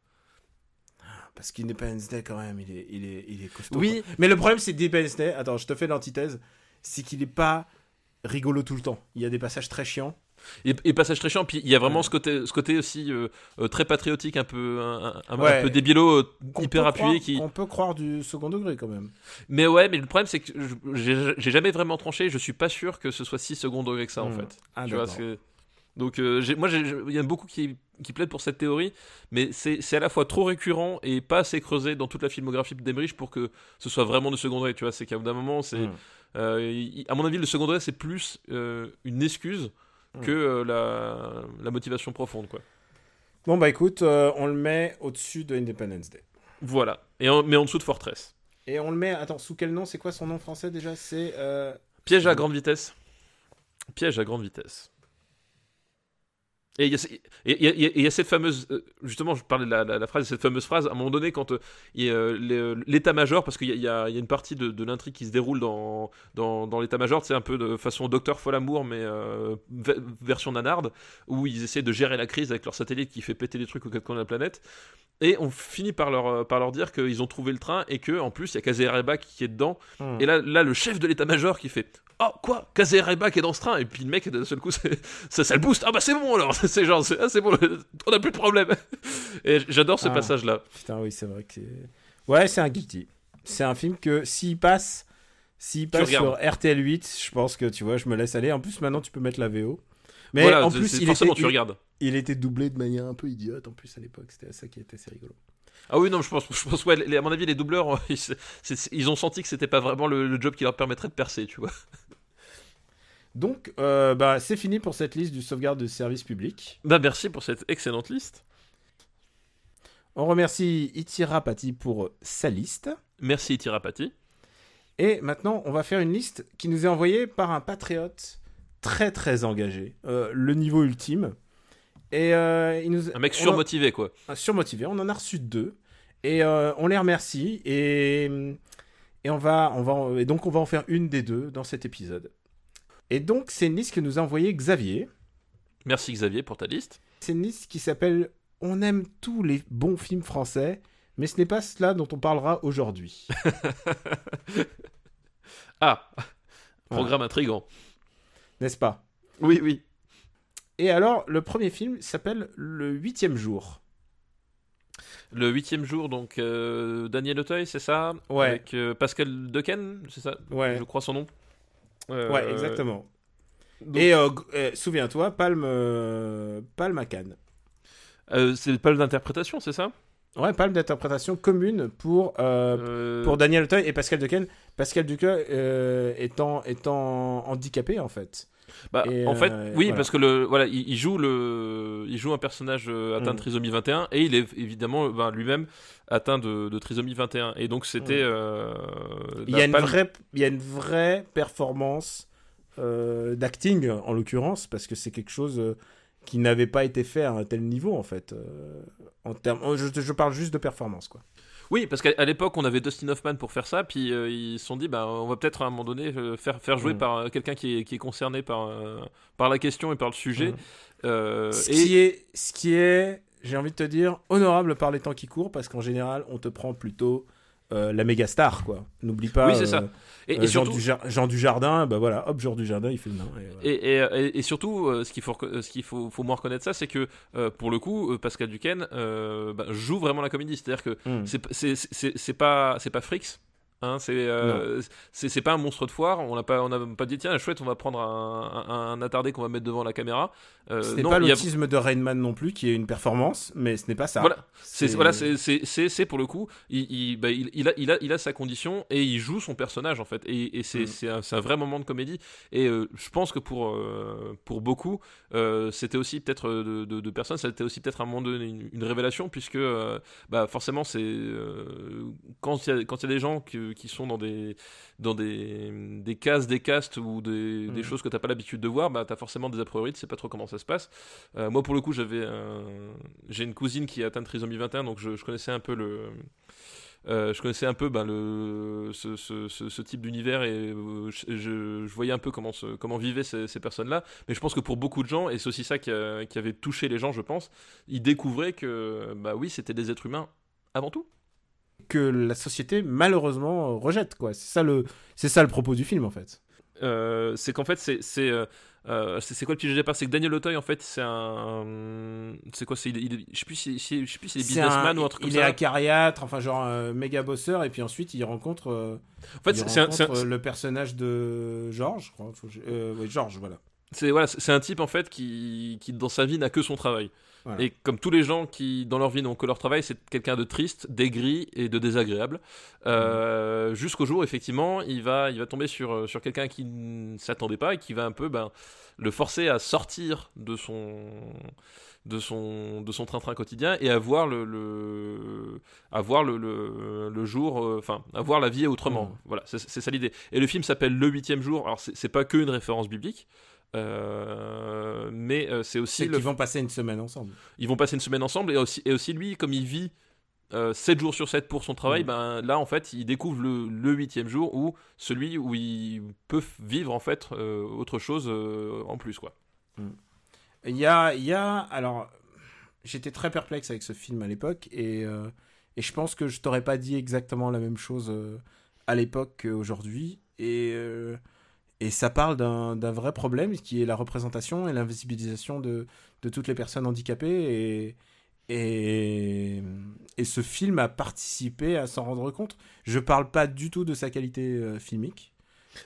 Parce qu'Independence Day, quand même, il est, il est, il est costaud. Oui. quoi. Mais le problème, c'est Independence Day. Attends, je te fais l'antithèse. C'est qu'il est pas rigolo tout le temps. Il y a des passages très chiants. Et, et passage très chiant, puis il y a vraiment Ouais. ce côté, ce côté aussi euh, euh, très patriotique, un peu, un, un- peu débilo, euh, hyper appuyé. croire- Qui... qu'on peut croire du second degré, quand même. Mais ouais, mais le problème c'est que je- j'ai jamais vraiment tranché. Je suis pas sûr que ce soit si second degré que ça en Hmm. fait. Ah, tu vois, d'accord. Donc euh, moi, il y en a beaucoup qui, qui plaident pour cette théorie, mais c'est à la fois trop récurrent et pas assez creusé dans toute la filmographie d'Emmerich pour que ce soit vraiment de second degré. Tu vois, c'est qu'à bout d'un moment, c'est Hmm. euh, à mon avis, le second degré c'est plus euh, une excuse Hmm. que euh, la, la motivation profonde, quoi. Bon, bah écoute, euh, on le met au-dessus de Independence Day. Voilà. Et en- mais en dessous de Fortress. Et on le met, attends, sous quel nom? C'est quoi son nom français déjà? C'est. euh, Piège à grande vitesse. Piège à grande vitesse. Et il y, a cette fameuse. euh, Justement, je parlais de la, la- la phrase, cette fameuse phrase, à un moment donné, quand euh, euh, l'état-major, parce qu'il y a, y y une partie de, de l'intrigue qui se déroule dans, dans, dans l'état-major, c'est un peu de façon Docteur Folamour, mais euh, ve- version nanarde, où ils essaient de gérer la crise avec leur satellite qui fait péter des trucs aux quatre coins de la planète. Et on finit par leur, par leur dire qu'ils ont trouvé le train et que en plus il y a Kazerebak qui est dedans. hmm. Et là, là, le chef de l'état-major qui fait Oh, quoi? Kazerebak est dans ce train Et puis le mec, d'un seul coup, [laughs] ça, ça le booste. Ah bah c'est bon alors [laughs] C'est genre, c'est ah, bon, [laughs] on a plus de problème. Et j'adore ce Ah. passage-là. Putain, oui, c'est vrai que c'est. Ouais, c'est un guilty. C'est un film que s'il passe, s'il passe sur RTL 8, je pense que tu vois, je me laisse aller. En plus, maintenant, tu peux mettre la VO. Mais voilà, en plus, il forcément était, tu il- regardes. il était doublé de manière un peu idiote. En plus, à l'époque, c'était ça qui était assez rigolo. Ah oui, non, je pense, je pense ouais, les- à mon avis, les doubleurs, [laughs] ils, ont senti que c'était pas vraiment le, le job qui leur permettrait de percer, tu vois. Donc, euh, bah, c'est fini pour cette liste du sauvegarde de service public. Bah merci pour cette excellente liste. On remercie Itira Pati pour sa liste. Merci Tirapati. Et maintenant, on va faire une liste qui nous est envoyée par un patriote très très engagé, euh, le niveau ultime. Et euh, il nous Un mec a- surmotivé, quoi. un surmotivé. On en a reçu deux et euh, on les remercie et et on va on va et donc on va en faire une des deux dans cet épisode. Et donc c'est une liste que nous a envoyé Xavier. Merci Xavier pour ta liste. C'est une liste qui s'appelle On aime tous les bons films français, mais ce n'est pas cela dont on parlera aujourd'hui. [laughs] Ah Programme intrigant. N'est-ce pas? Oui, oui. Et alors, le premier film s'appelle Le huitième jour. Le huitième jour, donc euh, Daniel Auteuil, c'est ça? Ouais. Avec euh, Pascal Dequesne, c'est ça? Ouais. Je crois son nom. Euh, Ouais, exactement. donc- Et souviens-toi, Palme, Palme à Cannes. c'est pas d'interprétation, c'est ça? Ouais, Palme d'interprétation commune pour, euh, Euh, pour Daniel Auteuil et Pascal Dequesne. Pascal Duquesne euh, étant, étant handicapé, en fait. Bah, et, en fait, euh, oui, voilà. parce que le, voilà, il, il joue le, il joue un personnage euh, atteint Mm. de trisomie 21 et il est évidemment ben, lui-même atteint de, de trisomie 21 et donc c'était. Mm. euh, Il bah, y, a une Palme- vraie, il y a une vraie performance euh, d'acting, en l'occurrence, parce que c'est quelque chose euh, qui n'avait pas été fait à un tel niveau, en fait. euh, en termes, je, je parle juste de performance, quoi. Oui, parce qu'à l'époque, on avait Dustin Hoffman pour faire ça, puis euh, ils se sont dit, bah, on va peut-être à un moment donné euh, faire, faire jouer Mm. par euh, quelqu'un qui est, qui est concerné par, par la question et par le sujet. Mm. Euh, Ce et qui est, ce qui est, j'ai envie de te dire, honorable par les temps qui courent, parce qu'en général, on te prend plutôt euh, la méga star, quoi. N'oublie pas. Oui, c'est ça. euh, et, euh, et Jean, surtout, du Jean du Jardin, bah voilà, hop, Jean du Jardin, il fait le nain. et voilà. Et, surtout, ce qu'il faut, ce qu'il faut, faut moins reconnaître ça, c'est que pour le coup, Pascal Duquesne bah, joue vraiment la comédie. C'est-à-dire que Mm. c'est pas, c'est pas Fricks. Hein, c'est, euh, c'est, c'est pas un monstre de foire. On n'a pas, on n'a pas dit tiens chouette, on va prendre un, un, un attardé qu'on va mettre devant la caméra. Euh, Ce n'est pas y a- l'autisme de Rainman non plus, qui est une performance, mais ce n'est pas ça. Voilà. C'est voilà, c'est pour le coup, il, il, bah, il, il a, il, a, il a sa condition et il joue son personnage en fait. Et, et c'est Mm. un, vrai moment de comédie. Et euh, je pense que pour, pour beaucoup, c'était aussi peut-être de, de, de personnes, c'était aussi peut-être un moment donné une, une révélation, puisque bah, forcément, c'est quand il y, a- quand il y a des gens qui, qui sont dans des, dans des, des cases, des castes ou des, des Mm. choses que tu n'as pas l'habitude de voir, bah, tu as forcément des a priori, tu sais pas trop comment ça se passe. Euh, moi, pour le coup, j'avais un- j'ai une cousine qui est atteinte de trisomie 21, donc je, je connaissais un peu le. euh, je connaissais un peu ben, le, ce, ce- ce- ce type d'univers et euh, je, je- je voyais un peu comment, se- comment vivaient ces, ces personnes-là. Mais je pense que pour beaucoup de gens, et c'est aussi ça qui, a- qui avait touché les gens, je pense, ils découvraient que, bah oui, c'était des êtres humains avant tout. Que la société malheureusement rejette quoi. C'est ça le, c'est ça le propos du film en fait. Euh, c'est qu'en fait, c'est. c'est euh, euh, c'est c'est quoi le petit jeu de départ? C'est que Daniel Auteuil, en fait, c'est un. C'est quoi c'est, il, il- Je sais plus si, si- est businessman un- ou un truc il est acariâtre, enfin genre euh, méga bosseur, et puis ensuite il rencontre, En fait, il c'est- un- un- le personnage de Georges, je crois. Faut ouais, Georges, voilà. C'est voilà, c'est un type en fait qui, qui dans sa vie n'a que son travail. Voilà. Et comme tous les gens qui dans leur vie n'ont que leur travail, c'est quelqu'un de triste, d'aigri et de désagréable. Euh, Jusqu'au jour effectivement, il va il va tomber sur euh, sur quelqu'un qui ne s'attendait pas et qui va un peu ben le forcer à sortir de son de son de son train-train quotidien et à voir le, le à voir le, le, le jour euh, enfin à voir la vie autrement Mhm. voilà c'est ça l'idée et le film s'appelle le huitième jour alors c'est pas que une référence biblique euh, mais euh, c'est aussi le qu'ils vont passer une semaine ensemble. ils vont passer une semaine ensemble et aussi, et aussi lui, comme il vit euh, 7 jours sur 7 pour son travail, Mhm. ben, là en fait il découvre le, le huitième jour où celui où il peut vivre en fait euh, autre chose en plus quoi. Il y a, il y a, alors, j'étais très perplexe avec ce film à l'époque, et, et je pense que je t'aurais pas dit exactement la même chose à l'époque qu'aujourd'hui, et, et ça parle d'un vrai problème qui est la représentation et l'invisibilisation de, de toutes les personnes handicapées, et, et, et ce film a participé à s'en rendre compte. Je parle pas du tout de sa qualité euh, filmique.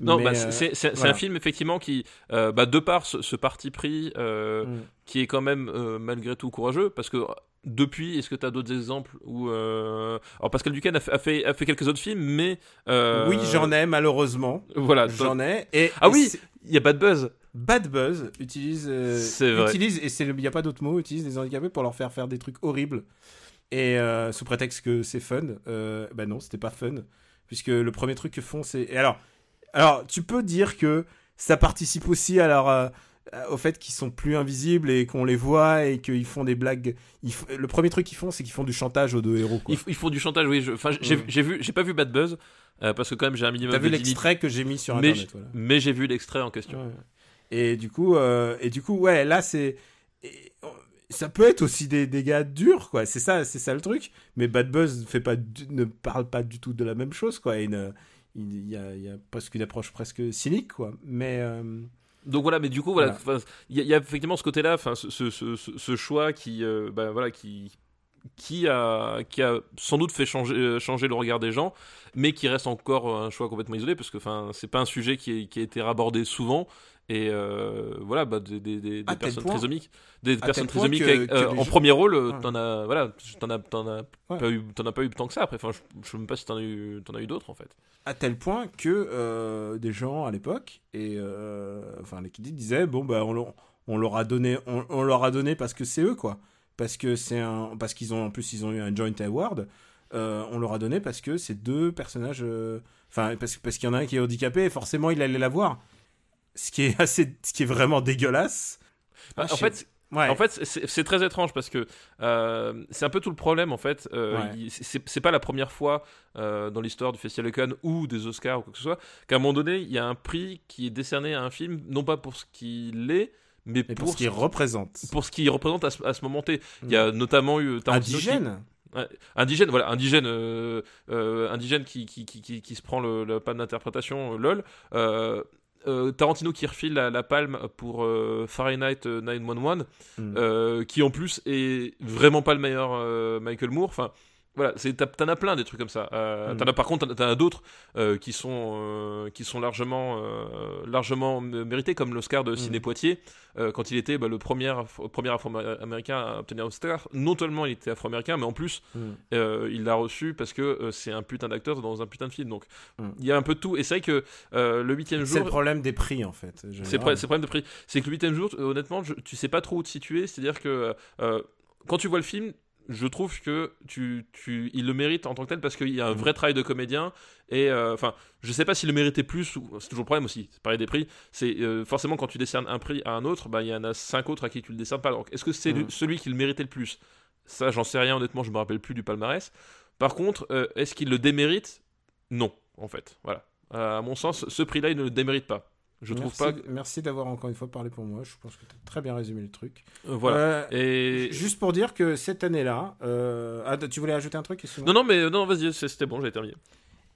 Non, bah, euh, c'est- voilà. un film effectivement qui, euh, bah, de par ce, ce parti pris, euh, Mm. qui est quand même malgré tout courageux, parce que depuis, est-ce que tu as d'autres exemples où, euh, alors Pascal Duquesne a fait, a fait, a fait quelques autres films, mais euh, Oui, j'en ai malheureusement. Voilà, J'en ai. Et, Ah et oui, il y a Bad Buzz. Bad Buzz utilise, euh, C'est vrai. utilise et il n'y a pas d'autre mot, utilise les handicapés pour leur faire faire des trucs horribles. Et euh, sous prétexte que c'est fun, euh, bah non, c'était pas fun. Puisque le premier truc que font, c'est. Alors, alors, tu peux dire que ça participe aussi à leur, au fait qu'ils sont plus invisibles et qu'on les voit et qu'ils font des blagues. F- Le premier truc qu'ils font, c'est qu'ils font du chantage aux deux héros. quoi. Ils, font du chantage, oui. je- Enfin, j'ai Ouais. j'ai vu, j'ai pas vu Bad Buzz euh, parce que quand même j'ai un minimum T'as vu l'extrait que j'ai mis sur mais, internet. voilà. mais j'ai vu l'extrait en question. Ouais. Et du coup, euh, et du coup, ouais, là c'est, et, euh, ça peut être aussi des dégâts durs, quoi. C'est ça, c'est ça le truc. Mais Bad Buzz fait pas, du- ne parle pas du tout de la même chose, quoi. Ne- il y a, il y a presque une approche presque cynique, quoi. Mais euh, Donc voilà, mais du coup, voilà, il y, a- il y a effectivement ce côté-là, ce, ce, ce, ce- ce choix qui, euh, bah, voilà, qui, qui a, qui a sans doute fait changer, euh, changer le regard des gens, mais qui reste encore un choix complètement isolé, parce que, enfin, c'est pas un sujet qui, est- qui a été abordé souvent. Et euh, voilà, bah, des, des, des, À des tel personnes trisomiques, des personnes trisomiques avec, euh, en gens- premier rôle, euh, Ouais. t'en as, voilà, t'en as, t'en as Ouais. pas eu, t'en as pas eu tant que ça. Après, enfin, je, je sais même pas si t'en as eu, t'en as eu d'autres en fait. à tel point que euh, des gens à l'époque et enfin les critiques disaient bon bah on leur, on leur a donné on, on leur a donné parce que c'est eux quoi parce que c'est un parce qu'ils ont en plus ils ont eu un joint award on leur a donné parce que c'est deux personnages enfin parce parce qu'il y en a un qui est handicapé et forcément il allait la voir ce qui est [laughs] assez ce qui est vraiment dégueulasse Bah, Ah, en fait, Ouais. En fait, c'est très étrange parce que euh, c'est un peu tout le problème en fait. Euh, Ouais. c'est pas la première fois euh, dans l'histoire du Festival de Cannes ou des Oscars ou quoi que ce soit qu'à un moment donné, il y a un prix qui est décerné à un film, non pas pour ce qu'il est, mais Mais pour, pour ce qu'il représente. pour ce qu'il représente à ce, ce moment T. Il y a notamment eu Tarantino Indigène. indigène, voilà, indigène, euh, euh, indigène qui, qui, qui, qui, qui se prend le, palme d'interprétation, lol. Euh, euh, Tarantino qui refile la, la palme pour euh, Fahrenheit euh, 911, Mm. euh, qui en plus est vraiment pas le meilleur euh, Michael Moore. Enfin, voilà, c'est t'en as plein des trucs comme ça. Euh, Mm. T'en as par contre, t'en- as d'autres euh, qui sont euh, qui sont largement euh, largement mérités, comme l'Oscar de Ciné Poitiers euh, quand il était bah, le premier Afro- premier Afro-américain à obtenir l'Oscar. Non seulement il était Afro-américain, mais en plus Mm. il l'a reçu parce que c'est un putain d'acteur dans un putain de film. Donc Mm. il y a un peu de tout. Et c'est vrai que le huitième C'est le jour. problème des prix en fait. C'est le problème de prix. C'est que le huitième jour, honnêtement, je- tu sais pas trop où te situer. C'est-à-dire que quand tu vois le film, je trouve que tu, tu, il le mérite en tant que tel parce qu'il y a un vrai travail de comédien. Et euh, enfin, je sais pas s'il le méritait plus. ou C'est toujours le problème aussi. C'est pareil des prix. C'est euh, forcément quand tu décernes un prix à un autre, bah il y en a cinq autres à qui tu le décernes pas. Donc est-ce que c'est Mm. celui qui le méritait le plus? Ça, j'en sais rien. Honnêtement, je me rappelle plus du palmarès. Par contre, euh, est-ce qu'il le démérite? Non, en fait. Voilà. À mon sens, ce prix-là, il ne le démérite pas. Je trouve merci, pas. que- Merci d'avoir encore une fois parlé pour moi. Je pense que tu as très bien résumé le truc. euh, voilà. Euh, Et Juste pour dire que cette année-là, euh, ah, tu voulais ajouter un truc non, non, mais non, vas-y, c'était bon, j'avais terminé.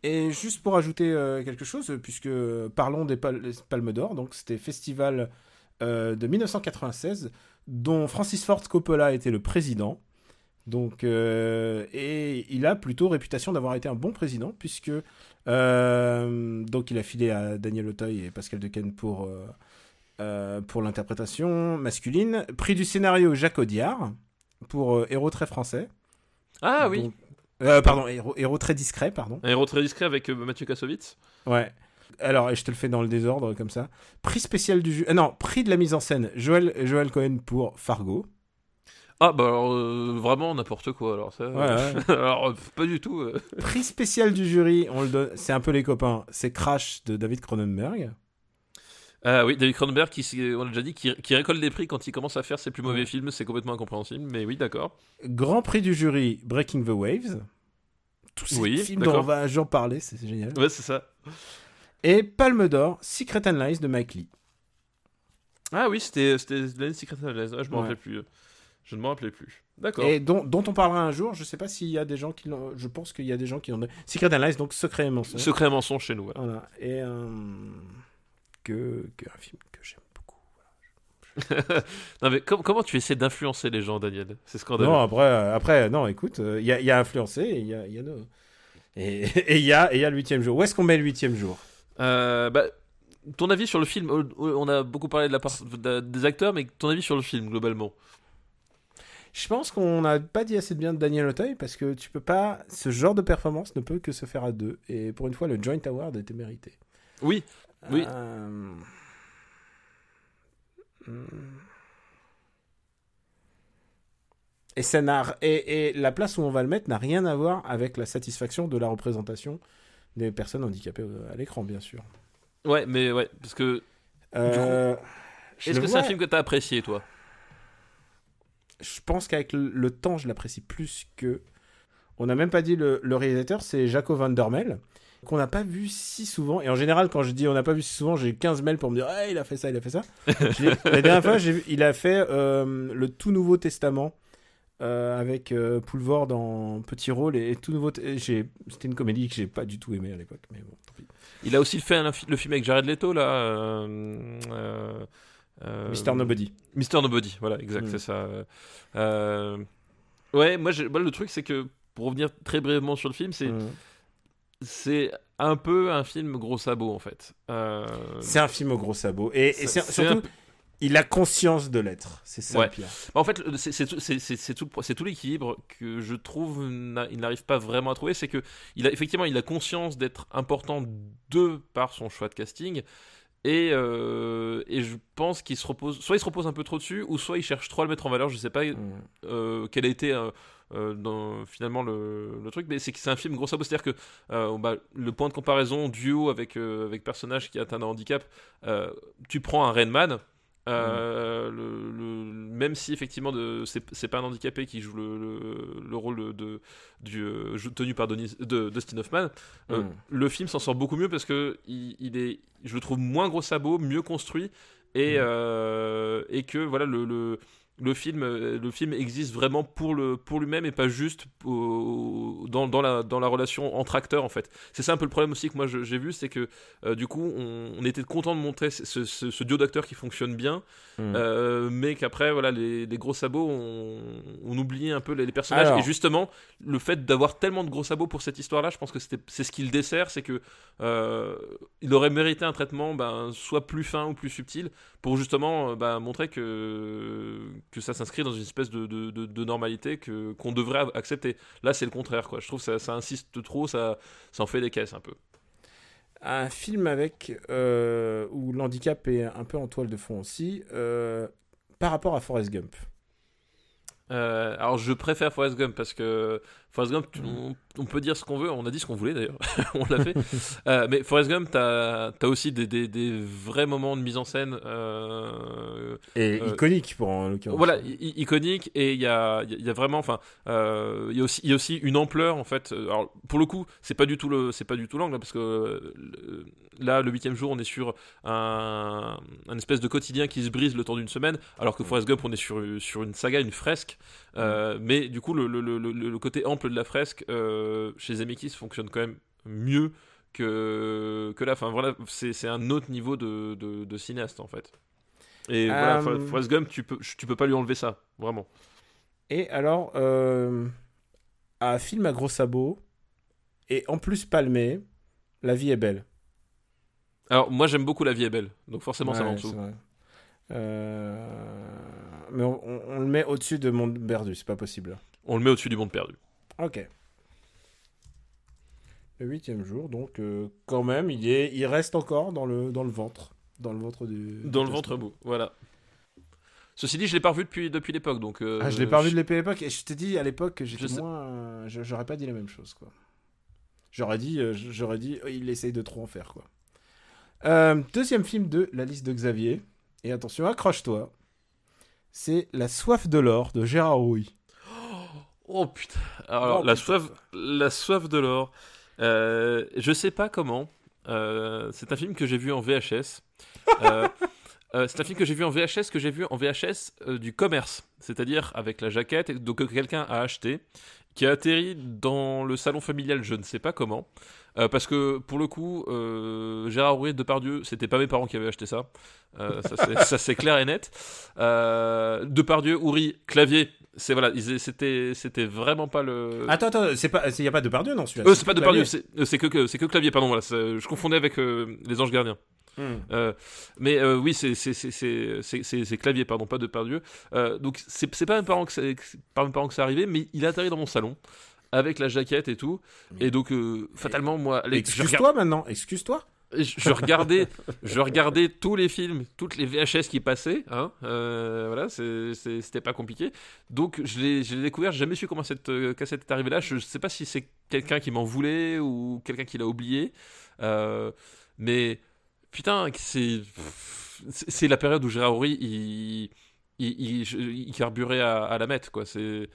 Et juste pour ajouter quelque chose, puisque parlons des pal- des Palmes d'Or, donc c'était festival de 1996 dont Francis Ford Coppola était le président. Donc, euh, et il a plutôt réputation d'avoir été un bon président, puisque euh, donc il a filé à Daniel Auteuil et Pascal Dequesne pour, euh, euh, pour l'interprétation masculine. Prix du scénario Jacques Audiard pour Héros très français. Ah oui, Donc- euh, pardon, héros, héros très discret, pardon. un héros très discret avec Mathieu Kassovitz. Ouais. Alors, et je te le fais dans le désordre comme ça. Prix spécial du jeu. ah non, prix de la mise en scène. Joël, Joël Cohen pour Fargo. Ah bah alors euh, vraiment n'importe quoi alors ça. Ouais, ouais. [laughs] alors euh, pas du tout. euh. prix spécial du jury, on le donne. C'est un peu les copains. C'est Crash de David Cronenberg. Ah oui, David Cronenberg qui, on l'a déjà dit, qui, qui récolte des prix quand il commence à faire ses plus mauvais Ouais. films, c'est complètement incompréhensible, mais oui d'accord. Grand prix du jury, Breaking the Waves. Tous ces Oui, films dont on va j'en parler, c'est génial. Ouais c'est ça. Et Palme d'Or, Secret and Lies de Mike Lee. Ah oui, c'était Secret Analyse. Ah, je me Ouais. rappelais plus. Je ne m'en rappelais plus. D'accord. Et dont, dont on parlera un jour. Je sais pas s'il y a des gens qui l'ont. Je pense qu'il y a des gens qui ont. Secret and Lies, donc secret et mensonge. Secret mensonge chez nous. voilà. Voilà. Et euh, que, que un film que j'aime beaucoup. [laughs] Non mais com- comment tu essaies d'influencer les gens, Daniel? C'est scandaleux. Non, après, euh, après non, écoute, il y, a, y a influencé et il y a, y a nos- Et [laughs] et il y a, et il y a le huitième jour. Où est-ce qu'on met le huitième jour? Euh, bah, ton avis sur le film euh, On a beaucoup parlé de la part des acteurs, mais ton avis sur le film globalement? Je pense qu'on n'a pas dit assez de bien de Daniel Auteuil parce que tu peux pas. Ce genre de performance ne peut que se faire à deux. Et pour une fois, le Joint Award était mérité. Oui. Oui. Euh, hmm. Et, ça n'a- et, et la place où on va le mettre n'a rien à voir avec la satisfaction de la représentation des personnes handicapées à l'écran, bien sûr. Ouais, mais ouais, parce que Euh, est-ce que c'est un film que t'as apprécié, toi? Je pense qu'avec le, le temps, je l'apprécie plus que. On n'a même pas dit le, le réalisateur, c'est Jaco Van Der Mel, qu'on n'a pas vu si souvent. Et en général, quand je dis on n'a pas vu si souvent, j'ai 15 mails pour me dire ah, il a fait ça, il a fait ça. [laughs] La dernière fois, vu- il a fait euh, le tout nouveau testament. euh, avec euh, Poulvord dans petit rôle et, et tout nouveau. C'était une comédie que j'ai pas du tout aimé à l'époque, mais bon, tant pis. Il a aussi fait un- le film avec Jared Leto, là. Euh, Mister Nobody. Mister Nobody, voilà, exact, Mm. c'est ça. Euh, ouais, moi, le truc, c'est que pour revenir très brièvement sur le film, c'est Mm. c'est un peu un film gros sabot, en fait. Euh, C'est un film au gros sabot. Et, C'est- surtout, il a conscience de l'être. C'est ça Ouais. le pire. En fait, c'est- tout, tout, l'équilibre que je trouve il n'arrive pas vraiment à trouver. C'est que il a effectivement il a conscience d'être important de par son choix de casting. Et, euh, et je pense qu'il se repose, soit il se repose un peu trop dessus, ou soit il cherche trop à le mettre en valeur. Je sais pas Mm. euh, quel a été euh, dans, finalement le, le truc, mais c'est que c'est un film gros sabot. C'est-à-dire que bah, le point de comparaison duo avec, avec personnage qui atteint un handicap, tu prends un Rainman, Euh, le, le- même si effectivement c'est, pas un handicapé qui joue le, le- le rôle de, du, euh, tenu par Denis, de Dustin Hoffman, euh, Mm. le film s'en sort beaucoup mieux parce que il, il est, je le trouve moins gros sabot, mieux construit et, Mm. euh, et que voilà le, le, film, euh, le film existe vraiment pour, le, pour lui-même et pas juste au- dans, dans, la, dans la relation entre acteurs en fait. C'est ça un peu le problème aussi que moi j'ai vu, c'est que euh, du coup on, on était content de montrer ce, ce- ce duo d'acteurs qui fonctionne bien, Mm. euh, mais qu'après voilà les, les gros sabots on, on oubliait un peu les, les personnages Alors. et justement le fait d'avoir tellement de gros sabots pour cette histoire-là, je pense que c'est ce qui le dessert, c'est que euh, il aurait mérité un traitement ben, soit plus fin ou plus subtil pour justement ben, montrer que, que ça s'inscrit dans une espèce de, de, de- de normalité que, qu'on devrait accepter. Là, c'est le contraire. Quoi. Je trouve que ça, ça insiste trop, ça, ça en fait des caisses un peu. Un film avec euh, où l'handicap est un peu en toile de fond aussi, euh, par rapport à Forrest Gump. Euh, alors, je préfère Forrest Gump parce que Forrest Gump, tu- on, on peut dire ce qu'on veut. On a dit ce qu'on voulait d'ailleurs. [laughs] on l'a fait. Euh, mais Forrest Gump, t'as as aussi des, des, des vrais moments de mise en scène. euh, Et Euh, iconique pour en l'occurrence. Voilà, iconique et il y a, y a vraiment, enfin, il y a aussi, y a aussi une ampleur en fait. Alors pour le coup, c'est pas du tout le, c'est pas du tout l'angle hein, parce que là, le huitième jour, on est sur un, un espèce de quotidien qui se brise le temps d'une semaine, alors que Forrest Gump, on est sur sur une saga, une fresque. Euh, mais du coup, le, le, le, le- côté de la fresque euh, chez Zemeckis fonctionne quand même mieux que que là. Enfin voilà, c'est un autre niveau de, de, de cinéaste en fait. Et voilà, Euh, Fo- Forrest Gump, tu peux, tu peux pas lui enlever ça, vraiment. Et alors, euh, un film à gros sabots, et en plus palmé, La vie est belle. Alors, moi, j'aime beaucoup La vie est belle, donc forcément, ça va en dessous. Euh, Mais on, on- on le met au-dessus de Monde perdu, c'est pas possible. On le met au-dessus du monde perdu. Ok. Le huitième jour, donc euh, quand même, il, est, il reste encore dans le, dans le ventre. Dans le ventre du. Dans le ventre mou, voilà. Ceci dit, je l'ai pas revu depuis, depuis l'époque, donc. euh, Ah, je l'ai pas revu je- de l'épée à l'époque, et je t'ai dit à l'époque que j'étais Je moins. euh, J'aurais pas dit la même chose, quoi. J'aurais dit, euh, j'aurais dit, oh, il essaye de trop en faire, quoi. Deuxième film de la liste de Xavier, et attention, accroche-toi. C'est La soif de l'or de Gérard Rouy. Oh putain. Alors, Oh, la, putain. soif, la soif de l'or. Euh, je sais pas comment. Euh, c'est un film que j'ai vu en VHS. Euh, [laughs] euh, c'est un film que j'ai vu en VHS, que j'ai vu en VHS du commerce. C'est-à-dire avec la jaquette et donc, que quelqu'un a acheté, qui a atterri dans le salon familial, je ne sais pas comment. Parce que pour le coup, Gérard Rouet Depardieu, c'était pas mes parents qui avaient acheté ça. Ça, c'est- clair et net. Depardieu, Houry, clavier. C'est voilà, c'était c'était vraiment pas le. Attends, attends, c'est pas, il y a pas de Pardieu non celui-là. Euh, c'est pas que Depardieu, Clavier. c'est euh, que, que c'est que clavier, pardon. Voilà, je confondais avec euh, les Anges Gardiens. Hmm. Euh, mais oui, c'est clavier, pardon, pas Depardieu. Euh, donc c'est pas mes parents que pas mes parents que c'est arrivé, mais il a atterri dans mon salon avec la jaquette et tout. Et donc fatalement, moi, regarde- Excuse-toi maintenant, excuse-toi. Je, je regardais, je regardais tous les films, toutes les VHS qui passaient. Hein, euh, voilà, c'était pas compliqué. Donc je l'ai je découvert. J'ai jamais su comment cette euh, cassette est arrivée là. Je sais pas si c'est quelqu'un qui m'en voulait ou quelqu'un qui l'a oublié. Euh, mais putain, c'est la période où Gérard Horry il je- il carburait à, à la mettre quoi. C'est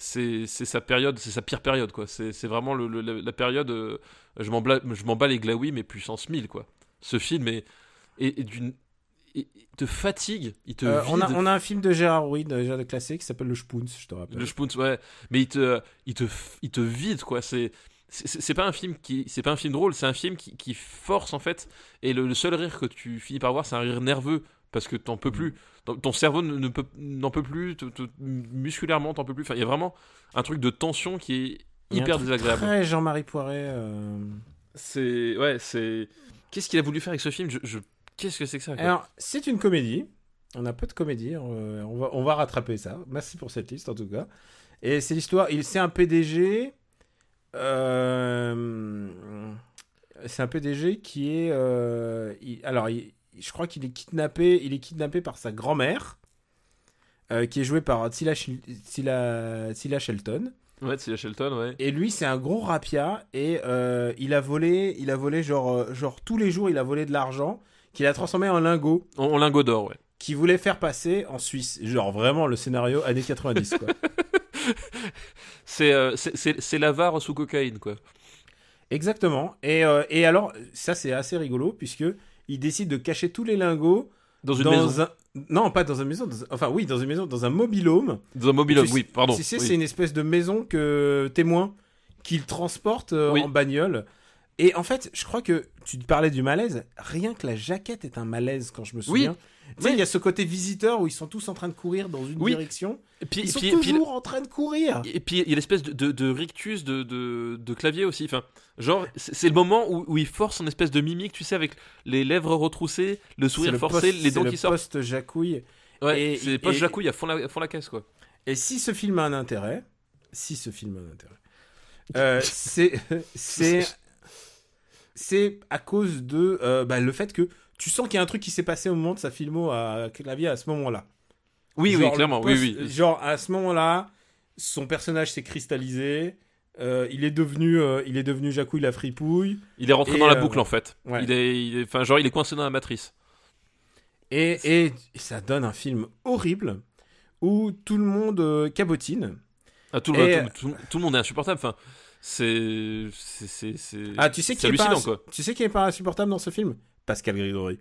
c'est sa période, c'est sa pire période quoi. C'est vraiment le, le- la, la période. euh, je m'en bats les glaouis mais puissance 1000 quoi. Ce film est, est, est d'une te fatigue, il te Euh, on, a, on a un film de Gérard Rouy déjà de classé qui s'appelle Le Spoons, je te rappelle. Le Spoons, ouais, mais il te, il te, il te vide quoi. C'est, c'est c'est pas un film qui, c'est pas un film drôle, c'est un film qui, qui force en fait. Et le, le seul rire que tu finis par voir, c'est un rire nerveux parce que t'en peux plus. Ton, cerveau ne, peut, n'en peut plus, musculairement t'en peux plus. Enfin, il y a vraiment un truc de tension qui est hyper désagréable. Jean-Marie Poiret. euh. C'est, ouais, c'est. Qu'est-ce qu'il a voulu faire avec ce film? Je, Qu'est-ce que c'est que ça Alors, c'est une comédie. On a peu de comédie. euh, on, va, on va rattraper ça. Merci pour cette liste en tout cas. Et c'est l'histoire. Il, c'est un PDG. euh, c'est un PDG qui est. euh, il- alors, il- je crois qu'il est kidnappé. Il est kidnappé par sa grand-mère, euh, qui est jouée par Tila, Tila- Tila Shelton. Ouais, c'est Shelton, ouais. Et lui, c'est un gros rapia et euh, il a volé, il a volé genre, euh, genre tous les jours, il a volé de l'argent qu'il a transformé en lingots. En, en lingot d'or, ouais. qui voulait faire passer en Suisse. Genre vraiment le scénario années 90, quoi. [laughs] C'est euh, c'est- l'avare sous cocaïne, quoi. Exactement. Et, et alors, ça c'est assez rigolo, puisque il décide de cacher tous les lingots Dans une dans maison. un... Non, pas dans une maison. dans Enfin, oui, dans une maison, dans un mobilhome. Dans un Tu sais- oui, pardon. Tu sais, oui. c'est une espèce de maison que témoin qu'il transporte euh, Oui. en bagnole. Et en fait, je crois que tu parlais du malaise. Rien que la jaquette est un malaise quand je me souviens. Tu sais, il y a ce côté visiteur où ils sont tous en train de courir dans une Oui. direction. Et puis, Ils sont puis- puis- toujours en train de courir. Et puis il y a l'espèce de, de, de rictus de, clavier aussi. Enfin, genre, c'est c'est le moment où, où il force son espèce de mimique, tu sais, avec les lèvres retroussées, le C'est sourire le forcé, les c'est dents le qui sortent. post jacouille. Ouais, c'est et- jacouille à fond la, à fond la caisse, quoi. Et si ce film a un intérêt, si ce film a un intérêt, euh, [laughs] c'est c'est c'est à cause de euh, bah, le fait que tu sens qu'il y a un truc qui s'est passé au moment de sa filmo à clavier à ce moment-là. Oui, Genre, oui, clairement, oui, oui. Genre à ce moment-là, son personnage s'est cristallisé. euh, il est devenu, euh, il est devenu Jacouille la fripouille. Il est rentré Et, dans la euh, boucle, en fait. ouais. Il est, il est- enfin, genre, il est coincé dans la matrice. Et, ça donne un film horrible où tout le monde cabotine. Ah, tout, le, Et- tout, tout- tout le monde est insupportable. Enfin, c'est, c'est, c'est, Ah, tu sais qui est pas, quoi. tu sais qui est pas insupportable dans ce film? Pascal Grégory.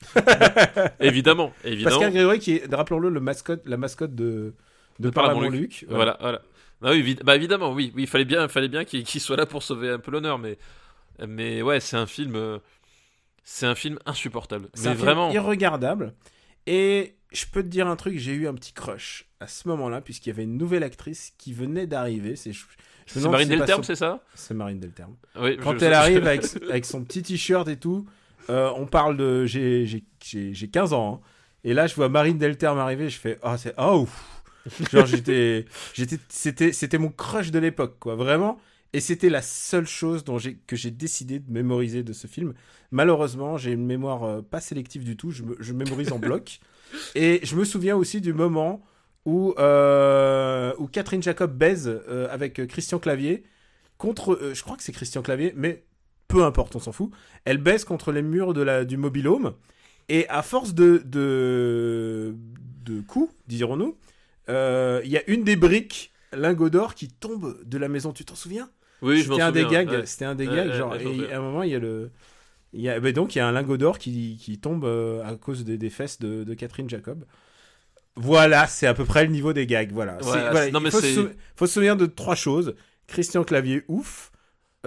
[laughs] Évidemment, évidemment. Pascal Grégory qui est, rappelons-le, le mascotte, la mascotte de de De Paramount Luc. Luc. Voilà, voilà. Ah oui, bah évidemment, oui, oui, il fallait bien, fallait bien qu'il soit là pour sauver un peu l'honneur, mais, mais ouais, c'est un film, euh, c'est un film insupportable. C'est Mais un film vraiment, irregardable. Et je peux te dire un truc, j'ai eu un petit crush à ce moment-là, puisqu'il y avait une nouvelle actrice qui venait d'arriver. C'est Marine Delterme, c'est ça? C'est Marine Delterme. Oui. Quand je- elle arrive avec, [laughs] avec son petit t-shirt et tout, euh, on parle de. J'ai j'ai- j'ai- j'ai 15 ans. hein. Et là, je vois Marine Delterme arriver, je fais. Ah, c'est. Oh, ouf. Genre, [laughs] j'étais. C'était c'était mon crush de l'époque, quoi. Vraiment. Et c'était la seule chose dont que j'ai décidé de mémoriser de ce film. Malheureusement, j'ai une mémoire euh, pas sélective du tout. Je, me- je mémorise en bloc. [laughs] Et je me souviens aussi du moment où, euh, où Catherine Jacob baise euh, avec Christian Clavier contre. je crois que c'est Christian Clavier, mais peu importe, on s'en fout. Elle baisse contre les murs de la, du mobilhome. Et à force de, de, de coups, dirons-nous, euh, il y a une des briques lingot d'or qui tombe de la maison. Tu t'en souviens? Oui, je m'en C'était un des souviens, gags. ouais. C'était un des Ouais, gags. ouais, genre, et souviens. à un moment, il y a le. Il y a, ben donc, il y a un lingot d'or qui, qui tombe euh, à cause des, des fesses de, de Catherine Jacob. Voilà, c'est à peu près le niveau des gags. Voilà. Non, mais il se faut se souvenir de trois choses. Christian Clavier, ouf.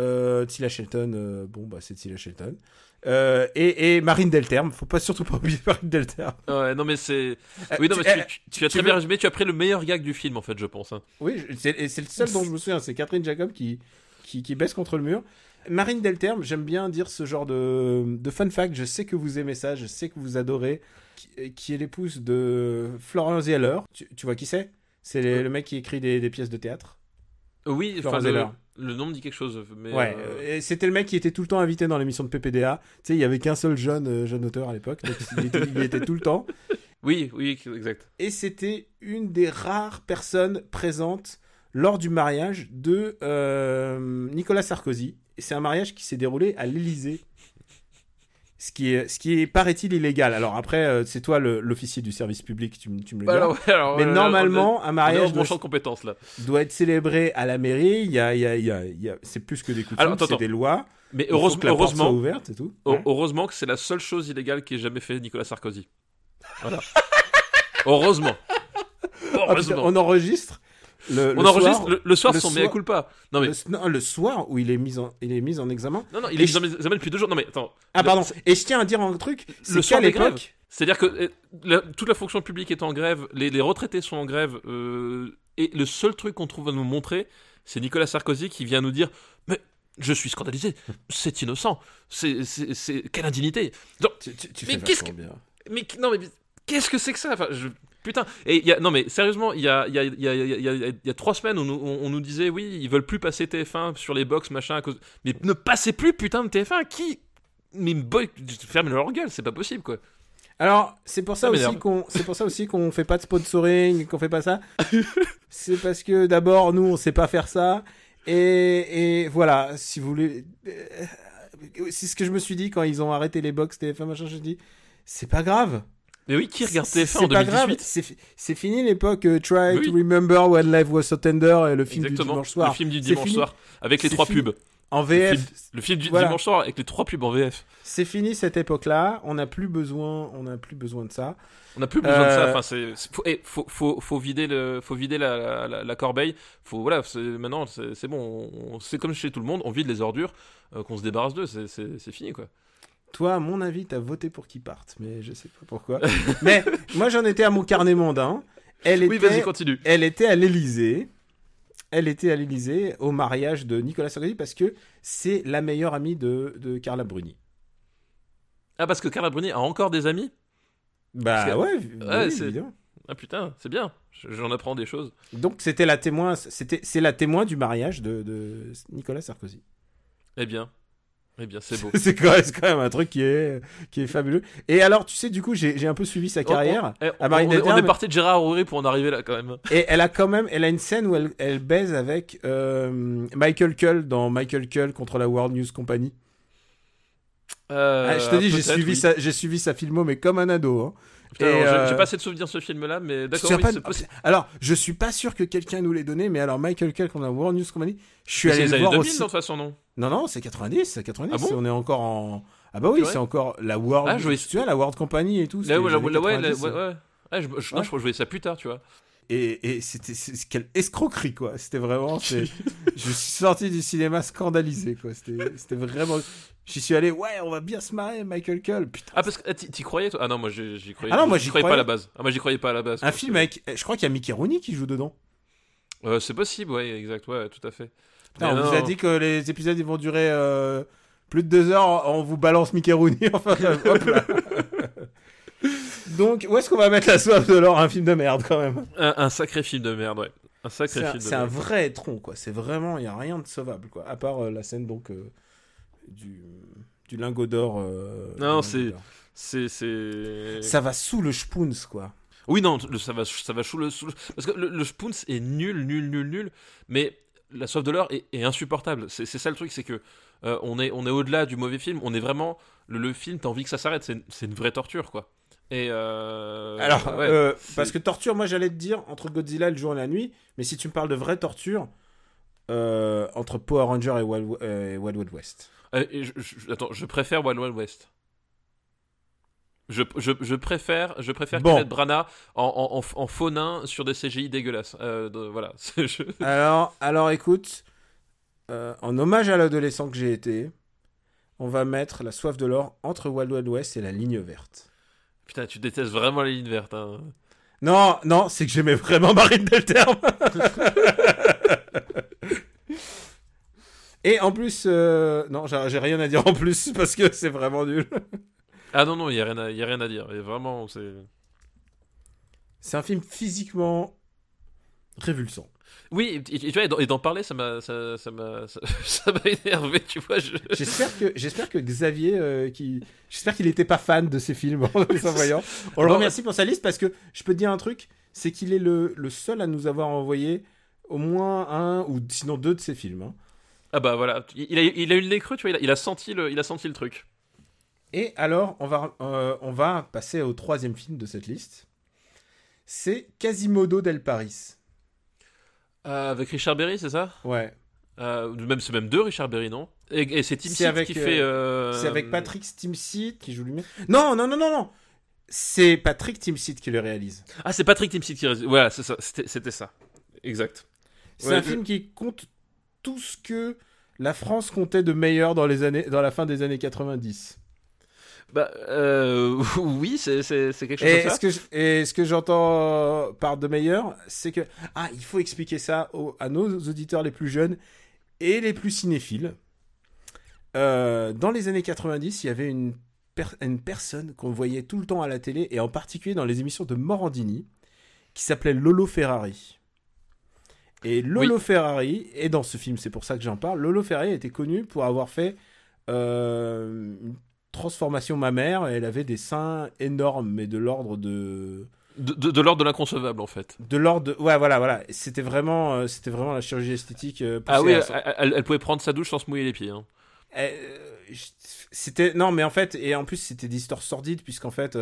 Euh, Tila Shelton, euh, bon, bah, c'est Tila Shelton. Euh, et, et Marine Delterme, faut pas surtout pas oublier Marine Delterme. Ouais, non mais c'est. Oui, non tu- mais tu, tu- tu as tu très veux- bien résumé. Tu as pris le meilleur gag du film en fait, je pense. hein. Oui, c'est le seul dont je me souviens, c'est Catherine Jacob qui, qui, qui baisse contre le mur. Marine Delterme, j'aime bien dire ce genre de, de fun fact, je sais que vous aimez ça, je sais que vous adorez, qui, qui est l'épouse de Florence Zeller. Tu, vois qui c'est? C'est le mec qui écrit des, des pièces de théâtre. Oui, le, Zeller. Le nom me dit quelque chose, mais. Ouais, euh, c'était le mec qui était tout le temps invité dans l'émission de PPDA. Tu sais, il y avait qu'un seul jeune, euh, jeune auteur à l'époque, donc il était, il était tout le temps. [laughs] Oui, oui, exact. et c'était une des rares personnes présentes lors du mariage de euh, Nicolas Sarkozy. Et c'est un mariage qui s'est déroulé à l'Élysée. Ce qui est, ce qui est paraît-il, illégal. Alors après, euh, c'est toi l'officier du service public, tu, me- tu me le Bah, ouais, alors, Mais normalement, un on est- mariage doit, compétences là. doit être célébré à la mairie. Il y a, il y a, il y a, il y a- c'est plus que des coutumes, c'est des lois. Mais heureusement, que la porte soit heureusement, ouverte et tout. heureusement que c'est la seule chose illégale qu'ait jamais fait Nicolas Sarkozy. Voilà. [laughs] heureusement. Ah, putain, Heureusement. on enregistre. Le, on le enregistre soir, le, le soir le son soir- mea culpa. Non mais le, non, le soir où il est mis en, il est mis en examen. non non, il est je- mis en examen depuis deux jours. Non mais attends. Ah Le- pardon. Et je tiens à dire un truc, Le c'est qu'à soir des l'époque, C'est-à-dire que la- toute la fonction publique est en grève, les, les retraités sont en grève, euh, et le seul truc qu'on trouve à nous montrer, c'est Nicolas Sarkozy qui vient nous dire Mais je suis scandalisé, c'est innocent, c'est, quelle indignité Non, tu, tu- tu Mais qu'est-ce bien. mais non, mais qu'est-ce que c'est que ça? Enfin, je- Putain, et il y a, non mais sérieusement, il y a, y, y, y, trois semaines, on, nous- on, on nous disait oui, ils veulent plus passer TF1 sur les box, machin, à cause. Mais ne passez plus putain de TF1, qui Mais boy, ferme leur gueule, c'est pas possible quoi. Alors, c'est pour ça Ça aussi qu'on, c'est pour ça aussi qu'on fait pas de sponsoring, qu'on fait pas ça. [laughs] c'est parce que d'abord, nous, on sait pas faire ça. Et, et voilà, si vous voulez, euh, c'est ce que je me suis dit quand ils ont arrêté les box TF1 machin. Je me suis dit, c'est pas grave. Mais oui, qui regarde C'est- TF1 en C'est pas grave, 2018 c'est fi- c'est fini l'époque euh, Try Oui. to remember when life was so tender et le film Exactement. du dimanche soir. Le film du dimanche fini. soir avec les trois fini. pubs. En Le VF, film, le film du Voilà. dimanche soir avec les trois pubs en VF. c'est fini cette époque-là. On n'a plus besoin, on n'a plus besoin de ça. On n'a plus besoin de ça. Enfin, c'est faut, eh, faut, faut, faut vider le, faut vider la, la, la corbeille. Faut voilà. Maintenant, c'est bon. on- C'est comme chez tout le monde. On vide les ordures, euh, qu'on se débarrasse d'eux. C'est fini quoi. Toi, à mon avis, t'as voté pour qu'ils partent, mais je sais pas pourquoi. [laughs] mais moi, j'en étais à mon carnet mondain. Elle Oui, était, vas-y, continue. elle était à l'Élysée. Elle était à l'Élysée au mariage de Nicolas Sarkozy parce que c'est la meilleure amie de, de Carla Bruni. Ah parce que Carla Bruni a encore des amis? Bah que- ouais, Ouais, oui, c'est- évidemment. Ah putain, c'est bien. Je- J'en apprends des choses. Donc c'était la témoin, c'était c'est la témoin du mariage de, de Nicolas Sarkozy. Eh bien, eh bien, c'est [laughs] beau. c'est quand, même- c'est quand même un truc qui est qui est fabuleux. Et alors tu sais du coup j'ai un peu suivi sa carrière. Oh, oh, eh, à on, Marine on est- on parti de Gérard Houry pour en arriver là quand même. Et elle a quand même, elle a une scène où elle, elle baise avec euh, Michael Cull dans Michael Cull contre la World News Company. Euh, Ah, je te dis, j'ai suivi oui. sa, suivi sa filmo, mais comme un ado. Hein. Euh, J'ai pas assez de souvenirs de ce film-là, mais d'accord, oui, pas-. Alors, je suis pas sûr que quelqu'un nous l'ait donné, mais alors Michael Cull contre la World News Company, je suis Mais C'est allé les le années voir 2000, aussi. de toute façon, non? Non, non, c'est 90, c'est 90. Ah bon? on est encore en. Ah bah oui, c'est encore la World. Ah, je voyais- Tu vois, la World Company et tout. Là, ouais, ouais, ouais, 90, ouais, ouais. Je, je- non, Ouais. je crois que je voyais ça plus tard, tu vois. Et, et c'était quelle escroquerie quoi. C'était vraiment. [laughs] je suis sorti du cinéma scandalisé quoi. C'était vraiment. J'y suis allé. Ouais, on va bien se marrer, Michael Cull. Putain. Ah, parce que ah, t'y croyais, toi? Ah non, moi j'y croyais. Ah non, moi, j'y croyais pas à la base. Ah, moi j'y croyais pas à la base. Un film avec. Je crois qu'il y a Mickey Rooney qui joue dedans. Euh, c'est possible, ouais, exact, ouais, tout à fait. Putain, on vous non. a dit que les épisodes ils vont durer euh, plus de deux heures. On vous balance Mickey Rooney. [laughs] Enfin, hop là. [laughs] Donc, où est-ce qu'on va mettre la soif de l'or? Un film de merde quand même. Un, un sacré film de merde, ouais. Un sacré un, film de c'est un merde. vrai tronc, quoi. C'est vraiment, il n'y a rien de sauvable, quoi. À part euh, la scène, donc, euh, du, du lingot d'or. euh, Non, c'est-. C'est. c'est- Ça va sous le spoons, quoi. Oui, non, le- ça va, ça va sous le, sous le- Parce que le, le Spoons est nul, nul, nul, nul. Mais la soif de l'or est, est insupportable. C'est c'est ça le truc, c'est que euh, on est, on est au-delà du mauvais film. On est vraiment. Le, le film, t'as envie que ça s'arrête. C'est c'est une vraie torture, quoi. Et. euh, Alors, ouais, parce que torture, moi, j'allais te dire entre Godzilla le jour et la nuit. Mais si tu me parles de vraie torture, entre Power Ranger et Wild Wild West. Euh, et je, je- attends, je préfère Wild Wild West. Je, je, je préfère, je préfère Bon. Kenneth Branagh en, en, faux nain sur des CGI dégueulasses. Euh, de- voilà. [laughs] je- alors, alors, écoute, euh, en hommage à l'adolescent que j'ai été, on va mettre la soif de l'or entre Wild Wild West et la ligne verte. Putain, tu détestes vraiment les lignes vertes. Hein. Non, non, c'est que j'aimais vraiment Marine Delterme. [laughs] Et en plus, euh, non, j'ai rien à dire en plus [laughs] parce que c'est vraiment nul. [laughs] Ah non, non, il n'y a, rien à- y a rien à dire. Et vraiment, c'est. C'est un film physiquement révulsant. Oui, et, tu vois, et d'en- parler, ça m'a, ça, ça m'a, [laughs] ça, ça m'a énervé, tu vois. Je... J'espère que, j'espère que Xavier, euh, qui, j'espère qu'il n'était pas fan de ces films en les envoyant. On le remercie pour sa liste parce que je peux te dire un truc, c'est qu'il est le, le seul à nous avoir envoyé au moins un ou sinon deux de ses films. hein. Ah bah voilà, il a, il a eu le nez creux, tu vois, il a, il a senti le, il a senti le truc. Et alors, on va, euh, on va passer au troisième film de cette liste. C'est Quasimodo del Paris. Euh, avec Richard Berry, c'est ça? Ouais. euh, Même c'est même deux Richard Berry, non? Et, et c'est Tim Seed qui fait. C'est avec Patrick Timsit qui joue lui-même. Non, non, non, non, non. C'est Patrick Timsit qui le réalise. Ah, c'est Patrick Timsit qui. ré- Voilà, c'est ça. C'était, c'était ça. Exact. C'est Ouais, un je- film qui compte tout ce que la France comptait de meilleur dans, les années, dans la fin des années 90. Bah, euh, [laughs] oui, c'est, quelque chose Et comme ça. ce que, je- et ce que j'entends par de meilleur, c'est que. Ah, il faut expliquer ça aux- à nos auditeurs les plus jeunes et les plus cinéphiles. Euh, dans les années 90, il y avait une, per- une personne qu'on voyait tout le temps à la télé, et en particulier dans les émissions de Morandini, qui s'appelait Lolo Ferrari. Et Lolo Ferrari, et dans ce film, c'est pour ça que j'en parle, Lolo Ferrari était connu pour avoir fait euh, une transformation mammaire, et elle avait des seins énormes, mais de l'ordre de... De, de, de l'ordre de l'inconcevable, en fait. De l'ordre. Ouais, voilà, voilà. C'était vraiment, euh, c'était vraiment la chirurgie esthétique. euh, Ah oui, elle, son- elle- elle pouvait prendre sa douche sans se mouiller les pieds. hein. Je- c'était non mais en fait et en plus c'était des histoires sordides puisqu'en fait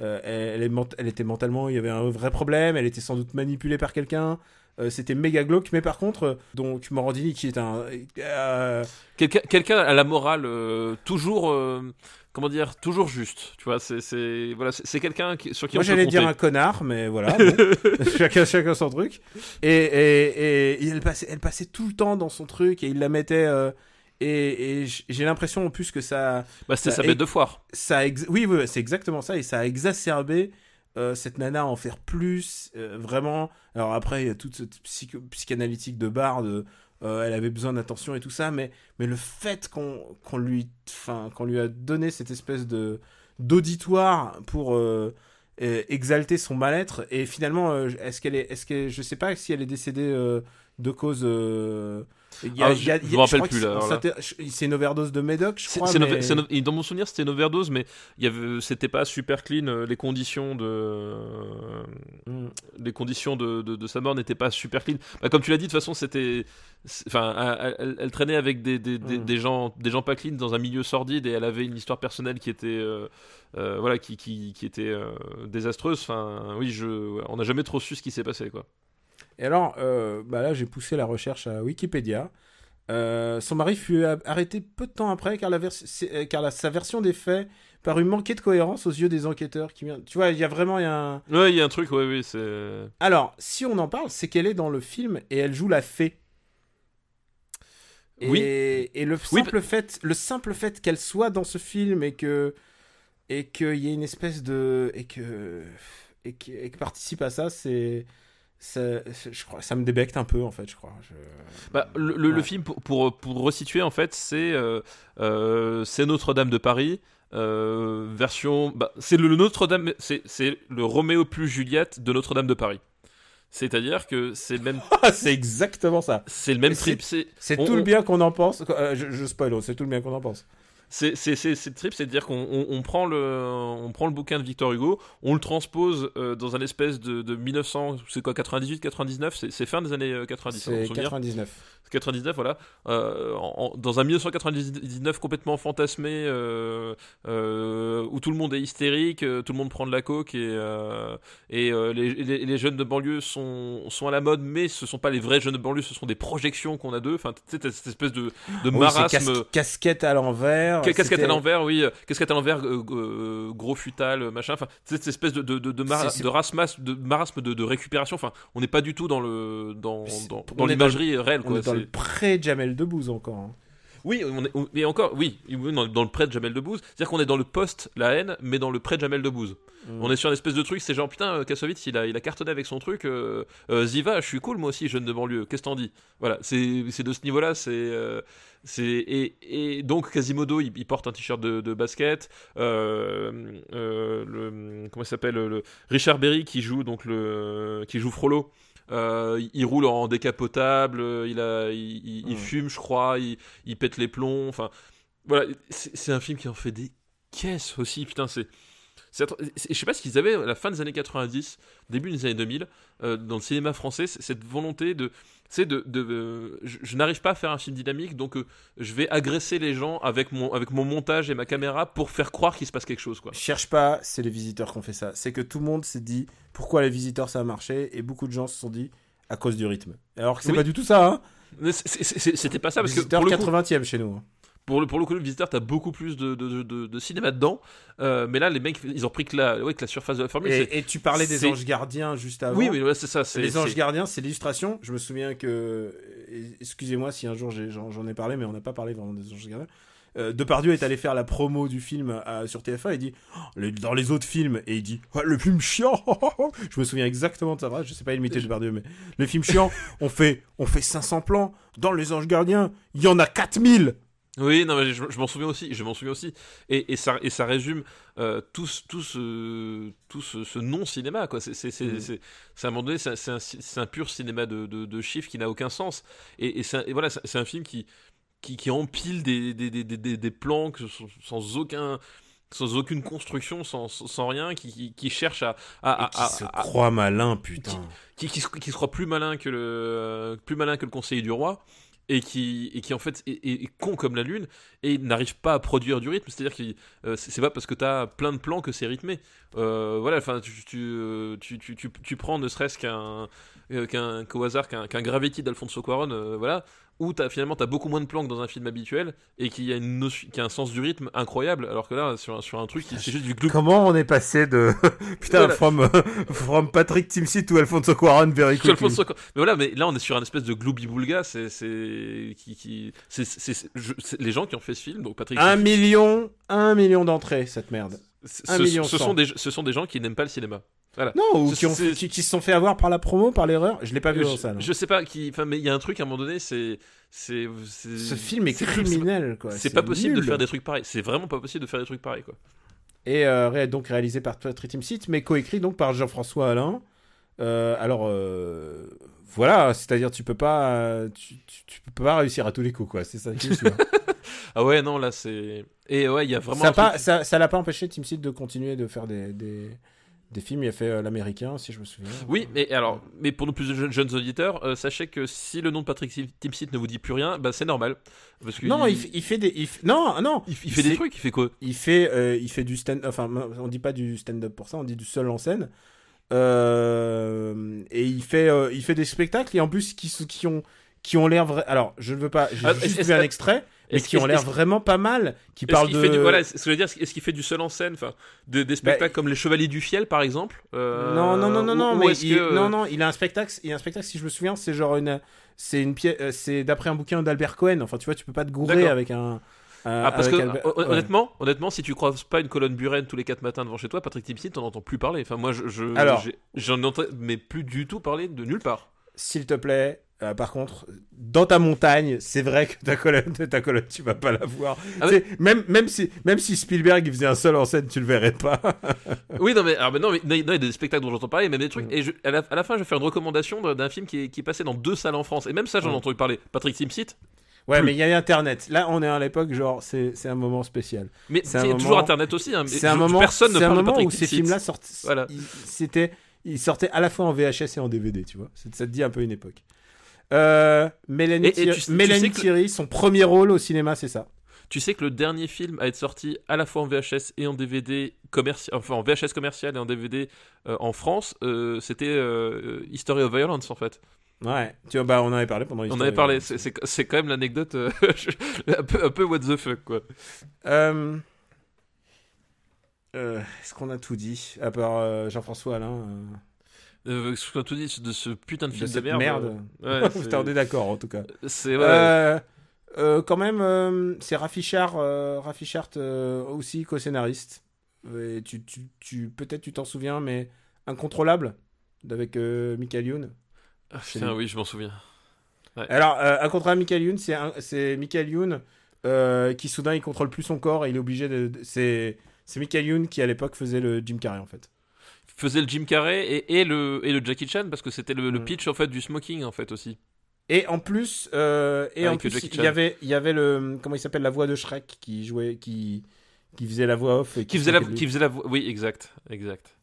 elle, est ment- elle était mentalement, il y avait un vrai problème, elle était sans doute manipulée par quelqu'un. Euh, C'était méga glauque, mais par contre, euh, donc Morandini qui est un, euh, Quelqu'un quelqu'un à la morale toujours, comment dire, toujours juste. Tu vois, c'est voilà, c'est quelqu'un sur qui moi on peut j'allais dire un connard, mais voilà, [laughs] bon. [laughs] chacun, chacun son truc. Et, et, et elle passait, elle passait tout le temps dans son truc et il la mettait. et j'ai l'impression en plus que ça, Bah, ça- sa et- bête de foire. ça ex- oui, oui, c'est exactement ça et ça a exacerbé euh, cette nana en faire plus euh, vraiment. Alors après il y a toute cette psychanalytique de Bard euh, euh, elle avait besoin d'attention et tout ça mais mais le fait qu'on lui qu'on lui a donné cette espèce de d'auditoire pour euh, exalter son mal-être et finalement est-ce qu'elle est que je sais pas si elle est décédée de cause il y a- Ah, il y a- je- y me rappelle plus, là, c'est- une overdose de médoc je crois mais- dans mon souvenir, c'était une overdose, mais il y avait, c'était pas super clean. euh, Les conditions de, Mm. les conditions de, de, de sa mort n'étaient pas super clean. Bah, comme tu l'as dit, de toute façon, c'était, enfin, elle, elle- elle traînait avec des, des, des, Mm. des gens, des gens pas clean dans un milieu sordide et elle avait une histoire personnelle qui était, euh, euh, voilà, qui, qui, qui était euh, désastreuse. Enfin, oui, je, on n'a jamais trop su ce qui s'est passé, quoi. Et alors, euh, bah là, j'ai poussé la recherche à Wikipédia. Euh, son mari fut a- arrêté peu de temps après car, la vers- euh, car la- sa version des faits parut manquer de cohérence aux yeux des enquêteurs. Qui... Tu vois, il y a vraiment il y a un... Ouais, il y a un truc, ouais, oui, c'est. Alors, si on en parle, c'est qu'elle est dans le film et elle joue la fée. Et, Oui. et le Oui, simple fait, le simple fait qu'elle soit dans ce film et que et qu'il y ait une espèce de et que et que, et que participe à ça, c'est ça, c'est- je crois, ça me débecte un peu en fait, je crois. Je- Bah, le, le- le Ouais. film, pour, pour, pour resituer, en fait, c'est euh, euh, Notre-Dame de Paris. euh, version. Bah, c'est le, Notre-Dame. C'est le Roméo plus Juliette de Notre-Dame de Paris. C'est-à-dire que c'est le même, [laughs] Ah, c'est exactement ça. c'est le même trip. C'est On- tout le bien qu'on en pense. Je, je spoil, c'est tout le bien qu'on en pense. C'est c'est c'est c'est le trip, c'est-à-dire qu'on on, on prend le on prend le bouquin de Victor Hugo, on le transpose euh, dans un espèce de, de 1900, c'est quoi 98, 99, c'est fin des années euh, 90. hein, mon C'est souvenir. 99. 99, voilà, euh, en- en- dans un 1999 complètement fantasmé, euh, euh, où tout le monde est hystérique, euh, tout le monde prend de la coke et, euh, et euh, les, les- les jeunes de banlieue sont, sont à la mode, mais ce sont pas les vrais jeunes de banlieue, ce sont des projections qu'on a d'eux. Enfin, tu sais, t'as cette espèce de, de Oui, marasme. cas- casquette à l'envers. Ca- Casquette c'était- à l'envers, oui. euh, Casquette à l'envers, euh, euh, gros futal, euh, machin. Enfin, cette espèce de, de, de, de, mar- C'est- c'est- de rasmas- de marasme de, de récupération. Enfin, on n'est pas du tout dans le dans, dans, dans l'imagerie réelle. On est dans le pré-Jamel Debbouze encore. hein. Oui, on est, on- mais encore, oui, dans le prêt de Jamel Debbouze. C'est-à-dire qu'on est dans le post la haine, mais dans le prêt de Jamel Debbouze. Mm. On est sur une espèce de truc, c'est genre putain, euh, Kassovitz, il a, il a cartonné avec son truc. Euh, euh, Ziva, je suis cool moi aussi, jeune de banlieue. Qu'est-ce que t'en dis? Voilà, c'est de ce niveau-là. C'est euh, c'est et, et donc Quasimodo, il, il porte un t-shirt de, de basket. Le comment il s'appelle le Richard Berry qui joue donc le qui joue Frollo. Euh, il roule en décapotable, il, a, il, il- il Mm. fume, je crois, il, il pète les plombs. Enfin, voilà, c'est un film qui en fait des caisses aussi. Putain, c'est. Je sais pas ce qu'ils avaient à la fin des années 90, début des années 2000, euh, dans le cinéma français, cette volonté de. De, de, euh, je, je n'arrive pas à faire un film dynamique, donc euh, je vais agresser les gens avec mon, avec mon montage et ma caméra pour faire croire qu'il se passe quelque chose, quoi. Cherche pas, c'est les visiteurs qui ont fait ça. C'est que tout le monde s'est dit pourquoi les visiteurs ça a marché et beaucoup de gens se sont dit à cause du rythme. Alors que c'est Oui. pas du tout ça. Hein. C'était pas ça, parce que pour le coup, 80e chez nous. Pour le, pour le coup, le visiteur, t'as beaucoup plus de, de, de, de cinéma dedans. Euh, mais là, les mecs, ils ont pris que la, ouais, que la surface de la formule. Et, et tu parlais des anges gardiens juste avant. Oui, oui, ouais, c'est ça. Les anges gardiens, c'est l'illustration. Je me souviens que. et- Excusez-moi si un jour j'en j'en ai parlé, mais on n'a pas parlé vraiment des anges gardiens. Euh, Depardieu est allé faire la promo du film à- sur TF1 il dit Oh, dans les autres films et il dit le film chiant [laughs] je me souviens exactement de phrase je sais pas imiter Depardieu mais le film chiant on fait on fait 500 plans dans les anges gardiens il y en a 4000 Oui, non, mais je, je m'en souviens aussi. Je m'en souviens aussi. Et, et ça, et ça résume euh, tout, ce- tout ce, tout ce, ce non-cinéma, quoi. C'est, à un moment donné, c'est, un- pur cinéma de, de, de chiffres qui n'a aucun sens. Et, et, c'est un- et voilà, c'est, un film qui, qui, qui empile des, des, des, des, des plans que sans, sans aucun sans aucune construction, sans, sans rien, qui, qui, qui cherche à, à, et qui à- se à- croit malin putain qui, qui, se, qui se croit plus malin que le plus malin que le conseiller du roi et qui, et qui en fait est, con comme la lune et n'arrive pas à produire du rythme. C'est-à-dire que euh, c'est pas parce que t'as plein de plans que c'est rythmé. Euh, voilà, enfin, tu, tu, tu, tu, tu, prends ne serait-ce qu'un euh, qu'un qu'au hasard qu'un qu'un Gravity d'Alfonso Cuarón, euh, voilà, où t'as finalement t'as beaucoup moins de plans que dans un film habituel et qui a une notion- qui a un sens du rythme incroyable, alors que là sur un, sur un truc c'est juste du. Comment on est passé de [laughs] putain Voilà. from, [laughs] from Patrick Timsit to Alfonso Cuarón very quickly. Alfonso. Mais voilà, mais là on est sur un espèce de gloubi-boulga, c'est c'est qui, qui c'est les gens qui ont fait ce film, donc Patrick. Un million, un million d'entrées cette merde. un ce- million ce sont des ce sont des gens qui n'aiment pas le cinéma. Voilà. Non, ou qui, ont, c'est- qui, qui se sont fait avoir par la promo, par l'erreur. Je l'ai pas vu je, salle. je sais pas qui, enfin mais il y a un truc à un moment donné, c'est Ce film est criminel, quoi. C'est pas possible de faire des trucs pareils. C'est vraiment pas possible de faire des trucs pareils quoi. Et euh, donc réalisé par Patrick Timsit, mais coécrit donc par Jean-François Alain. Euh, alors euh, voilà, c'est-à-dire tu peux pas, tu, tu- tu peux pas réussir à tous les coups, quoi. C'est ça qui est. [laughs] Ah ouais non là c'est et ouais il y a vraiment ça un pas, truc- ça, ça l'a pas empêché Timsit de continuer de faire des, des, des films. Il a fait euh, l'américain, si je me souviens. Oui, mais alors, mais pour nos plus jeunes, jeunes auditeurs, euh, sachez que si le nom de Patrick Timsit ne vous dit plus rien, bah c'est normal, parce que Non, il, fait des, il f- non, non, il, il fait des trucs, il fait quoi? Il fait, euh, il fait du stand, enfin, on dit pas du stand-up pour ça, on dit du seul en scène. Euh, et il fait, euh, il fait des spectacles et en plus qui, ont, qui ont l'air vrai. Alors, je ne veux pas, j'ai Ah, juste vu un extrait, mais qui ont l'air vraiment pas mal, qui parlent de. fait du- voilà, ce que je veux dire, est-ce qu'il fait du seul en scène, enfin, de- des spectacles comme Les Chevaliers du Fiel, par exemple euh, non, non, non, non, non, mais il, que, euh, non, non, il a un spectacle, il a un spectacle, si je me souviens, c'est genre une, c'est une pièce, euh, c'est d'après un bouquin d'Albert Cohen. Enfin, tu vois, tu peux pas te gourer avec un. Ah, parce que Albert- ouais. honnêtement, honnêtement, si tu croises pas une colonne Buren tous les 4 matins devant chez toi, Patrick Timsit, t'en entends plus parler. Enfin, moi, je, j'en entends, mais plus du tout parler de nulle part. S'il te plaît, euh, par contre, dans ta montagne, c'est vrai que ta colonne, [laughs] ta colonne, tu vas pas la voir. Ah même, même si, même si Spielberg il faisait un seul en scène, tu le verrais pas. [laughs] Oui, non, mais, alors, mais non, mais non, il y a des spectacles dont j'entends parler, même des trucs. Mm. Et je- à, la, à la fin, je vais faire une recommandation d'un- film qui est, qui est passé dans deux salles en France. Et même ça, j'en ai Mm. entendu parler. Patrick Timsit. Ouais, Plus. mais il y a Internet. Là, on est à l'époque, genre, c'est, un moment spécial. Mais C'est un moment- toujours Internet aussi. Hein, C'est un moment, personne ne c'est un parle de moment Patrick où ces films-là sortent. Voilà. C'était, ils sortaient à la fois en VHS et en DVD, tu vois. Ça te dit un peu une époque. Euh, Mélanie, Et- et Thierry, tu tu que- son premier rôle au cinéma, c'est ça. Tu sais que le dernier film à être sorti à la fois en VHS et en DVD commercial, enfin en VHS commercial et en DVD euh, en France, euh, c'était History of Violence en fait. Ouais. Tu vois, bah, on en avait parlé pendant. On History avait parlé. C'est- quand même l'anecdote [laughs] un peu un peu what the fuck quoi. Est-ce qu'on a tout dit À part Jean-François Alain euh, a tout dit de ce putain de de film de, cette merde. merde. euh, [laughs] ouais, est d'accord en tout cas. c'est ouais, Euh, euh, quand même, c'est Raffichard, Raffichard euh, aussi co-scénariste. Et tu, tu, tu, Peut-être tu t'en souviens, mais Incontrôlable avec Michael Youn. Ah, putain, oui, je m'en souviens. Alors, euh, Incontrôlable Michael Youn, c'est Michael Youn qui soudain il contrôle plus son corps et il est obligé de. de- c'est c'est Michael Youn qui à l'époque faisait le Jim Carrey en fait. Faisait le Jim Carrey et, et le et le Jackie Chan parce que c'était le, le Mm. pitch en fait du smoking en fait aussi. Et en plus, euh, et en plus, il y avait, il y avait le, comment il s'appelle, la voix de Shrek qui jouait, qui, qui faisait la voix off. Et Qui faisait la qui faisait la voix- oui exact exact.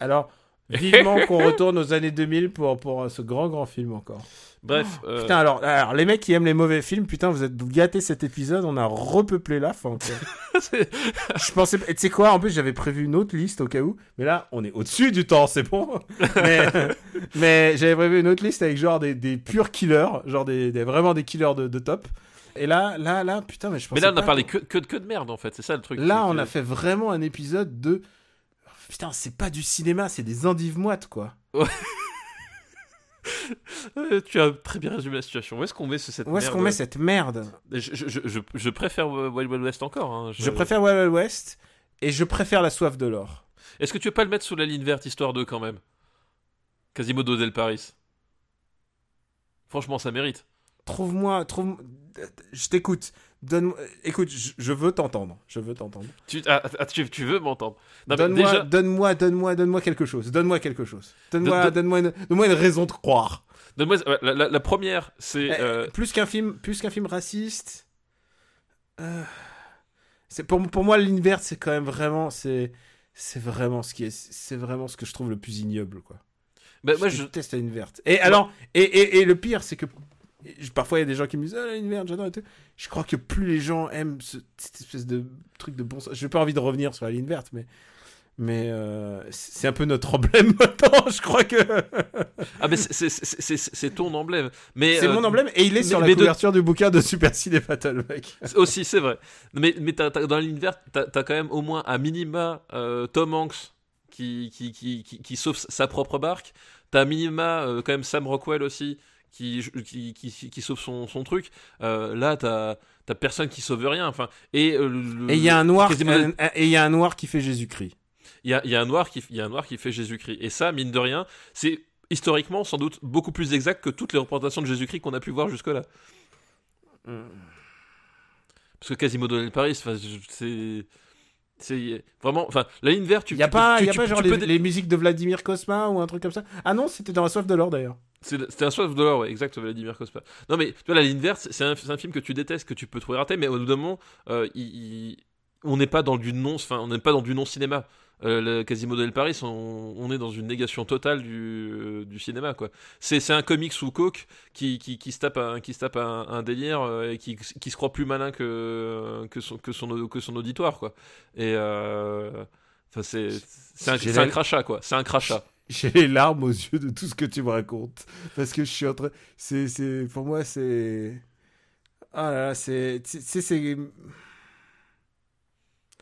Alors, vivement [laughs] qu'on retourne aux années 2000 pour, pour euh, ce grand, grand film encore. Bref. euh, Putain, alors, alors, les mecs qui aiment les mauvais films, putain, vous êtes gâtés cet épisode, on a repeuplé la fin. [laughs] Je pensais, et tu sais quoi, en plus, j'avais prévu une autre liste au cas où, mais là, on est au-dessus du temps, c'est bon. [laughs] mais mais j'avais prévu une autre liste avec genre des, des purs killers, genre des, des- vraiment des killers de, de top. Et là, là, là, putain, mais je mais pensais là on a parlé que, que, que de merde en fait, c'est ça le truc. Là, on a fait vraiment un épisode de. Putain, c'est pas du cinéma, c'est des endives moites, quoi. [laughs] Euh, tu as très bien résumé la situation. Où est-ce qu'on met ce- cette Où est-ce merde qu'on met cette merde je, je, je, je- je préfère Wild Wild West encore. hein. Je préfère Wild Wild West et je préfère La soif de l'or. Est-ce que tu veux pas le mettre sous la ligne verte histoire de quand même? Quasimodo del Paris. Franchement, ça mérite. Trouve-moi, trouve. Je t'écoute. Donne. Écoute, je, veux t'entendre. Je veux t'entendre. Tu, ah, ah, tu, tu veux m'entendre Donne-moi, déjà, donne-moi, donne-moi, donne-moi quelque chose. Donne-moi quelque chose. Donne-moi, Donne- donne-moi, une, donne-moi une raison de croire. donne-moi- la, la- la première, c'est Eh, euh, Plus qu'un film, plus qu'un film raciste. euh, c'est pour, pour moi, ligne verte, c'est quand même vraiment, c'est, c'est vraiment ce qui est, c'est vraiment ce que je trouve le plus ignoble, quoi. bah, je moi je, déteste la ligne verte. Et alors, et, et, et le pire, c'est que parfois, il y a des gens qui me disent Ah, la ligne verte, j'adore et tout. Je crois que plus les gens aiment ce- cette espèce de truc de bon sens. Je n'ai pas envie de revenir sur la ligne verte, mais. Mais euh, c'est un peu notre emblème [laughs] maintenant, je crois que. Ah, mais c'est- ton emblème. Mais, C'est euh, mon emblème et il est mais- sur la mais de- couverture du bouquin de Super Ciné Battle, mec. Aussi, c'est vrai. Mais, mais dans la ligne verte, t'as as quand même au moins à minima euh, Tom Hanks qui, qui, qui, qui, qui sauve sa propre barque. T'as à minima quand même Sam Rockwell aussi qui, qui, qui, qui sauve son, son truc. Euh, là, t'as t'as personne qui sauve rien. Enfin, et euh, Et il y a un noir, quasiment- et il y a un noir qui fait Jésus-Christ. il y a, y a un noir qui, il y a un noir qui fait Jésus-Christ. Et ça, mine de rien, c'est historiquement sans doute beaucoup plus exact que toutes les représentations de Jésus-Christ qu'on a pu voir jusque-là. Parce que Quasimodo del Paris, c'est. C'est vraiment. Enfin, la ligne verte, tu. Il y a tu pas, peux- y a tu- pas tu genre les, les musiques de Vladimir Kosma ou un truc comme ça? Ah non, c'était dans la soif de l'or d'ailleurs. C'était un soif de l'or, ouais, exact, Vladimir Kospa. Non, mais tu vois, la ligne verte, c'est un, film que tu détestes, que tu peux trouver raté, mais au bout d'un moment, euh, il- il- on n'est pas dans du non, enfin, on n'est pas dans du non cinéma. Euh, le Quasimodo del Paris, on, on est dans une négation totale du, euh, du cinéma, quoi. C'est un comics sous coke qui, qui, qui se tape un, qui se tape un, un délire euh, et qui, qui se croit plus malin que, que, son, que, son, que son auditoire, quoi. Et c'est un, crachat, quoi. C'est un crachat. J'ai les larmes aux yeux de tout ce que tu me racontes. Parce que je suis en train. C'est, c'est, pour moi, c'est. Ah là là, c'est. C'est.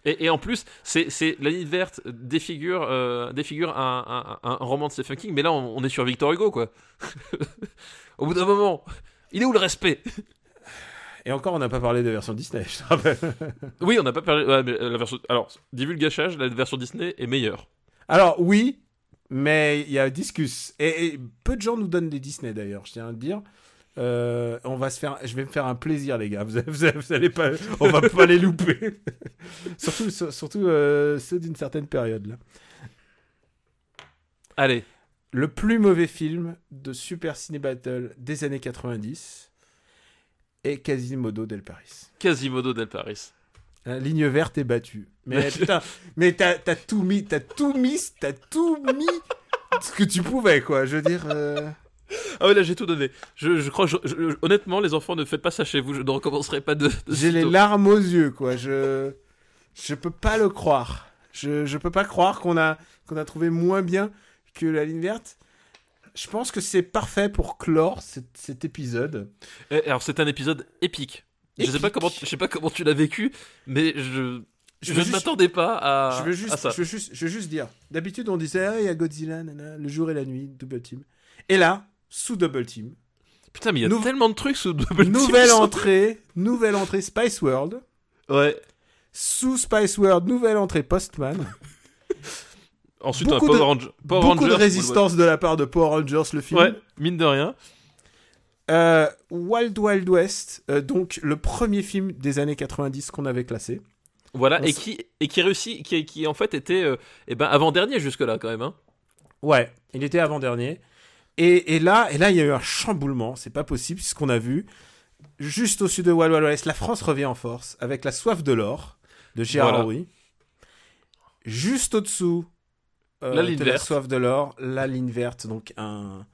Et, et en plus, c'est c'est- la ligne verte défigure, euh, défigure un, un, un- un roman de Stephen King, mais là on, on est sur Victor Hugo quoi. [laughs] Au bout d'un moment, il est où le respect? Et encore, on n'a pas parlé de version Disney, je te rappelle. Oui, on n'a pas parlé. ouais, mais la version. Alors, divulgachage, la version Disney est meilleure. Alors, oui, mais il y a Discus. Et, et peu de gens nous donnent des Disney d'ailleurs, je tiens à le dire. Euh, on va se faire, je vais me faire un plaisir, les gars. Vous, vous allez- vous allez pas, on va pas les louper. [laughs] surtout, sur- surtout euh, ceux d'une certaine période là. Allez, Le plus mauvais film de Super Ciné Battle des années 90 est Quasimodo del Paris. Quasimodo del Paris. La ligne verte est battue. Mais [laughs] putain, mais t'as t'as tout mis, t'as tout mis, t'as tout mis ce que tu pouvais, quoi. Je veux dire. euh, Ah ouais, là j'ai tout donné. Je, je crois, que je- je- honnêtement, les enfants, ne faites pas ça chez vous. Je ne recommencerai pas de. de J'ai les larmes aux yeux, quoi. Je, je peux pas le croire. Je, je peux pas croire qu'on a, qu'on a trouvé moins bien que la ligne verte. Je pense que c'est parfait pour clore cet, cet épisode. Eh, Alors c'est un épisode épique. Je sais pas comment, je sais pas comment tu l'as vécu, mais je, ne m'attendais pas à, je veux à juste, ça. je veux juste, je veux juste dire. D'habitude, on disait, ah, il y a Godzilla, le jour et la nuit, double team. Et là, sous double team, Putain, mais il y a Nou- tellement de trucs sous Double Team nouvelle [laughs] entrée, nouvelle entrée Spice World. Ouais. Sous Spice World, nouvelle entrée Postman. Ensuite, Beaucoup un Power, de- Ranger- Power Beaucoup Rangers, de résistance de la part de Power Rangers, le film. Ouais, mine de rien. Euh, Wild Wild West, euh, donc le premier film des années 90 qu'on avait classé. Voilà, On et qui, et qui réussit, qui, qui en fait était euh, eh ben, avant-dernier jusque-là quand même. Hein. Ouais, il était avant-dernier. Et, et là, et là, il y a eu un chamboulement, c'est pas possible, ce qu'on a vu. Juste au sud de Wild Wild West, la France revient en force avec La soif de l'or de Gérard Voilà. Rouy. Juste au-dessous La ligne de verte. La soif de l'or, la ligne verte, donc un.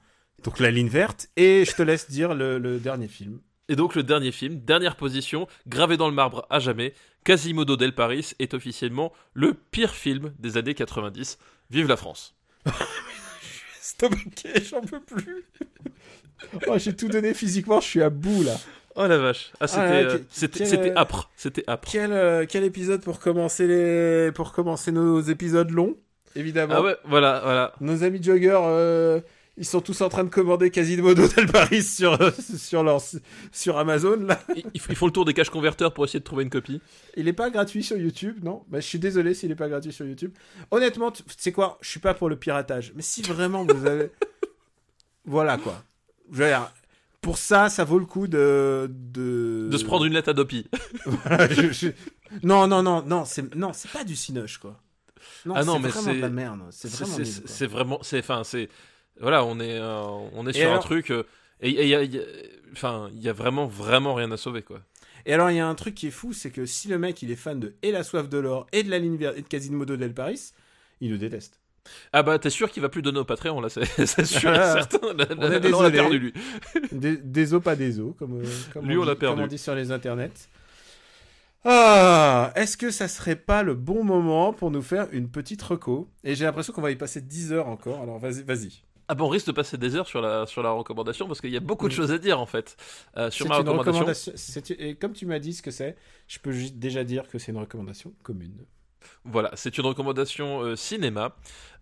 Donc la ligne verte, et je te laisse dire le, le dernier film. Et donc le dernier film, dernière position, gravé dans le marbre à jamais, Quasimodo del Paris est officiellement le pire film des années 90. Vive la France. [laughs] Stop, ok, j'en peux plus. [laughs] oh, j'ai tout donné physiquement, je suis à bout là. Oh la vache. Ah, c'était, que- c'était, euh, âpre. C'était âpre. Quel, euh, quel épisode pour commencer les pour commencer nos épisodes longs, évidemment. Ah ouais, voilà, voilà. Nos amis joggers, euh, ils sont tous en train de commander Quasimodo [laughs] del Paris sur sur leur sur Amazon là. Ils, ils font le tour des caches converteurs pour essayer de trouver une copie. Il est pas gratuit sur YouTube, non? Bah, Je suis désolé s'il est pas gratuit sur YouTube. Honnêtement, tu sais quoi? Je suis pas pour le piratage. Mais si vraiment vous avez... [laughs] voilà quoi. Je veux dire, pour ça, ça vaut le coup de... De, De se prendre une lettre à Dopi. [laughs] Voilà, je- je- Non, non, non, non, c'est non, c'est pas du cinoche quoi. Non, Ah non, c'est mais vraiment c'est- de la merde. C'est vraiment c'est- vraiment, c'est, enfin, c'est, voilà, on est, euh, on est Et sur un truc, euh, et il a, a- enfin, il y a vraiment, vraiment rien à sauver, quoi. Et alors, il y a un truc qui est fou, c'est que si le mec il est fan de et la soif de l'or et de la ligne verte et de Quasimodo del Paris, il le déteste. Ah bah t'es sûr qu'il va plus donner au Patreon là, c'est [laughs] c'est sûr et certain. On on l'a désolé. perdu lui. [laughs] Des, des os, pas des os, comme, euh, comme Lui, on dit- l'a perdu. comme on dit sur les internets. Ah, est-ce que ça serait pas le bon moment pour nous faire une petite reco? Et j'ai l'impression qu'on va y passer 10 heures encore, alors vas-y, vas-y. Ah bah on risque de passer des heures sur la, sur la recommandation parce qu'il y a beaucoup de choses à dire en fait. Euh, sur ma recommandation. Et comme tu m'as dit ce que c'est, je peux juste déjà dire que c'est une recommandation commune. Voilà, c'est une recommandation euh, cinéma,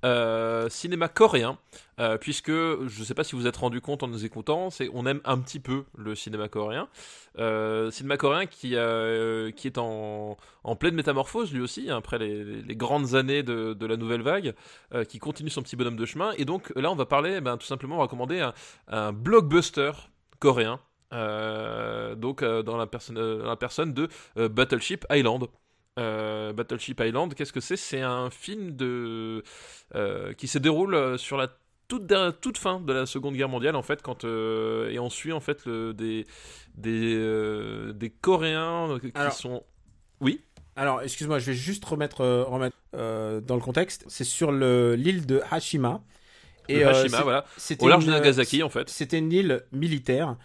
Euh, cinéma coréen, euh, puisque je ne sais pas si vous êtes rendu compte en nous écoutant, c'est on aime un petit peu le cinéma coréen. Cinéma coréen qui, est en, pleine métamorphose lui aussi, hein, après les, grandes années de, la nouvelle vague, qui continue son petit bonhomme de chemin. Et donc là, on va parler, ben, tout simplement, on va recommander un, blockbuster coréen. donc dans la, personne, de Battleship Island. Euh, Battleship Island, qu'est-ce que c'est? C'est un film de, euh, qui se déroule euh, sur la toute, fin de la Seconde Guerre mondiale en fait, quand euh, et on suit en fait le, des des, des Coréens qui Alors- sont Alors, excuse-moi, je vais juste remettre, euh, remettre euh, dans le contexte. C'est sur le- l'île de Hashima. le euh, Hashima, voilà, au large une- de Nagasaki en fait. C'était une île militaire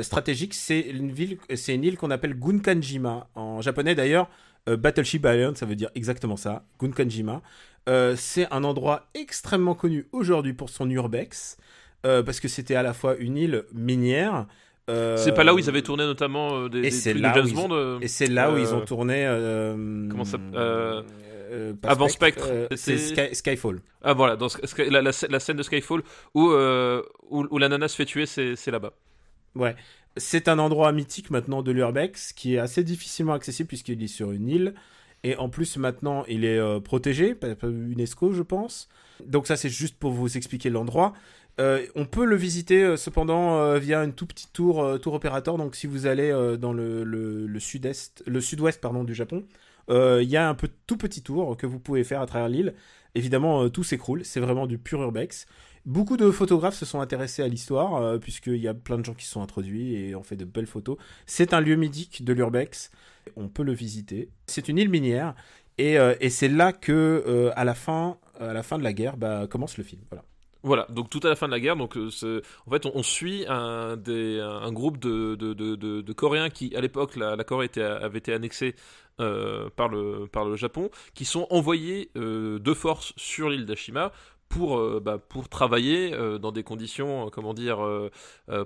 stratégique. C'est une ville, c'est une île qu'on appelle Gunkanjima en japonais d'ailleurs. Euh, Battleship Island, ça veut dire exactement ça. Gunkanjima. Euh, c'est un endroit extrêmement connu aujourd'hui pour son urbex euh, parce que c'était à la fois une île minière. euh, C'est pas là où ils avaient tourné notamment euh, des, et des trucs de James ils- Bond. Et c'est là où ils ont tourné. comment ça- avant Spectre, c'est Sky- Skyfall. Ah voilà, dans Sky- la, la scè- la scène de Skyfall où où, où l'ananas se fait tuer, c'est là-bas. Ouais. C'est un endroit mythique maintenant de l'Urbex qui est assez difficilement accessible puisqu'il est sur une île. Et en plus, maintenant, il est euh, protégé par UNESCO, je pense. Donc ça, c'est juste pour vous expliquer l'endroit. Euh, on peut le visiter euh, cependant via une tout petit tour, tour opérateur. Donc si vous allez dans le, le, sud-est, le sud-ouest pardon du Japon, il y a un peu, tout petit tour que vous pouvez faire à travers l'île. Évidemment, tout s'écroule. C'est vraiment du pur urbex. Beaucoup de photographes se sont intéressés à l'histoire, euh, puisqu'il y a plein de gens qui se sont introduits et ont fait de belles photos. C'est un lieu mythique de l'Urbex. On peut le visiter. C'est une île minière. Et, euh, c'est là que, euh, à, la fin, à la fin de la guerre, bah, commence le film. Voilà. Voilà, donc tout à la fin de la guerre, donc en fait on, suit un, un groupe de, Coréens qui à l'époque la, Corée avait été annexée par, le, Japon, qui sont envoyés de force sur l'île d'Ashima pour, euh, bah, pour travailler euh, dans des conditions, euh, comment dire,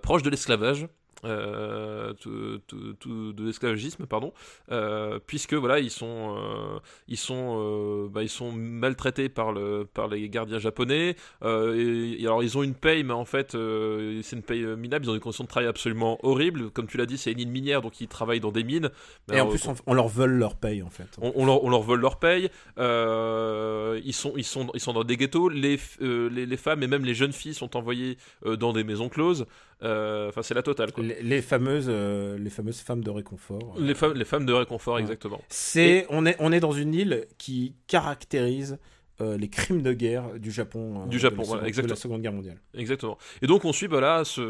proches de l'esclavage. Euh, tout- tout- tout- de l'esclavagisme pardon euh, puisque voilà ils sont euh, ils sont euh, bah, ils sont maltraités par le par les gardiens japonais et, et alors ils ont une paye, mais en fait c'est une paye minable. Ils ont des conditions de travail absolument horribles. Comme tu l'as dit, c'est une île minière, donc ils travaillent dans des mines. Mais et en plus, on, on leur vole leur paye, en fait. on, on leur, on leur vole leur paye. ils sont ils sont ils sont dans des ghettos. Les, les, les femmes et même les jeunes filles sont envoyées dans des maisons closes. Euh, Enfin, c'est la totale. Quoi. Les, les fameuses, euh, les fameuses femmes de réconfort. Les femmes les femmes de réconfort, Ouais. exactement. C'est, on est, on est dans une île qui caractérise euh, les crimes de guerre du Japon. euh, Du Japon, de la voilà, seconde- de exactement. la Seconde Guerre mondiale. Exactement. Et donc on suit voilà ce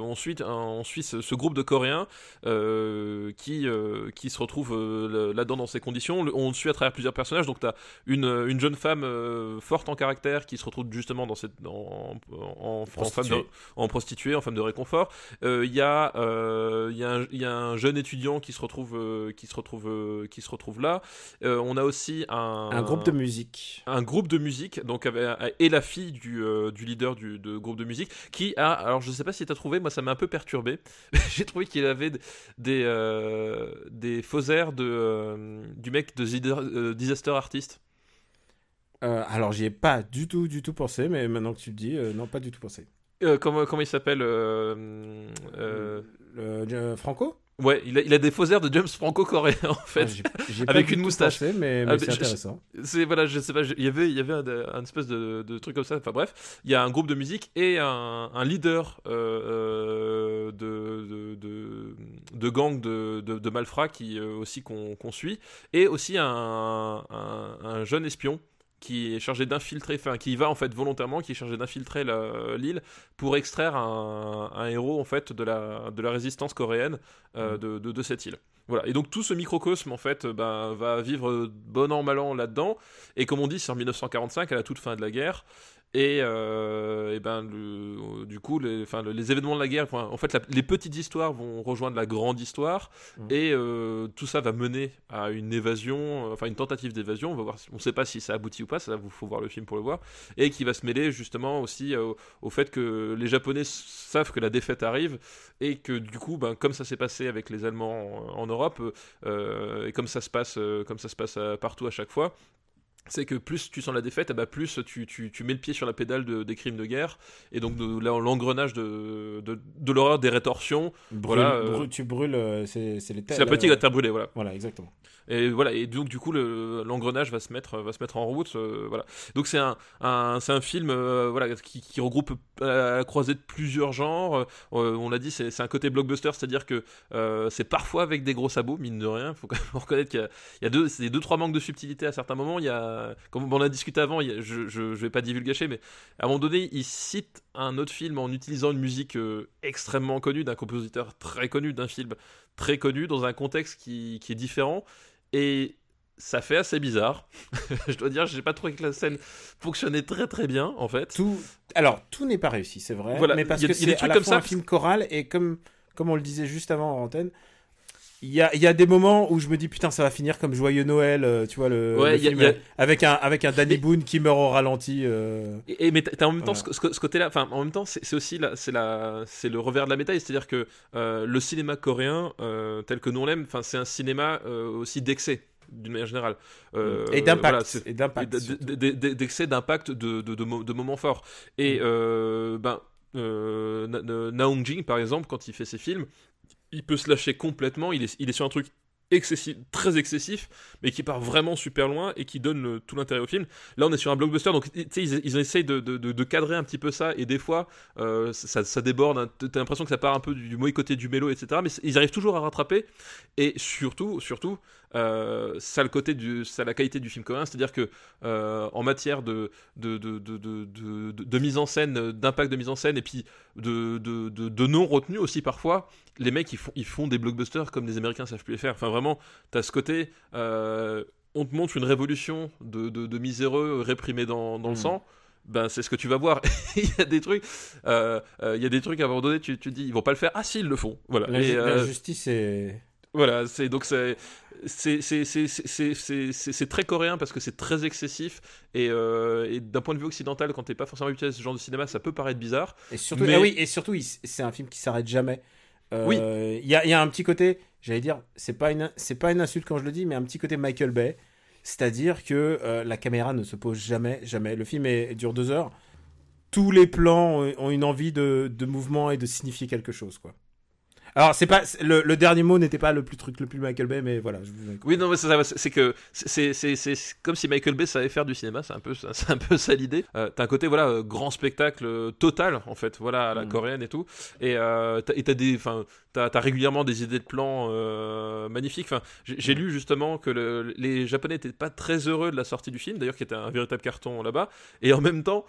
on suit un- on suit ce, ce groupe de Coréens euh, qui qui se retrouvent euh, là-dedans dans ces conditions. Le- on suit à travers plusieurs personnages. Donc tu as une, une jeune femme forte en caractère qui se retrouve justement dans cette en, en, en, femme de, Prostituée. en prostituée, en femme de réconfort. Il y a y, a un- y a un jeune étudiant qui se retrouve qui se retrouve qui se retrouve là. On a aussi un Un groupe de musique. un groupe de musique donc et la fille du, euh, du leader du de groupe de musique qui a alors je sais pas si tu as trouvé moi ça m'a un peu perturbé. [laughs] J'ai trouvé qu'il avait des euh, des faux airs de euh, du mec de Zider- euh, Disaster Artist. Alors, j'y ai pas du tout, du tout pensé, mais maintenant que tu le dis, non, pas du tout pensé. Comment comment il s'appelle Le- Franco? Ouais il a, il a des faux airs de James Franco coréen en fait Ah, avec une moustache. pensé, mais, Ah, mais c'est intéressant. c'est voilà je sais pas il y avait il y avait un, un espèce de, de truc comme ça enfin bref il y a un groupe de musique et un, un leader euh, euh, de, de, de, de gang de, de, malfrats qui euh, aussi qu'on suit et aussi un jeune espion qui est chargé d'infiltrer, enfin qui va en fait volontairement, qui est chargé d'infiltrer l'île pour extraire un, héros en fait de la, de la résistance coréenne euh, mm. de, de, cette île. Voilà. Et donc tout ce microcosme en fait ben, va vivre bon an mal an là-dedans. Et comme on dit, c'est en 1945 à la toute fin de la guerre. Et, euh, et, ben le, du coup les, enfin, les événements de la guerre en fait les petites histoires vont rejoindre la grande histoire. Mmh. et euh, tout ça va mener à une évasion enfin une tentative d'évasion. On va voir on sait pas si ça aboutit ou pas. Ça vous faut voir le film pour le voir. Et qui va se mêler justement aussi euh, au, fait que les japonais savent que la défaite arrive. Et que du coup ben comme ça s'est passé avec les allemands en, en Europe euh, et comme ça se passe comme ça se passe partout à chaque fois c'est que plus tu sens la défaite, eh ben, plus tu, tu, tu, mets le pied sur la pédale de, des crimes de guerre, et donc de, l'engrenage de, de, l'horreur des rétorsions. voilà, euh, tu brûles, euh, c'est les C'est la petite euh, à terre brûlée, voilà. Voilà, exactement. Et voilà, et donc du coup l'engrenage va se mettre va se mettre en route, voilà. Donc c'est un, c'est un film voilà qui, regroupe à la croisée de plusieurs genres. on l'a dit, c'est un côté blockbuster, c'est-à-dire que c'est parfois avec des gros sabots, mine de rien. Il faut [laughs] reconnaître qu'il y, y, a deux, c'est deux trois manques de subtilité à certains moments. Il y a comme on a discuté avant, je, je, vais pas divulgacher, mais à un moment donné, il cite un autre film en utilisant une musique euh, extrêmement connue d'un compositeur très connu, d'un film très connu, dans un contexte qui, est différent. Et ça fait assez bizarre. [laughs] je dois dire, j'ai pas trouvé que la scène fonctionnait très très bien en fait. Tout, alors tout n'est pas réussi, c'est vrai. mais parce que c'est à la fois un film choral et comme comme on le disait juste avant en antenne, il y a, y a des moments où je me dis putain ça va finir comme Joyeux Noël euh, tu vois le, film, avec un avec un Danny Boone qui meurt au ralenti euh... et, mais t'as en même temps ce, ce, côté là enfin en même temps c'est aussi là c'est la c'est le revers de la médaille c'est à dire que euh, le cinéma coréen euh, tel que nous on l'aime enfin c'est un cinéma aussi d'excès d'une manière générale. et d'impact. D'excès, d'impact, de, de, de, moments forts. Et mm. ben, euh, Jing, par exemple, quand il fait ses films, il peut se lâcher complètement. Il est, il est sur un truc excessif, très excessif, mais qui part vraiment super loin et qui donne tout l'intérêt au film. Là, on est sur un blockbuster, donc ils, ils essayent de, de, de, cadrer un petit peu ça, et des fois, euh, ça, ça, déborde. Hein. T'as l'impression que ça part un peu du, du mauvais côté du mélo, etc. Mais ils arrivent toujours à rattraper, et surtout, surtout, euh, ça le côté du, ça la qualité du film coréen, c'est-à-dire que euh, en matière de de, de, de, mise en scène, d'impact de mise en scène, et puis de, de, non retenue aussi parfois, les mecs ils font, ils font des blockbusters comme les Américains savent plus les faire. Enfin vraiment, t'as ce côté, euh, on te montre une révolution de, de, miséreux réprimés dans, dans le mm. sang ben c'est ce que tu vas voir. [laughs] il y a des trucs, euh, il y a des trucs à un moment donné, tu, tu te dis ils vont pas le faire. Ah si ils le font. Voilà. La, la justice est. Voilà, c'est donc c'est c'est très coréen parce que c'est très excessif et, euh, et d'un point de vue occidental, quand t'es pas forcément habitué à ce genre de cinéma, ça peut paraître bizarre. Et surtout, ah oui, et surtout, c'est un film qui s'arrête jamais. Euh, oui. Il y a, un petit côté, j'allais dire, c'est pas une pas une insulte quand je le dis, mais un petit côté Michael Bay, c'est-à-dire que euh, la caméra ne se pose jamais, jamais. Le film est, dure deux heures. Tous les plans ont une envie de, de mouvement et de signifier quelque chose, quoi. Alors c'est pas le, le, dernier mot n'était pas le plus truc le plus Michael Bay, mais voilà. Je oui non mais c'est que c'est c'est comme si Michael Bay savait faire du cinéma, c'est un peu c'est un peu ça l'idée. Euh, t'as un côté voilà euh, grand spectacle euh, total en fait, voilà à la mm. coréenne et tout. Et euh, t'as des enfin t'as as régulièrement des idées de plans euh, magnifiques. Enfin j'ai mm. lu justement que le, les Japonais étaient pas très heureux de la sortie du film, d'ailleurs qui était un véritable carton là-bas. Et en même temps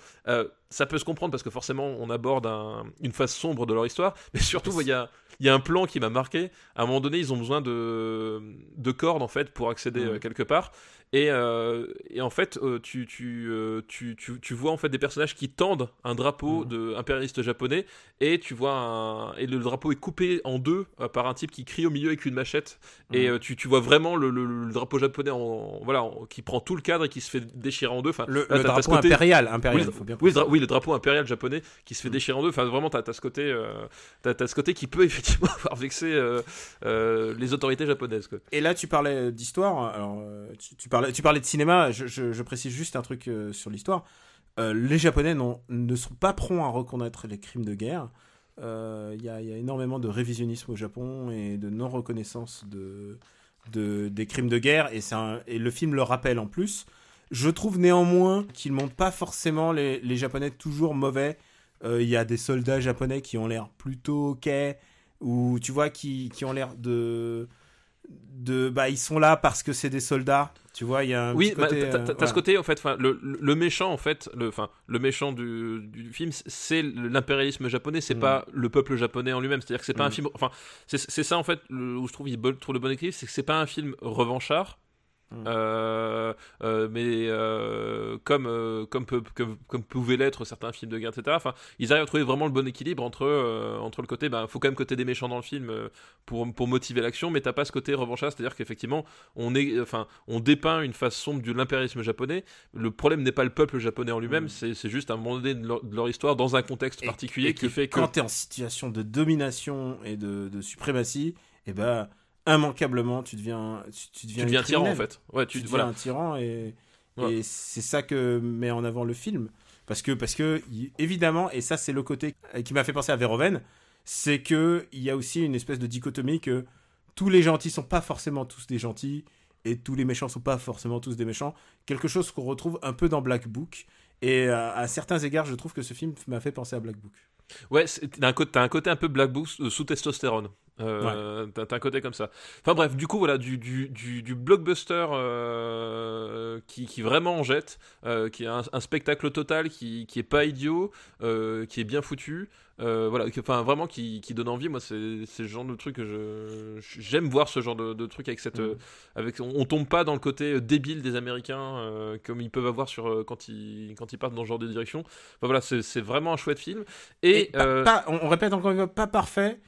ça peut se comprendre parce que forcément on aborde un, une phase sombre de leur histoire, mais surtout il y a il y a un plan qui m'a marqué. À un moment donné, ils ont besoin de, de cordes en fait pour accéder euh, quelque part. Et, euh, et, en fait, euh, tu, tu, euh, tu, tu, tu, vois en fait des personnages qui tendent un drapeau mhm. de impérialiste japonais et tu vois un, et le drapeau est coupé en deux par un type qui crie au milieu avec une machette et mhm. tu, tu vois vraiment le, le, drapeau japonais en, voilà qui prend tout le cadre et qui se fait déchirer en deux. Enfin, le, drapeau impérial, impérial, oui, faut bien oui, oui, le drapeau impérial japonais qui se fait mhm. déchirer en deux. Enfin, vraiment, t'as as ce côté, t'as as ce côté qui peut [laughs] effectivement avoir vexé les autorités japonaises. Quoi. Et là, tu parlais d'histoire. Alors, tu, tu tu parlais de cinéma, je, précise juste un truc euh, sur l'histoire. Euh, les Japonais ne sont pas prompts à reconnaître les crimes de guerre. Il euh, y, a énormément de révisionnisme au Japon et de non-reconnaissance de, des crimes de guerre, et, et le film le rappelle en plus. Je trouve néanmoins qu'il ne montre pas forcément les, Japonais toujours mauvais. Il y a des soldats japonais qui ont l'air plutôt ok, ou tu vois, qui, qui ont l'air de de bah ils sont là parce que c'est des soldats. Tu vois, il y a un oui, bah, côté, t'as- euh, t'as t'as voilà. ce côté en fait, le, le méchant en fait, le, enfin, le méchant du, du film, c'est l'impérialisme japonais, c'est Mm. pas le peuple japonais en lui-même. C'est-à-dire que c'est pas un Mm. film, enfin, c'est c'est ça en fait le- où je trouve il trouve le bon équilibre, c'est que c'est pas un film revanchard. Mm. euh, euh, mais euh, comme, comme, peut- comme, comme pouvaient l'être certains films de guerre, etc. Enfin, ils arrivent à trouver vraiment le bon équilibre entre, entre le côté, ben, faut quand même côté des méchants dans le film pour, pour motiver l'action, mais t'as pas ce côté revanchard, c'est-à-dire qu'effectivement, on, est, enfin, on dépeint une face sombre de l'impérialisme japonais. Le problème n'est pas le peuple japonais en lui-même, Mm. c'est juste un moment donné de leur, de leur histoire dans un contexte Et- particulier et qui fait que. quand t'es en situation de domination et de, de suprématie, et ben immanquablement tu deviens tu, tu deviens, Tu deviens un tyran en fait. Ouais, Tu, tu, deviens voilà. un tyran et, Ouais. et c'est ça que met en avant le film parce que parce que évidemment et ça c'est le côté qui m'a fait penser à Verhoeven, c'est que il y a aussi une espèce de dichotomie que tous les gentils sont pas forcément tous des gentils et tous les méchants sont pas forcément tous des méchants. Quelque chose qu'on retrouve un peu dans Black Book. Et à, à certains égards, je trouve que ce film m'a fait penser à Black Book. Ouais, t'as un, côté- un côté un peu Black Book euh, sous testostérone. Euh, t'as, t'as un côté comme ça. Enfin bref, du coup, voilà, du, du, du, du blockbuster euh, qui, qui vraiment en jette, euh, qui est un, un spectacle total, qui, qui est pas idiot, qui est bien foutu. Euh, voilà, qui- enfin vraiment qui, qui donne envie. Moi, c'est, c'est le genre de truc que je, j'aime voir ce genre de, de truc avec cette, Mhm. euh, avec, on, on tombe pas dans le côté euh, débile des Américains euh, comme ils peuvent avoir sur quand ils quand ils partent dans ce genre de direction. Enfin voilà, c'est, c'est vraiment un chouette film. Et, Et pas- euh, pas- on, on répète encore une fois, pas parfait,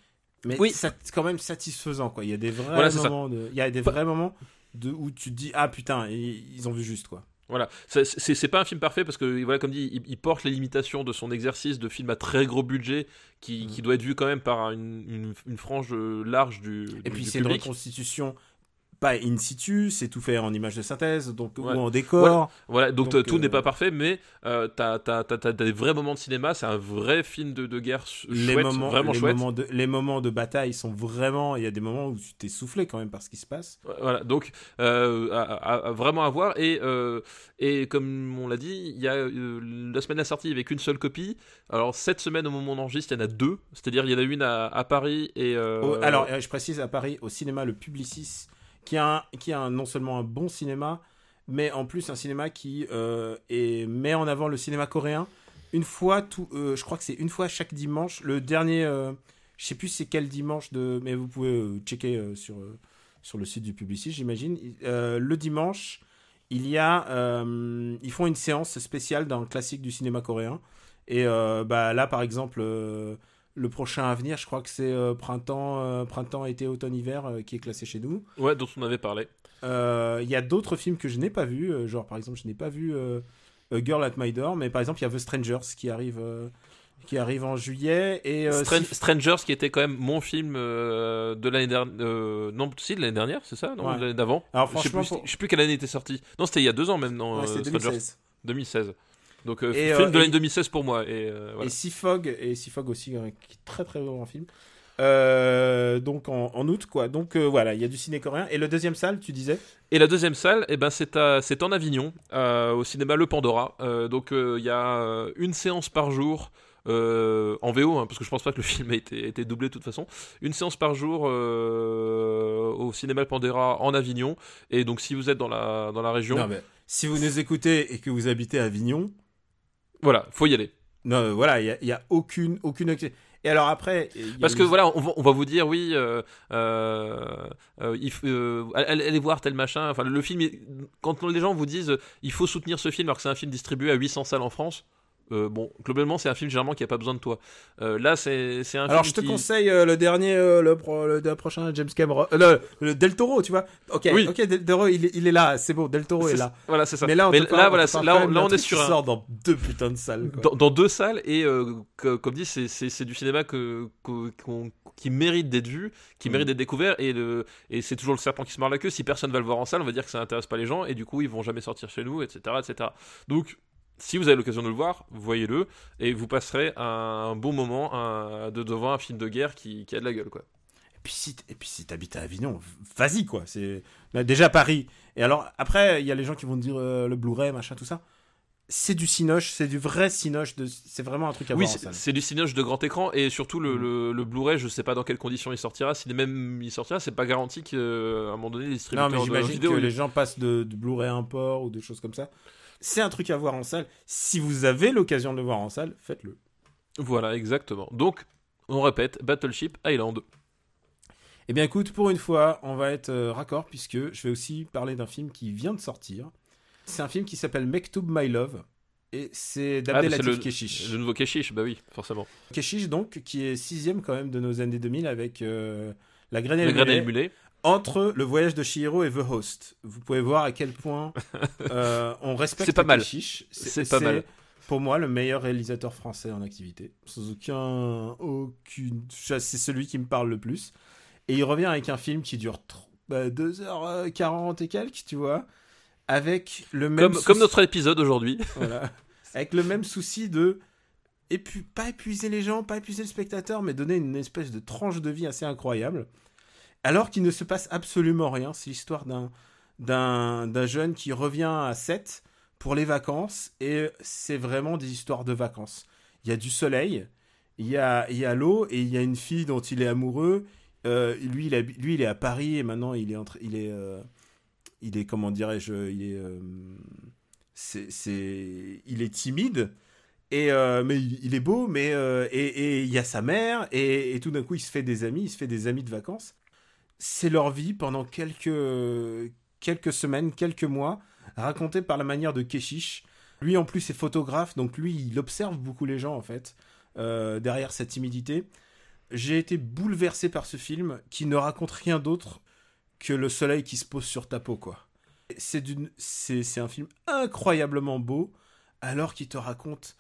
mais Oui. ça- quand même satisfaisant. Quoi. Il y a des vrais Voilà, c'est moments, de, il y a des Pas- vrais moments de, où tu te dis ah putain, ils, ils ont vu juste quoi. Voilà, C'est- pas un film parfait parce que, voilà, comme dit, il, il porte les limitations de son exercice de film à très gros budget qui, Mm. qui doit être vu quand même par une, une, une frange euh, large du, Et du- puis c'est une reconstitution pas in situ, c'est tout fait en image de synthèse, donc Ouais. ou en décor. Voilà, donc, Donc, tout euh, n'est pas parfait, mais euh, t'as t'as des vrais moments de cinéma, c'est un vrai film de, de guerre ch- Les chouette, moments, vraiment les, chouette. moments de, les moments de bataille sont vraiment. Il y a des moments où tu t'es soufflé quand même par ce qui se passe. Voilà, donc euh, à, vraiment à voir. Et, euh, et comme on l'a dit, il y a la semaine de la sortie, il n'y avait qu'une seule copie. Alors cette semaine, au moment où on enregistre, il y en a deux. C'est-à-dire, il y en a une à, à Paris et. alors, je précise à Paris, au cinéma Le Publicis, qui a, qui a non seulement un bon cinéma, mais en plus un cinéma qui euh, met en avant le cinéma coréen. Une fois, tout, euh, je crois que c'est une fois chaque dimanche. Le dernier, euh, je sais plus c'est quel dimanche, de, mais vous pouvez euh, checker sur, sur le site du Publicis, j'imagine. Le dimanche, il y a, ils font une séance spéciale d'un classique du cinéma coréen. Et bah, là, par exemple, le prochain à venir, je crois que c'est euh, printemps, euh, printemps, été, automne, hiver, euh, qui est classé chez nous. Ouais, dont on avait parlé. Il y a d'autres films que je n'ai pas vus, genre par exemple, je n'ai pas vu A Girl at My Door, mais par exemple, il y a The Strangers qui arrive, qui arrive en juillet. Et, si- Strangers, qui était quand même mon film de l'année dernière. non, si, de l'année dernière, c'est ça Non, Ouais. l'année d'avant. Alors Je sais franchement, je sais plus quelle année était sorti. Non, c'était il y a deux ans même, non ouais, euh, c'est Strangers 2016. 2016. Donc, euh, Et, film euh, de l'année et- 2016 pour moi. Et, euh, voilà. Et Seafog, et Seafog aussi, un qui est très très grand film. Euh, donc en, en août, quoi. Donc euh, voilà, il y a du ciné coréen. Et le deuxième salle, tu disais? Et la deuxième salle, eh ben, c'est, à- c'est en Avignon, euh, au cinéma Le Pandora. Euh, donc euh, il y a euh, une séance par jour. euh, en VO, hein, parce que je pense pas que le [laughs] film ait été, été doublé de toute façon. Une séance par jour euh, au cinéma Le Pandora en Avignon. Et donc, si vous êtes dans la, dans la région, Non, mais si vous nous écoutez et que vous habitez à Avignon, voilà, faut y aller. non, euh, voilà, il y a, aucune, aucune. Et alors après, Parce que voilà, on va, on va vous dire, oui, euh, euh, euh, allez, allez voir tel machin. Enfin, le film, quand les gens vous disent, il faut soutenir ce film alors que c'est un film distribué à 800 salles en France. Euh, bon, globalement, c'est un film généralement qui a pas besoin de toi. Euh, là, c'est c'est un Alors je film te qui- conseille euh, le dernier, le, pro- le, le prochain James Cameron, le, le Del Toro, tu vois. Ok, Oui. ok, Del Toro, il est, il est là, c'est bon, Del Toro est, là. Voilà, c'est ça. Mais là, on te parle- voilà, te là, on- là, on est sur un, sort dans deux putains de salles. quoi. dans, dans deux salles et que- comme dit c'est du cinéma que, qui mérite d'être vu qui Mm. mérite d'être découvert et, le, et c'est toujours le serpent qui se mord la queue si personne va le voir en salle on va dire que ça n'intéresse pas les gens et du coup ils vont jamais sortir chez nous etc etc donc si vous avez l'occasion de le voir voyez-le et vous passerez un bon moment un- de devant un film de guerre qui, qui a de la gueule quoi Et puis si, t- et puis si t'habites à Avignon, vas-y quoi. C'est bah, déjà Paris. Et alors après, il y a les gens qui vont te dire euh, le Blu-ray, machin, tout ça. c'est du cinoche, c'est du vrai cinoche, de... c'est vraiment un truc à Oui, voir en c'est du cinoche de grand écran et surtout le, Mm. le, le Blu-ray, je sais pas dans quelles conditions il sortira. Si même il sortira, c'est pas garanti qu'à un moment donné les Non, distributeurs mais de vidéo. que les gens passent de, de Blu-ray import ou des choses comme ça. C'est un truc à voir en salle. Si vous avez l'occasion de le voir en salle, faites-le. Voilà, exactement. Donc, on répète, Battleship Island. Eh bien, écoute, pour une fois, on va être euh, raccord puisque je vais aussi parler d'un film qui vient de sortir. C'est un film qui s'appelle Mektoub My Love. Et c'est Ah, d'Abdelatif le, Keshish. le nouveau Keshish, bah oui, forcément. Keshish, donc, qui est sixième quand même de nos années 2000 avec euh, La Graine et Le Mulet. Entre le voyage de Chihiro et The Host. Vous pouvez voir à quel point [laughs] euh, on respecte C'est pas mal. C'est pas mal. Pour moi, le meilleur réalisateur français en activité. Sans aucun. aucune. C'est celui qui me parle le plus. Et il revient avec un film qui dure tr- bah, 2h40 et quelques, tu vois. Avec le même. Comme, souci- comme notre épisode aujourd'hui. [laughs] voilà. Avec le même souci de. épu- pas épuiser les gens, pas épuiser le spectateur, mais donner une espèce de tranche de vie assez incroyable. Alors qu'il ne se passe absolument rien. C'est l'histoire d'un, d'un, d'un jeune qui revient à 7 pour les vacances. Et c'est vraiment des histoires de vacances. Il y a du soleil, il y a, il y a l'eau, et il y a une fille dont il est amoureux. Euh, lui, il lui, il est à Paris, et maintenant, il est, entre, il est, euh, il est comment dirais-je, il est, euh, c'est, c'est, il est timide. Et mais il, est beau, mais et et il y a sa mère et, et tout d'un coup il se fait des amis, il se fait des amis de vacances. C'est leur vie pendant quelques quelques semaines, quelques mois, racontée par la manière de Keshish. Lui en plus est photographe, donc lui il observe beaucoup les gens en fait euh, derrière cette timidité. J'ai été bouleversé par ce film qui ne raconte rien d'autre que le soleil qui se pose sur ta peau quoi. C'est d'une c'est un film incroyablement beau alors qu'il te raconte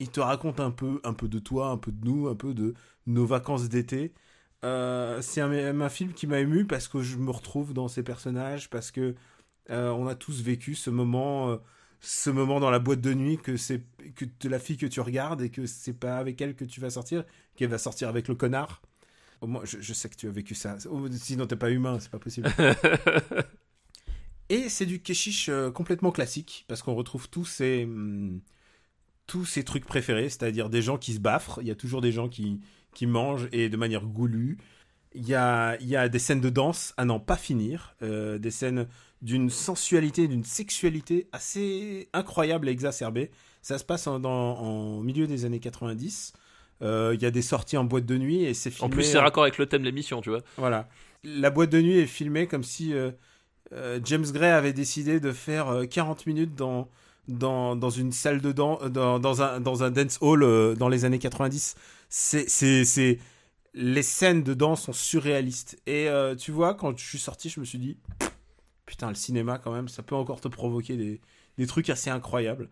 il te raconte un peu, un peu de toi, un peu de nous, un peu de nos vacances d'été. Euh, c'est un, un film qui m'a ému parce que je me retrouve dans ces personnages, parce que euh, on a tous vécu ce moment, euh, ce moment dans la boîte de nuit que c'est que de la fille que tu regardes et que c'est pas avec elle que tu vas sortir, qu'elle va sortir avec le connard. Au moins, je, je sais que tu as vécu ça. Oh, Sinon, t'es pas humain, c'est pas possible. [laughs] Et c'est du Keshish complètement classique, parce qu'on retrouve tous ces, hum, tous ces trucs préférés, c'est-à-dire des gens qui se baffrent, il y a toujours des gens qui, qui mangent et de manière goulue. Il y a, il y a des scènes de danse à n'en pas finir, euh, des scènes d'une sensualité, d'une sexualité assez incroyable et exacerbée. Ça se passe en, dans- en milieu des années 90. Euh, Il y a des sorties en boîte de nuit et c'est filmé. En plus, c'est raccord avec le thème de l'émission, tu vois. voilà. La boîte de nuit est filmée comme si euh, James Gray avait décidé de faire euh, 40 minutes dans, dans, dans une salle de dan- dans, dans, un, dans un dance hall euh, dans les années 90. C'est, c'est, c'est... Les scènes de danse sont surréalistes. Et euh, tu vois, quand je suis sorti, je me suis dit, putain, le cinéma quand même, ça peut encore te provoquer des, des trucs assez incroyables.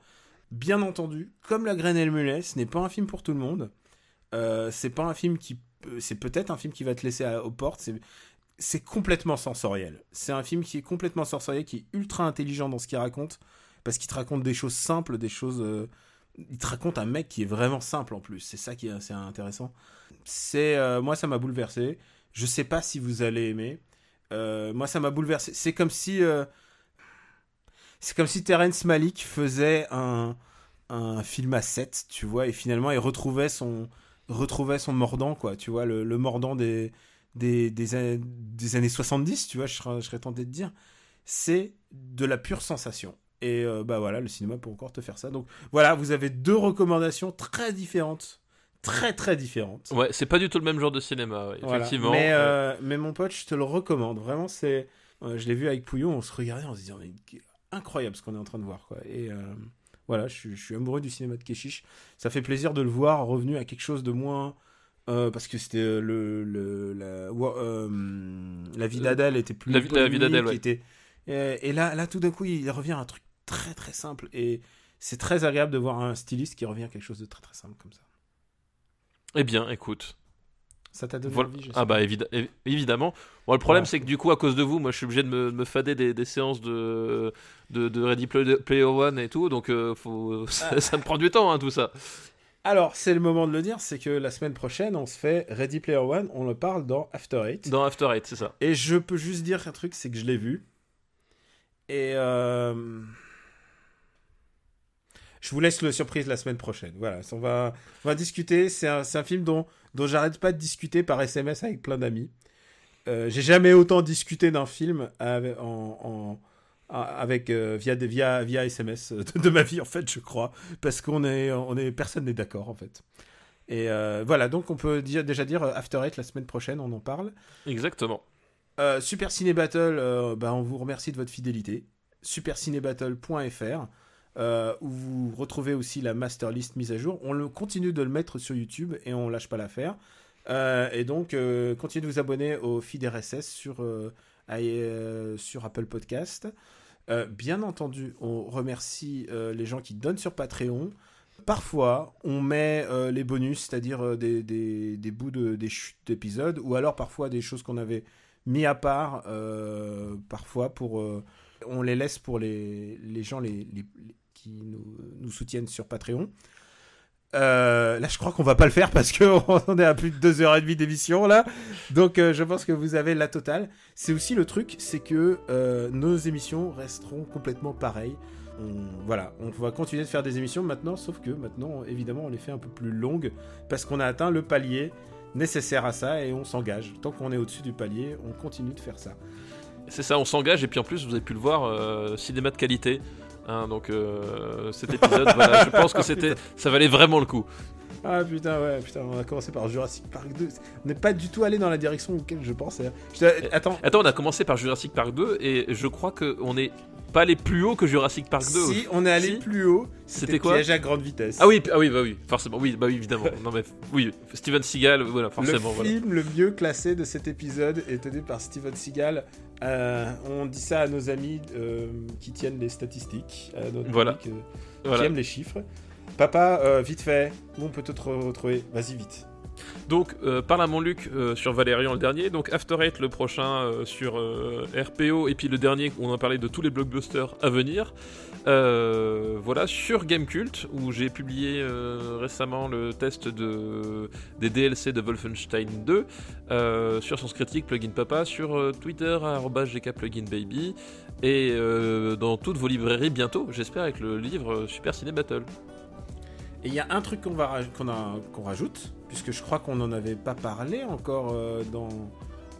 Bien entendu, comme La Graine et le Mulet, ce n'est pas un film pour tout le monde. Euh, c'est pas un film qui. C'est peut-être un film qui va te laisser à- aux portes. C'est c'est complètement sensoriel. C'est un film qui est complètement sensoriel, qui est ultra intelligent dans ce qu'il raconte, parce qu'il te raconte des choses simples, des choses. euh, Il te raconte un mec qui est vraiment simple en plus. C'est ça qui est assez intéressant. C'est euh, moi ça m'a bouleversé. Je sais pas si vous allez aimer. Euh, moi ça m'a bouleversé. C'est comme si euh, c'est comme si Terrence Malick faisait un un film à 7, tu vois, et finalement il retrouvait son retrouvait son mordant quoi, tu vois, le, le mordant des des, des, an- des années 70, tu vois, je serais tenté de dire, c'est de la pure sensation. Et euh, bah voilà, le cinéma peut encore te faire ça. Donc voilà, vous avez deux recommandations très différentes. Très très différentes. Ouais, c'est pas du tout le même genre de cinéma, ouais, Voilà. effectivement. Mais, Euh, mais mon pote, je te le recommande. Vraiment, c'est. euh, je l'ai vu avec Pouillon, on se regardait en se disant, mais incroyable ce qu'on est en train de voir. Quoi. Et voilà, je, suis- je suis amoureux du cinéma de Keshish. Ça fait plaisir de le voir revenu à quelque chose de moins. euh, parce que c'était le, le la, euh, la vie d'Adèle était plus La vie- la vie ouais. était- et là là tout d'un coup il revient à un truc très très simple et c'est très agréable de voir un styliste qui revient à quelque chose de très très simple comme ça Eh bien, écoute. ça t'a donné Voilà. envie je sais Ah bah évid- évi- évidemment. Bon, le problème c'est que du coup à cause de vous, moi je suis obligé de me, de me fader des, des séances de, de, de Ready Play- Player One et tout, donc euh, faut, [laughs] ça me prend du temps hein, tout ça. Alors, c'est le moment de le dire, c'est que la semaine prochaine, on se fait Ready Player One, on le parle dans After Eight. Dans After Eight, c'est ça. Et je peux juste dire un truc, c'est que je l'ai vu. Et euh, je vous laisse le surprise la semaine prochaine. Voilà, on va, on va discuter. C'est un, un film dont, dont j'arrête pas de discuter par SMS avec plein d'amis. Euh, j'ai jamais autant discuté d'un film avec, en, en- avec euh, via, via, via SMS de, de ma vie, en fait, je crois. Parce qu'on est, on est, personne n'est d'accord, en fait. Et euh, voilà, donc on peut dire, déjà dire euh, After Eight la semaine prochaine, on en parle. Exactement. Euh, Super Ciné Battle, euh, bah, on vous remercie de votre fidélité. supercinébattle.fr euh, où vous retrouvez aussi la master list mise à jour. On continue de le mettre sur YouTube et on lâche pas l'affaire. Euh, et donc, euh, continuez de vous abonner au feed RSS sur, euh, sur Apple Podcast. Bien entendu, on remercie les gens qui donnent sur Patreon. Parfois, on met les bonus, c'est-à-dire des, des, bouts de, des chutes d'épisodes, ou alors parfois des choses qu'on avait mis à part, parfois pour... on les laisse pour les, les gens les- qui nous, soutiennent sur Patreon. Euh, là, je crois qu'on va pas le faire parce qu'on [laughs] est à plus de deux heures et demie d'émission là. Donc, euh, je pense que vous avez la totale. C'est aussi le truc, c'est que euh, nos émissions resteront complètement pareilles. Voilà, on va continuer de faire des émissions maintenant, sauf que maintenant, évidemment, on les fait un peu plus longues parce qu'on a atteint le palier nécessaire à ça et on s'engage. Tant qu'on est au-dessus du palier, on continue de faire ça. C'est ça, on s'engage et puis en plus, vous avez pu le voir, cinéma de qualité. Hein, donc euh, cet épisode, [laughs] voilà, je pense que c'était, ça valait vraiment le coup. Ah putain, ouais, putain, on a commencé par Jurassic Park 2. On n'est pas du tout allé dans la direction auquel je pensais. Je- Attends, Attends, on a commencé par Jurassic Park 2 et je crois qu'on n'est pas allé plus haut que Jurassic Park 2. si on est allé Si. plus haut, C'était quoi piège à grande vitesse. Ah oui, ah oui, bah oui, forcément, oui, bah oui, évidemment. non mais oui, Steven Seagal, voilà, Le forcément, voilà. film le mieux classé de cet épisode est tenu par Steven Seagal. Euh, on dit ça à nos amis euh, qui tiennent les statistiques, à notre Voilà. public, euh, qui Voilà. aiment les chiffres. Papa, vite fait, où on peut te re- retrouver Vas-y vite. Donc, euh, parle à mon Luc euh, sur Valérian le dernier. Donc, After Eight le prochain euh, sur euh, RPO. Et puis le dernier, où on a parlé de tous les blockbusters à venir. Voilà, sur Gamecult, où j'ai publié récemment le test de, des DLC de Wolfenstein 2. euh, sur Sens Critique, Plugin Papa. Sur Twitter, gkpluginbaby. Et dans toutes vos librairies bientôt, j'espère, avec le livre Super Ciné Battle. Et il y a un truc qu'on rajoute, puisque je crois qu'on n'en avait pas parlé encore euh, dans,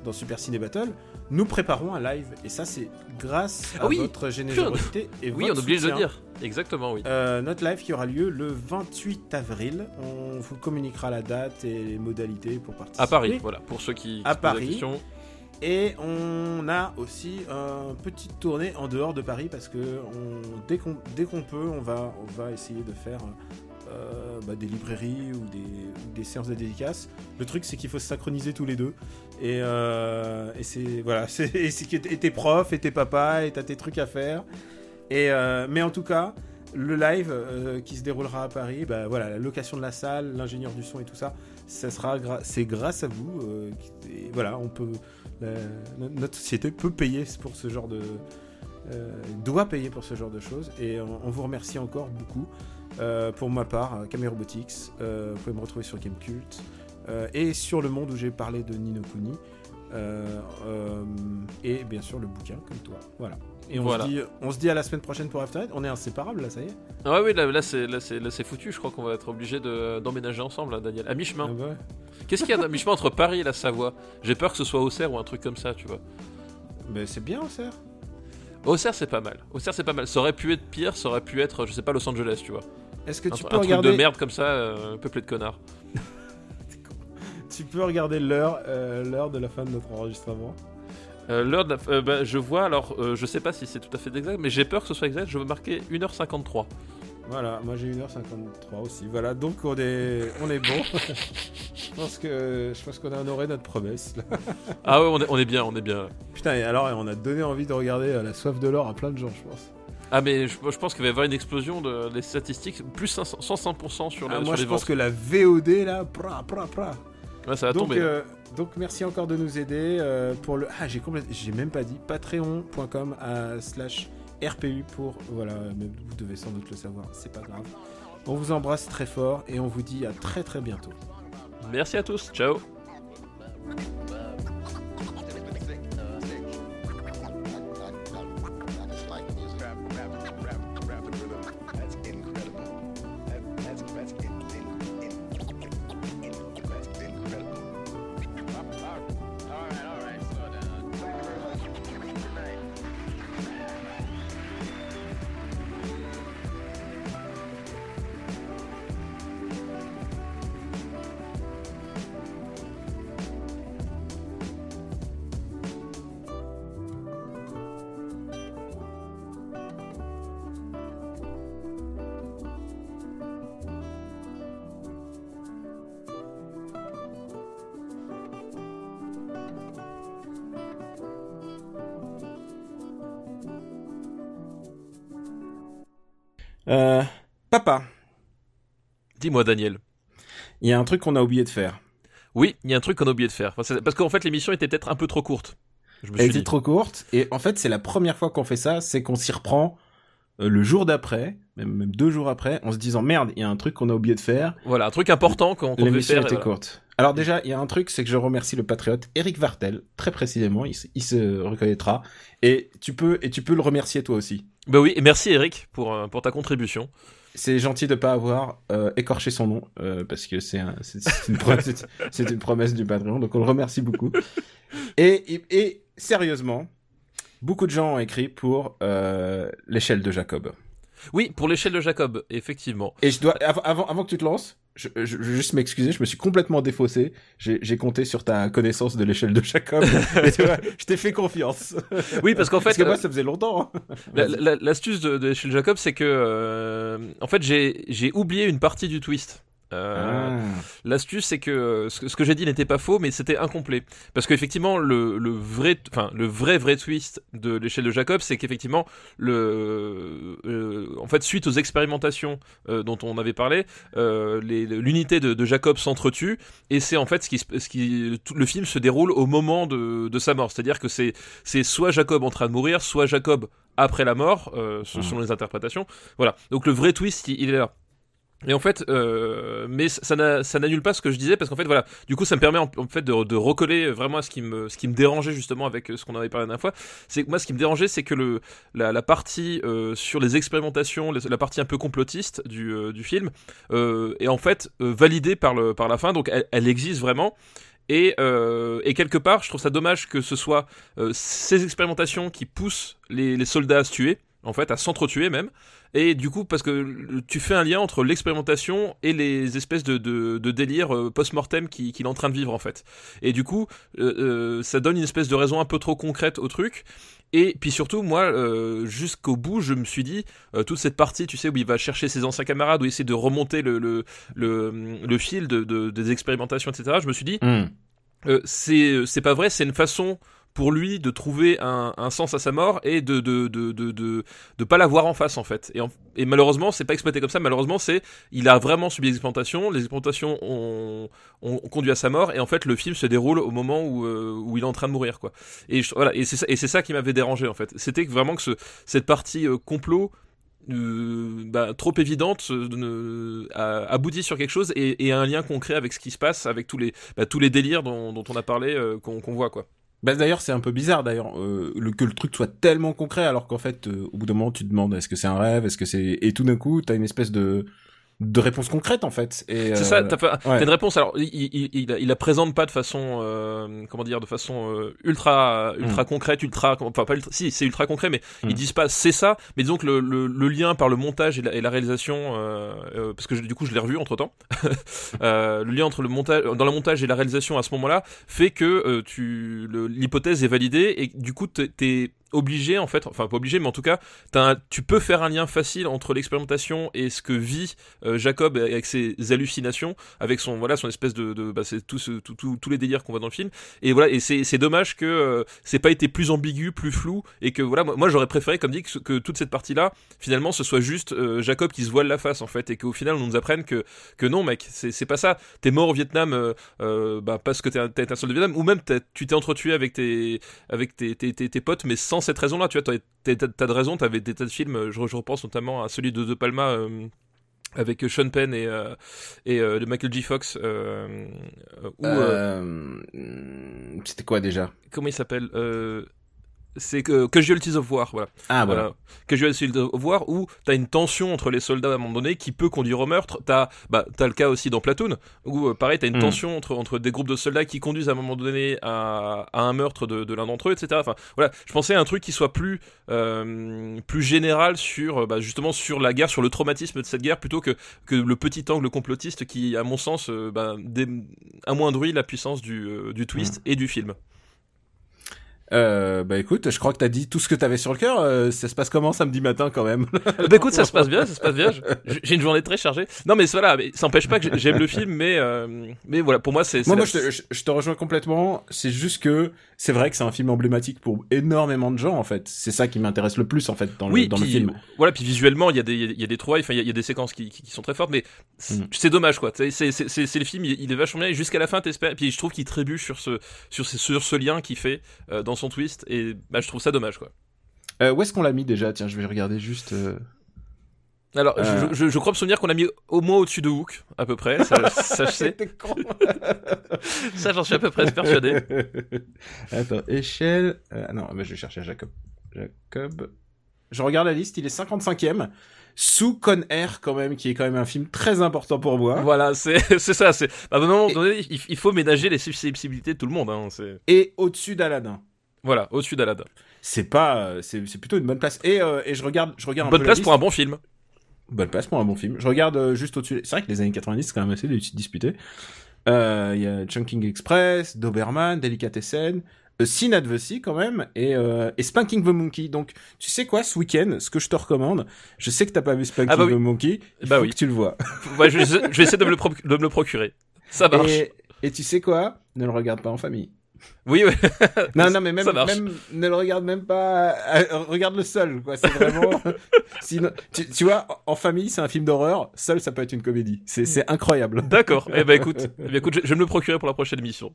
dans Super Ciné Battle. Nous préparons un live, et ça c'est grâce à Ah oui, votre générosité et Oui, votre on oublie de le dire. Exactement, oui. Euh, notre live qui aura lieu le 28 avril. On vous communiquera la date et les modalités pour participer. À Paris, voilà, pour ceux qui, qui À la Paris. Et on a aussi une petite tournée en dehors de Paris parce que on, dès qu'on peut, on va, on va essayer de faire euh, bah, des librairies ou des, ou séances de dédicaces. Le truc, c'est qu'il faut se synchroniser tous les deux. Et, euh, et c'est voilà, [laughs] c'est t'es prof et t'es papa et t'as tes trucs à faire. Et euh, mais en tout cas, le live euh, qui se déroulera à Paris, bah voilà, la location de la salle, l'ingénieur du son et tout ça, ça sera c'est grâce à vous. voilà, on peut notre société peut payer pour ce genre de doit payer pour ce genre de choses et on vous remercie encore beaucoup Euh, pour ma part euh, Camera Robotics euh, vous pouvez me retrouver sur Gamecult euh, et sur le monde où j'ai parlé de Nino Kuni et bien sûr le bouquin comme toi voilà et on, Voilà. se dit, on se dit à la semaine prochaine pour After Eight. on est inséparables là ça y est? Ah ouais, oui, là, là, c'est, là, foutu. Je crois qu'on va être obligé de, d'emménager ensemble, là, Daniel. À mi-chemin. Ah bah ouais. Qu'est-ce qu'il y a à mi-chemin entre Paris et la Savoie? J'ai peur que ce soit Auxerre ou un truc comme ça, tu vois. Mais c'est bien Auxerre Auxerre, c'est pas mal. Auxerre, c'est pas mal. Ça aurait pu être pire, ça aurait pu être, je sais pas, Los Angeles, tu vois. Est-ce que Un, tu un peux truc regarder de merde comme ça, euh, peuplé de connards. [laughs] tu peux regarder l'heure euh, l'heure de la fin de notre enregistrement Euh, l'heure de la- euh, bah, je vois, alors, je sais pas si c'est tout à fait exact, mais j'ai peur que ce soit exact. Je veux marquer 1h53. Voilà, moi j'ai 1h53 aussi. Voilà, donc on est, on est bon. [laughs] je pense que je pense qu'on a honoré notre promesse. Ah ouais, on est, on est bien, on est bien. Putain, et alors on a donné envie de regarder La soif de l'or à plein de gens, je pense. Ah, mais je, je pense qu'il va y avoir une explosion de, des statistiques, plus 500 105% sur, le, Ah, sur moi je les pense ventes. que la VOD là, pra, pra, pra. Ouais, ça va donc, tomber. hein. euh, donc merci encore de nous aider euh, pour le. Ah, j'ai complètement, j'ai même pas dit patreon.com à slash RPU pour voilà, mais vous devez sans doute le savoir, c'est pas grave. On vous embrasse très fort et on vous dit à très très bientôt. Merci à tous, ciao. Euh, papa, Dis-moi, Daniel. il y a un truc qu'on a oublié de faire. Oui, il y a un truc qu'on a oublié de faire. Parce qu'en fait, l'émission était peut-être un peu trop courte. Je me Elle suis était dit. trop courte et en fait c'est la première fois qu'on fait ça, c'est qu'on s'y reprend euh, le jour d'après, même, deux jours après, en se disant merde, il y a un truc qu'on a oublié de faire. Voilà, un truc important qu'on devait L'émission faire. était voilà. courte. Alors déjà, il y a un truc, c'est que je remercie le patriote Eric Vartel, très précisément, il, se- il se reconnaîtra. Et tu peux et tu peux le remercier toi aussi. Bah oui, et merci Eric pour, euh, pour ta contribution. C'est gentil de pas avoir euh, écorché son nom euh, parce que c'est un- c'est c'est une, promesse du Patreon, donc on le remercie beaucoup. Et, et, et sérieusement, beaucoup de gens ont écrit pour euh, l'échelle de Jacob. Oui, pour l'échelle de Jacob, effectivement. Et je dois avant avant, avant que tu te lances, je, je, juste m'excuser, je me suis complètement défaussé. J'ai compté sur ta connaissance de l'échelle de Jacob. [laughs] et tu vois, je t'ai fait confiance. Oui, parce qu'en fait, Parce que moi, euh, ça faisait longtemps. hein. la- la- l'astuce de, de l'échelle de Jacob, c'est que, euh, en fait, j'ai oublié une partie du twist. Euh, Ah. L'astuce, c'est que euh, ce que, ce que j'ai dit n'était pas faux, mais c'était incomplet. Parce qu'effectivement, le, le vrai, enfin, le vrai vrai twist de l'échelle de Jacob, c'est qu'effectivement, le, euh, en fait, suite aux expérimentations euh, dont on avait parlé, l'unité de, de Jacob s'entretue, et c'est en fait ce qui, ce qui, tout le film se déroule au moment de, de sa mort. C'est-à-dire que c'est, c'est soit Jacob en train de mourir, soit Jacob après la mort, ce- Mhm. selon les interprétations. Voilà. Donc le vrai twist, il, il est là. Et en fait, euh, mais ça n'a- ça n'annule pas ce que je disais parce qu'en fait, voilà, du coup, ça me permet en, fait de, recoller vraiment à ce qui me, dérangeait justement avec euh, ce qu'on avait parlé la dernière fois. C'est moi, ce qui me dérangeait, c'est que la, partie euh, sur les expérimentations, la partie un peu complotiste du, film, est en fait validée par la fin. Donc, elle, existe vraiment. Et, quelque part, je trouve ça dommage que ce soit ces expérimentations qui poussent les soldats à se tuer, en fait, à s'entretuer même. Et du coup, parce que tu fais un lien entre l'expérimentation et les espèces de, de, de délire euh, post-mortem qu'il est en train de vivre, en fait. Et du coup, euh, euh, ça donne une espèce de raison un peu trop concrète au truc. Et puis surtout, moi, euh, jusqu'au bout, je me suis dit, euh, toute cette partie, tu sais, où il va chercher ses anciens camarades, où il essaie de remonter le, le, le, le fil de, de- des expérimentations, etc., je me suis dit, Hmm. c'est pas vrai, c'est une façon pour lui de trouver un, un sens à sa mort et de de de de de, pas la voir en face en fait. Et, en- et malheureusement, c'est pas exploité comme ça. Malheureusement, c'est il a vraiment subi des expérimentations. Les expérimentations ont, ont, conduit à sa mort et en fait le film se déroule au moment où euh, où il est en train de mourir quoi. Et voilà et c'est ça et c'est ça qui m'avait dérangé en fait. C'était vraiment que ce, cette partie euh, complot euh, bah, trop évidente aboutit sur quelque chose et, et a un lien concret avec ce qui se passe, avec tous les, bah, tous les délires dont, on a parlé, qu'on qu'on voit quoi. Bah d'ailleurs c'est un peu bizarre d'ailleurs euh, le, que le truc soit tellement concret alors qu'en fait euh, au bout d'un moment tu te demandes est-ce que c'est un rêve est-ce que c'est et tout d'un coup t'as une espèce de de réponse concrète en fait et C'est euh, ça, t'as fait- t'as ouais. une réponse. Alors, il, il, il, la- il la présente pas de façon, euh, comment dire, de façon euh, ultra, ultra concrète, ultra, enfin pas ultra, si c'est ultra concret, mais Mm. ils disent pas c'est ça. Mais disons que le, le, le lien par le montage et la, et la réalisation, euh, euh, parce que je- du coup je l'ai revu entre temps, [laughs] le lien entre le montage, dans le montage et la réalisation à ce moment-là fait que euh, tu, l'hypothèse est validée et du coup t'es obligé en fait, enfin pas obligé, mais en tout cas, tu peux faire un lien facile entre l'expérimentation et ce que vit euh, Jacob avec ses hallucinations, avec son voilà son espèce de, de bah, c'est tout ce, tout, tous les délires qu'on voit dans le film. Et voilà, et c'est dommage que euh, c'est pas été plus ambigu, plus flou, et que voilà, moi, j'aurais préféré, comme dit, que, que toute cette partie-là, finalement, ce soit juste euh, Jacob qui se voile la face en fait, et qu'au final on nous apprenne que que non mec, c'est pas ça. T'es mort au Vietnam euh, bah, parce que t'es un, un soldat du Vietnam, ou même tu t'es entretué avec tes avec tes, tes, tes, tes potes, mais sans cette raison-là, tu vois, t'as- de raison, t'avais des tas de films, euh, je, je repense notamment à celui de De Palma. euh, avec Sean Penn et, euh, et euh, de Michael J. Fox, euh, euh, euh, euh, c'était quoi déjà? comment il s'appelle euh, c'est que Casualties of War, voilà. ah voilà Voilà. Casualties of War où t'as une tension entre les soldats à un moment donné qui peut conduire au meurtre. T'as, bah, t'as le cas aussi dans Platoon où euh, pareil t'as une Mm. tension entre entre des groupes de soldats qui conduisent à un moment donné à, à un meurtre de, de l'un d'entre eux, etc. Enfin voilà, je pensais à un truc qui soit plus euh, plus général sur euh, bah, justement sur la guerre, sur le traumatisme de cette guerre plutôt que que le petit angle complotiste qui, à mon sens, euh, bah, amoindrit la puissance du euh, du twist et du film. Euh, bah écoute, je crois que t'as dit tout ce que t'avais sur le cœur. Euh, ça se passe comment samedi matin quand même? [laughs] Bah écoute, ça se passe bien, ça se passe bien. J'ai une journée très chargée. Non mais voilà, mais ça n'empêche pas que j'ai- j'aime le film, mais euh, mais voilà, pour moi c'est. Moi, la- moi, je te, je- je te rejoins complètement. C'est juste que c'est vrai que c'est un film emblématique pour énormément de gens en fait. C'est ça qui m'intéresse le plus en fait dans le, dans puis, le film. Voilà, puis visuellement, il y a des, il y a des trouvailles, enfin, il y a- il y, a des séquences qui, qui, qui sont très fortes, mais c'est Mm. dommage, quoi. C'est, c'est, le film, il, il est vachement bien, et jusqu'à la fin, t'espères. Puis je trouve qu'il trébuche sur ce, sur ce, sur ce lien qu'il fait dans son twist, et bah, je trouve ça dommage, quoi. Euh, où est-ce qu'on l'a mis déjà? Tiens, je vais regarder juste. euh, Alors, je- Euh. je, je, je crois me souvenir qu'on l'a mis au moins au-dessus de Hook, à peu près. Ça, ça je [laughs] sais. Ça, j'en suis à peu près persuadé. [laughs] Attends, échelle. ah non, bah, je vais chercher à Jacob. Jacob. Je regarde la liste, il est 55e. Sous Con Air, quand même, qui est quand même un film très important pour moi. Voilà, c'est, [laughs] ça. C'est, à un moment donné, il, il faut ménager les susceptibilités de tout le monde. Hein, Et au-dessus d'Aladin. Voilà, au-dessus d'Aladin. C'est pas, euh, c'est plutôt une bonne place. Et, euh, et je regarde, je regarde un Bonne peu place la pour un bon film. Bonne place pour un bon film. Je regarde euh, juste au-dessus. C'est vrai que les années 90, c'est quand même assez disputé. Euh, Il y a Chunking Express, Doberman, Delicatessen, euh, Sin Advocacy quand même, et, euh, et Spanking the Monkey. Donc, tu sais quoi, ce week-end, ce que je te recommande, je sais que t'as pas vu Spanking Ah bah oui. the Monkey, il Bah faut oui. que tu le vois. [laughs] Ouais, je, vais- je vais essayer de me le, pro- de me le procurer. Ça marche. Et, et tu sais quoi, ne le regarde pas en famille. Oui, oui. [laughs] Non, non, mais même, même ne le regarde même pas. euh, regarde le seul, quoi. C'est vraiment. [laughs] Sinon, tu, tu vois, en famille, c'est un film d'horreur. Seul, ça peut être une comédie. C'est, c'est incroyable. D'accord. Eh ben écoute, [laughs] eh ben, écoute, je, je vais me le procurer pour la prochaine émission.